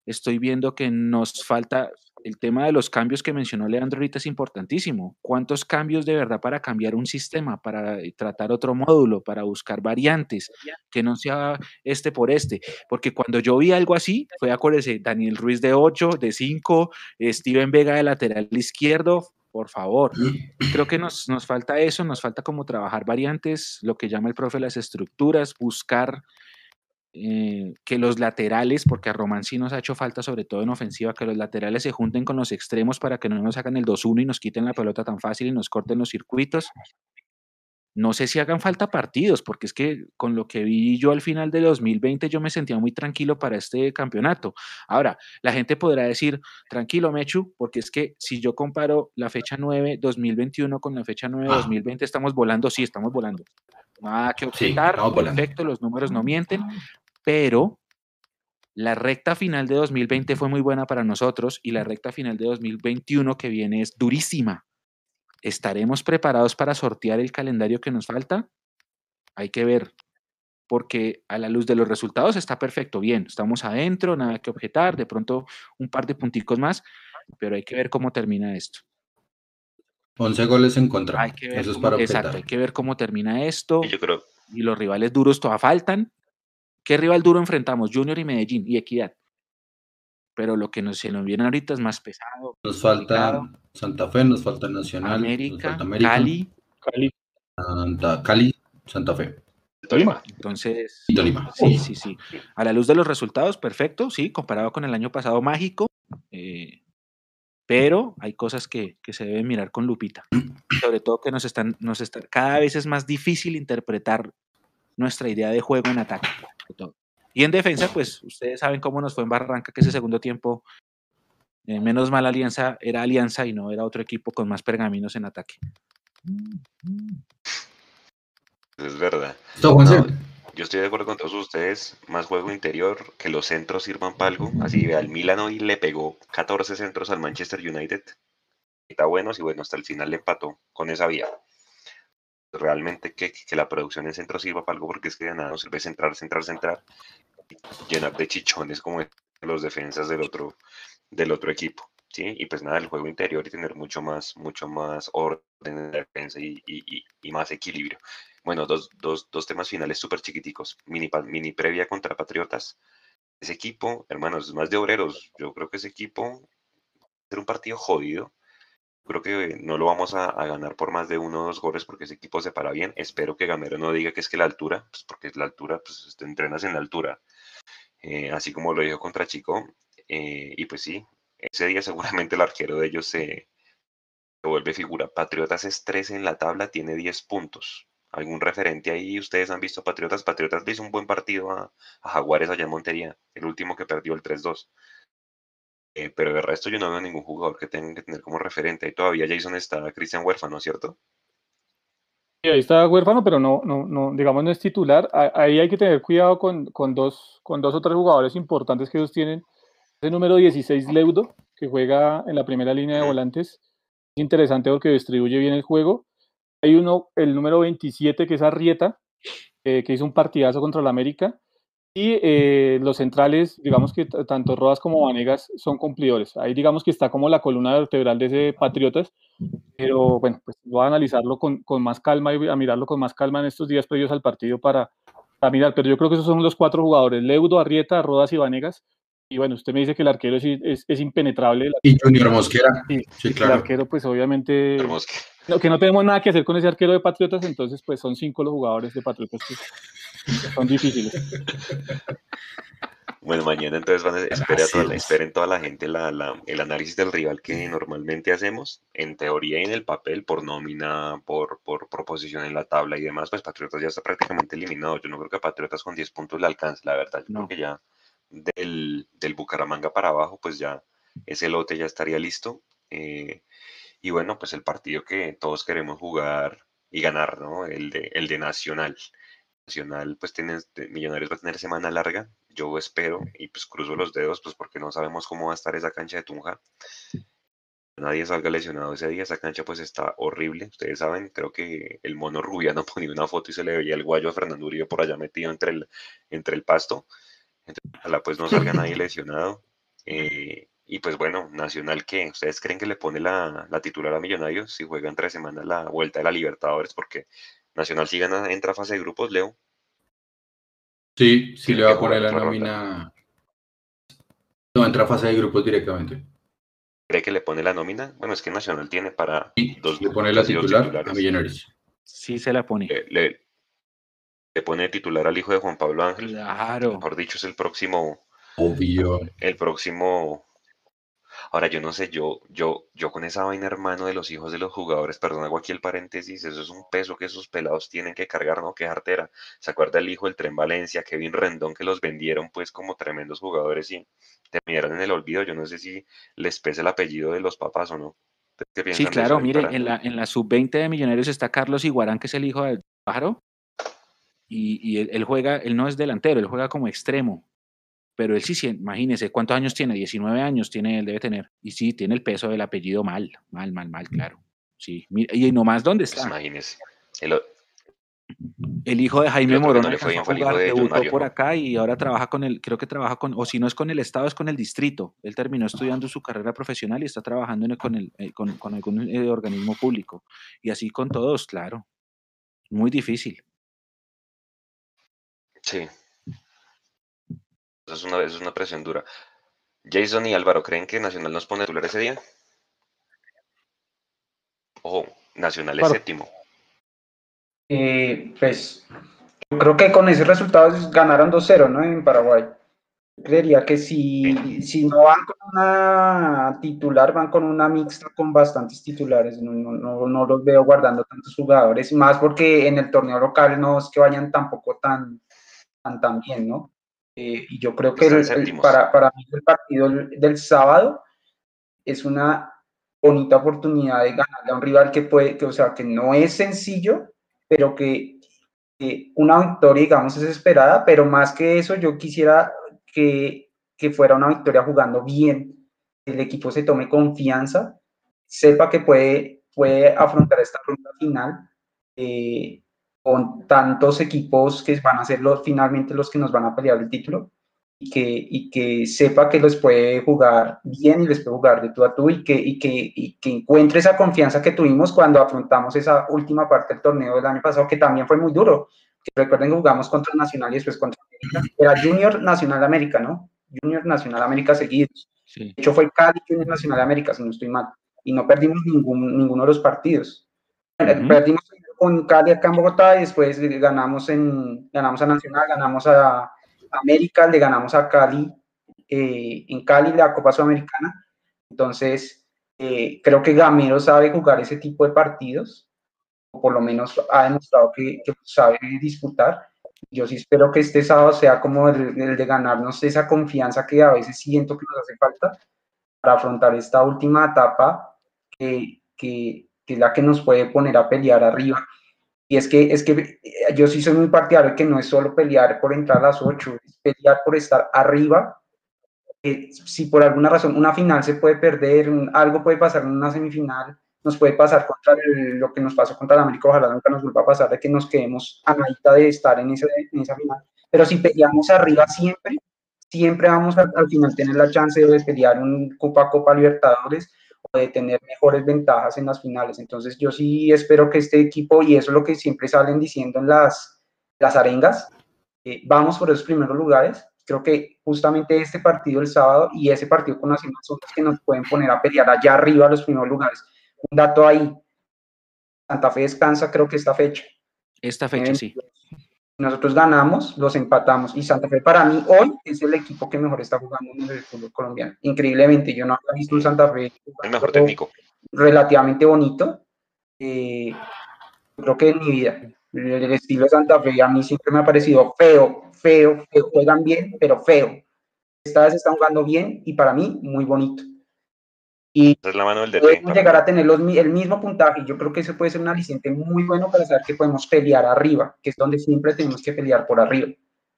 Estoy viendo que nos falta el tema de los cambios que mencionó Leandro ahorita es importantísimo. ¿Cuántos cambios de verdad para cambiar un sistema, para eh, tratar otro módulo, para buscar variantes, que no sea este por este? Porque cuando yo vi algo así, fue, acuérdese, Daniel Ruiz de 8, de 5, Steven Vega de lateral izquierdo, por favor. Creo que nos, nos falta eso, nos falta como trabajar variantes, lo que llama el profe las estructuras, buscar eh, que los laterales, porque a Román sí nos ha hecho falta, sobre todo en ofensiva, que los laterales se junten con los extremos para que no nos hagan el 2-1 y nos quiten la pelota tan fácil y nos corten los circuitos. No sé si hagan falta partidos, porque es que con lo que vi yo al final de 2020 yo me sentía muy tranquilo para este campeonato. Ahora, la gente podrá decir, tranquilo, Mechu, porque es que si yo comparo la fecha 9 2021 con la fecha 9 Ah. 2020, estamos volando, sí, estamos volando. Nada que objetar, perfecto, los números no mienten, pero la recta final de 2020 fue muy buena para nosotros y la recta final de 2021 que viene es durísima. ¿Estaremos preparados para sortear el calendario que nos falta? Hay que ver, porque a la luz de los resultados está perfecto, bien, estamos adentro, nada que objetar, de pronto un par de punticos más, pero hay que ver cómo termina esto. 11 goles en contra. Hay que ver Eso es para exacto, hay objetar. que ver cómo termina esto yo creo, y los rivales duros todavía faltan. ¿Qué rival duro enfrentamos? Junior y Medellín y Equidad. Pero lo que nos, se nos viene ahorita es más pesado. Nos falta complicado. Santa Fe, nos falta Nacional, nos América, falta América, Cali. Cali. Santa, Cali, Santa Fe Tolima. Entonces, y Tolima. sí, sí, sí. A la luz de los resultados, perfecto, sí, comparado con el año pasado mágico. eh, pero hay cosas que, que se deben mirar con lupita. Sobre todo que nos están, nos están, cada vez es más difícil interpretar nuestra idea de juego en ataque. sobre todo. Y en defensa, pues ustedes saben cómo nos fue en Barranca, que ese segundo tiempo, eh, menos mal Alianza era Alianza y no era otro equipo con más pergaminos en ataque. Es verdad. No, yo estoy de acuerdo con todos ustedes. Más juego interior, que los centros sirvan para algo. Así al Milan hoy le pegó 14 centros al Manchester United. Está bueno, y bueno, hasta el final le empató con esa vía. Realmente que, que la producción en centro sirva para algo, porque es que de nada nos sirve centrar, centrar, centrar. y llenar de chichones como los defensas del otro, del otro equipo. ¿sí? Y pues nada, el juego interior y tener mucho más, mucho más orden en defensa y, y- y- más equilibrio. Bueno, dos, dos, dos temas finales súper chiquiticos. Mini, mini previa contra Patriotas. Ese equipo, hermanos, más de obreros. Yo creo que ese equipo va a ser un partido jodido. Creo que no lo vamos a, ganar por más de uno o dos goles porque ese equipo se para bien. Espero que Gamero no diga que es que la altura, pues porque es la altura, pues te entrenas en la altura. Eh, así como lo dijo contra Chico. Eh, y pues sí, ese día seguramente el arquero de ellos se, se vuelve figura. Patriotas es 13 en la tabla, tiene 10 puntos. ¿Algún referente ahí? ¿Ustedes han visto Patriotas? Patriotas le hizo un buen partido a, Jaguares allá en Montería, el último que perdió el 3-2. Eh, pero de resto yo no veo ningún jugador que tenga que tener como referente. Ahí todavía Jason está Cristian Huérfano, ¿cierto? Sí, ahí está huérfano, pero no, no, no, digamos, no es titular. Ahí hay que tener cuidado con, con, dos, con dos o tres jugadores importantes que ellos tienen. El número 16, Leudo, que juega en la primera línea de volantes. Es interesante porque distribuye bien el juego. Hay uno, el número 27, que es Arrieta, eh, que hizo un partidazo contra la América. Y eh, los centrales, digamos que tanto Rodas como Vanegas son cumplidores. Ahí digamos que está como la columna vertebral de ese Patriotas, pero bueno, pues voy a analizarlo con, con, más calma y a mirarlo con más calma en estos días previos al partido para, para, mirar. Pero yo creo que esos son los cuatro jugadores, Leudo, Arrieta, Rodas y Vanegas. Y bueno, usted me dice que el arquero es, es, es impenetrable. Y Junior Mosquera. Sí, sí, claro. El arquero, pues obviamente... No, que no tenemos nada que hacer con ese arquero de Patriotas, entonces pues son cinco los jugadores de Patriotas (laughs) son difíciles. Bueno, mañana entonces van a esperar toda esperen toda la gente el análisis del rival que normalmente hacemos, en teoría y en el papel, por nómina, por, por proposición en la tabla y demás, pues Patriotas ya está prácticamente eliminado. Yo no creo que a Patriotas con 10 puntos le alcance, la verdad. Yo creo que ya del, del, Bucaramanga para abajo, pues ya ese lote ya estaría listo. Eh, y bueno, pues el partido que todos queremos jugar y ganar, ¿no? El de, el de Nacional. Nacional, pues tiene, Millonarios va a tener semana larga, yo espero, y pues cruzo los dedos, pues porque no sabemos cómo va a estar esa cancha de Tunja. Nadie salga lesionado ese día, esa cancha pues está horrible, ustedes saben, creo que el mono rubiano (laughs) ponía una foto y se le veía el guayo a Fernando Uribe por allá metido entre el, entre el pasto. Entonces, ojalá pues no salga nadie (laughs) lesionado. Eh, y pues bueno, Nacional, ¿qué? ¿Ustedes creen que le pone la, la titular a Millonarios si juega entre semanas la vuelta de la Libertadores? Porque Nacional si gana, entra a fase de grupos, Leo. Sí, sí le va a poner la nómina. No, entra a fase de grupos directamente. ¿Cree que le pone la nómina? Bueno, es que Nacional tiene para dos Le pone la titular a Millonarios. Sí, se la pone. Le, le, pone titular al hijo de Juan Pablo Ángel. Claro. Mejor dicho, es el próximo. Obvio. El próximo Ahora, yo no sé, yo, yo, yo con esa vaina, hermano, de los hijos de los jugadores, perdón, hago aquí el paréntesis, eso es un peso que esos pelados tienen que cargar, ¿no? Qué artera. ¿Se acuerda el hijo del Tren Valencia, Kevin Rendón, que los vendieron pues como tremendos jugadores y terminaron en el olvido? Yo no sé si les pese el apellido de los papás o no. Sí, claro, mire, en la, en la sub-20 de Millonarios está Carlos Iguarán, que es el hijo del pájaro, y, y él, juega, él no es delantero, él juega como extremo pero él sí, imagínese, ¿cuántos años tiene? 19 años tiene, él debe tener. Y sí, tiene el peso del apellido mal, mal, mal, mal, claro. Sí, y nomás, ¿dónde pues está? imagínese. El, hijo de Jaime Morón debutó por acá y ahora trabaja con el, creo que trabaja con, o si no es con el Estado, es con el distrito. Él terminó estudiando su carrera profesional y está trabajando con, el, eh, con, con algún eh, organismo público. Y así con todos, claro. Muy difícil. Sí, es una, es una presión dura. Jason y Álvaro, ¿creen que Nacional nos pone titular ese día? Ojo, Nacional es séptimo. Eh, pues yo creo que con ese resultado ganaron 2-0, ¿no? En Paraguay. Creería que si, si no van con una titular, van con una mixta con bastantes titulares. No, no, no, los veo guardando tantos jugadores, más porque en el torneo local no es que vayan tampoco tan, tan, tan bien, ¿no? Eh, y yo creo que para, para mí el partido del sábado es una bonita oportunidad de ganarle a un rival que puede, que, o sea, que no es sencillo, pero que, una victoria, digamos, es esperada, pero más que eso, yo quisiera que, que fuera una victoria jugando bien, el equipo se tome confianza, sepa que puede, puede afrontar esta ronda final eh, con tantos equipos que van a ser los, finalmente los que nos van a pelear el título y que, y que sepa que los puede jugar bien y les puede jugar de tú a tú y que, y que, y que encuentre esa confianza que tuvimos cuando afrontamos esa última parte del torneo del año pasado, que también fue muy duro. Que recuerden que jugamos contra Nacional y después contra América. Era Junior Nacional América, ¿no? Junior Nacional América seguidos. De hecho, fue Cali Junior Nacional América, si no estoy mal. Y no perdimos ningún, ninguno de los partidos. Perdimos con Cali acá en Bogotá y después ganamos, en, ganamos a Nacional, ganamos a América, le ganamos a Cali eh, en Cali la Copa Sudamericana. Entonces, eh, creo que Gamero sabe jugar ese tipo de partidos o por lo menos ha demostrado que, que sabe disputar. Yo sí espero que este sábado sea como el, el, de ganarnos esa confianza que a veces siento que nos hace falta para afrontar esta última etapa que, que, que es la que nos puede poner a pelear arriba. Y es que, es que yo sí soy muy partidario que no es solo pelear por entrar a las 8, es pelear por estar arriba si por alguna razón una final se puede perder, algo puede pasar en una semifinal, nos puede pasar contra lo que nos pasó contra el América, ojalá nunca nos vuelva a pasar de que nos quedemos a nada de estar en, ese, en esa final. Pero si peleamos arriba siempre, siempre vamos a, al final tener la chance de pelear un Copa Copa Libertadores o de tener mejores ventajas en las finales. Entonces yo sí espero que este equipo, y eso es lo que siempre salen diciendo en las, las arengas, eh, vamos por esos primeros lugares, Creo que justamente este partido el sábado y ese partido con Nacional son los que nos pueden poner a pelear allá arriba a los primeros lugares. Un dato ahí, Santa Fe descansa creo que esta fecha. Esta fecha, sí. Nosotros ganamos, los empatamos y Santa Fe para mí hoy es el equipo que mejor está jugando en el fútbol colombiano. Increíblemente, yo no había visto un Santa Fe el mejor técnico. relativamente bonito. Eh, creo que en mi vida. El estilo de Santa Fe a mí siempre me ha parecido feo, feo, feo, juegan bien, pero feo. Esta vez están jugando bien y para mí muy bonito. Y es la mano del podemos llegar a tener los, el mismo puntaje. Yo creo que eso puede ser un aliciente muy bueno para saber que podemos pelear arriba, que es donde siempre tenemos que pelear por arriba.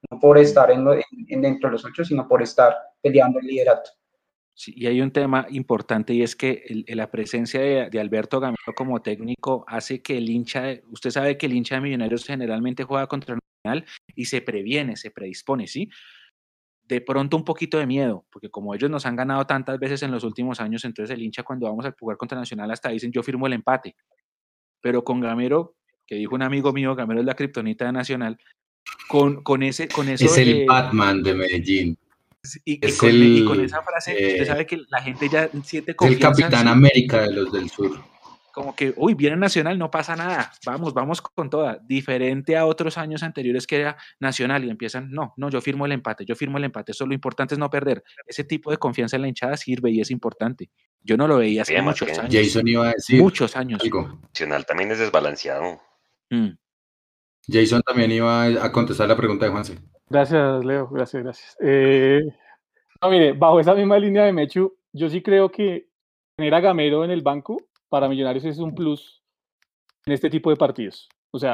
No por estar en, en dentro de los ocho, sino por estar peleando el liderato. Sí, y hay un tema importante y es que el, la presencia de, de, Alberto Gamero como técnico hace que el hincha, usted sabe que el hincha de Millonarios generalmente juega contra Nacional y se previene, se predispone, ¿sí? De pronto un poquito de miedo, porque como ellos nos han ganado tantas veces en los últimos años, entonces el hincha cuando vamos a jugar contra Nacional hasta dicen yo firmo el empate. Pero con Gamero, que dijo un amigo mío, Gamero es la kriptonita de Nacional, con, con ese... Con eso es el Batman de Medellín. Y, y, con, el, y, con, esa frase, eh, usted sabe que la gente ya siente confianza. El Capitán América de los del Sur. Como que, uy, viene Nacional, no pasa nada, vamos, vamos con toda. Diferente a otros años anteriores que era Nacional y empiezan, no, no, yo firmo el empate, yo firmo el empate, eso lo importante es no perder. Ese tipo de confianza en la hinchada sirve y es importante. Yo no lo veía hace muchos años. Jason iba a decir. Muchos años. Algo. Nacional también es desbalanceado. Mm. Jason también iba a contestar la pregunta de Juanse. Gracias, Leo, gracias, gracias. Eh, no, mire, bajo esa misma línea de Mechu, yo sí creo que tener a Gamero en el banco para Millonarios es un plus en este tipo de partidos. O sea,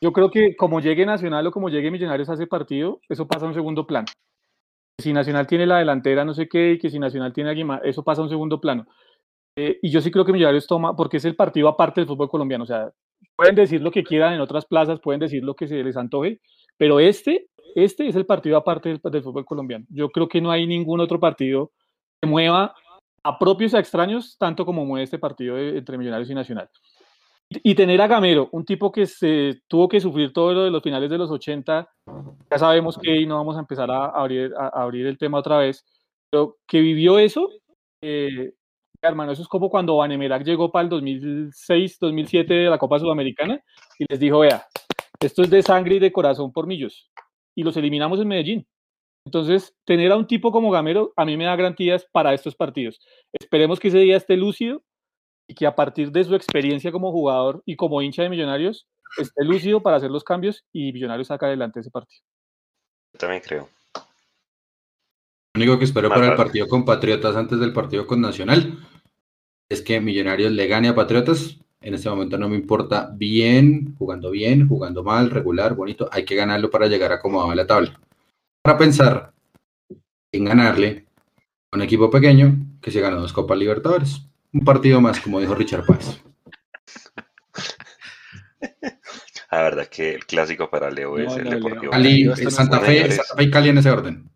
yo creo que como llegue Nacional o como llegue Millonarios a ese partido, eso pasa a un segundo plano. Si Nacional tiene la delantera, no sé qué, y que si Nacional tiene alguien más, eso pasa a un segundo plano. Eh, y yo sí creo que Millonarios toma, porque es el partido aparte del fútbol colombiano. O sea, pueden decir lo que quieran en otras plazas, pueden decir lo que se les antoje, pero este este es el partido aparte del, del, fútbol colombiano. Yo creo que no hay ningún otro partido que mueva a propios y a extraños tanto como mueve este partido de, entre Millonarios y Nacional. Y, tener a Gamero, un tipo que se tuvo que sufrir todo lo de los finales de los 80, ya sabemos que no vamos a empezar a abrir, a abrir el tema otra vez, pero que vivió eso, eh, hermano, eso es como cuando Vanemerac llegó para el 2006, 2007 de la Copa Sudamericana y les dijo, vea, esto es de sangre y de corazón por millos y los eliminamos en Medellín. Entonces, tener a un tipo como Gamero a mí me da garantías para estos partidos. Esperemos que ese día esté lúcido y que a partir de su experiencia como jugador y como hincha de Millonarios esté lúcido para hacer los cambios y Millonarios saca adelante ese partido. Yo también creo. Lo único que espero Más para tarde. el partido con Patriotas antes del partido con Nacional es que Millonarios le gane a Patriotas en este momento no me importa bien, jugando bien, jugando mal, regular, bonito. Hay que ganarlo para llegar acomodado a la tabla. Para pensar en ganarle a un equipo pequeño que se ganó dos Copas Libertadores. Un partido más, como dijo Richard Paz. La verdad que el clásico para Leo es el Deportivo. Cali, Santa, Fe, Santa Fe y Cali en ese orden.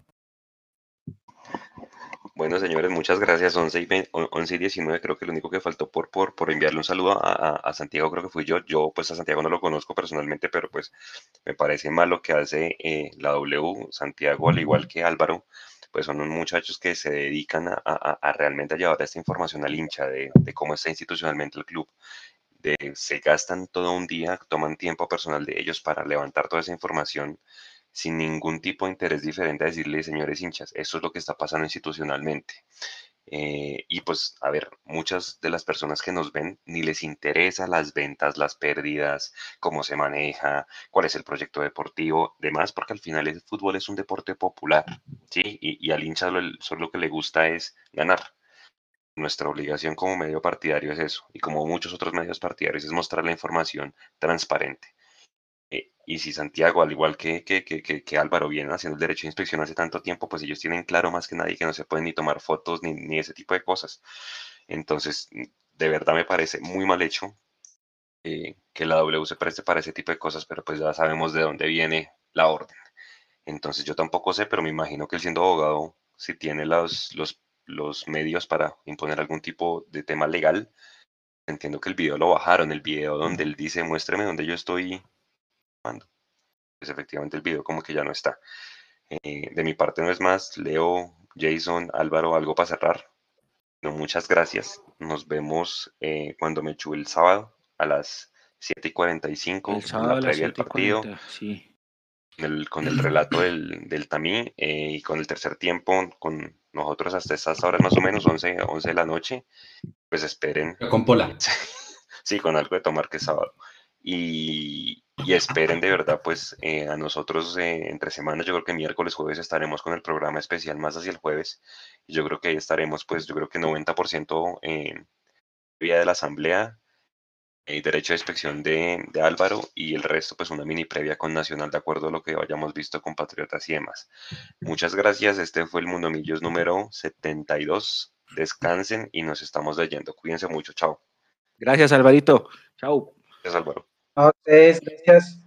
Bueno, señores, muchas gracias. 11 y, 20, 11 y 19, creo que lo único que faltó por, por, por enviarle un saludo a, a, Santiago, creo que fui yo. Yo, pues, a Santiago no lo conozco personalmente, pero pues me parece mal lo que hace eh, la W. Santiago, al igual que Álvaro, pues son unos muchachos que se dedican a, a realmente a llevar esta información al hincha de, de, cómo está institucionalmente el club. De, se gastan todo un día, toman tiempo personal de ellos para levantar toda esa información sin ningún tipo de interés diferente a decirle, señores hinchas, esto es lo que está pasando institucionalmente. Eh, y pues, a ver, muchas de las personas que nos ven ni les interesa las ventas, las pérdidas, cómo se maneja, cuál es el proyecto deportivo, demás, porque al final el fútbol es un deporte popular, ¿sí? Y, al hincha solo lo que le gusta es ganar. Nuestra obligación como medio partidario es eso, y como muchos otros medios partidarios, es mostrar la información transparente. Eh, y si Santiago, al igual que, que, que, que, Álvaro, viene haciendo el derecho de inspección hace tanto tiempo, pues ellos tienen claro más que nadie que no se pueden ni tomar fotos ni, ni ese tipo de cosas. Entonces, de verdad me parece muy mal hecho eh, que la W se preste para ese tipo de cosas, pero pues ya sabemos de dónde viene la orden. Entonces yo tampoco sé, pero me imagino que él siendo abogado, si tiene los, los, los medios para imponer algún tipo de tema legal, entiendo que el video lo bajaron, el video donde él dice, muéstreme dónde yo estoy pues efectivamente el video como que ya no está. Eh, de mi parte no es más, Leo, Jason, Álvaro, algo para cerrar. No, muchas gracias. Nos vemos eh, cuando me eche el sábado a las 7 y 45 en la previa del partido. con el (clears throat) relato del, del Tamí eh, y con el tercer tiempo, con nosotros hasta estas horas más o menos, 11, 11 de la noche. Pues esperen. Con Pola. (laughs) sí, con algo de tomar que es sábado. Y, y esperen de verdad, pues eh, a nosotros eh, entre semanas, yo creo que miércoles, jueves estaremos con el programa especial más hacia el jueves. Y yo creo que ahí estaremos, pues yo creo que 90% en vía de la asamblea, y derecho de inspección de, de, Álvaro y el resto, pues una mini previa con Nacional, de acuerdo a lo que hayamos visto con Patriotas y demás. Muchas gracias, este fue el Mundo Millos número 72. Descansen y nos estamos leyendo. Cuídense mucho, chao. Gracias, Alvarito. Chao. Gracias, Álvaro. A ustedes, gracias.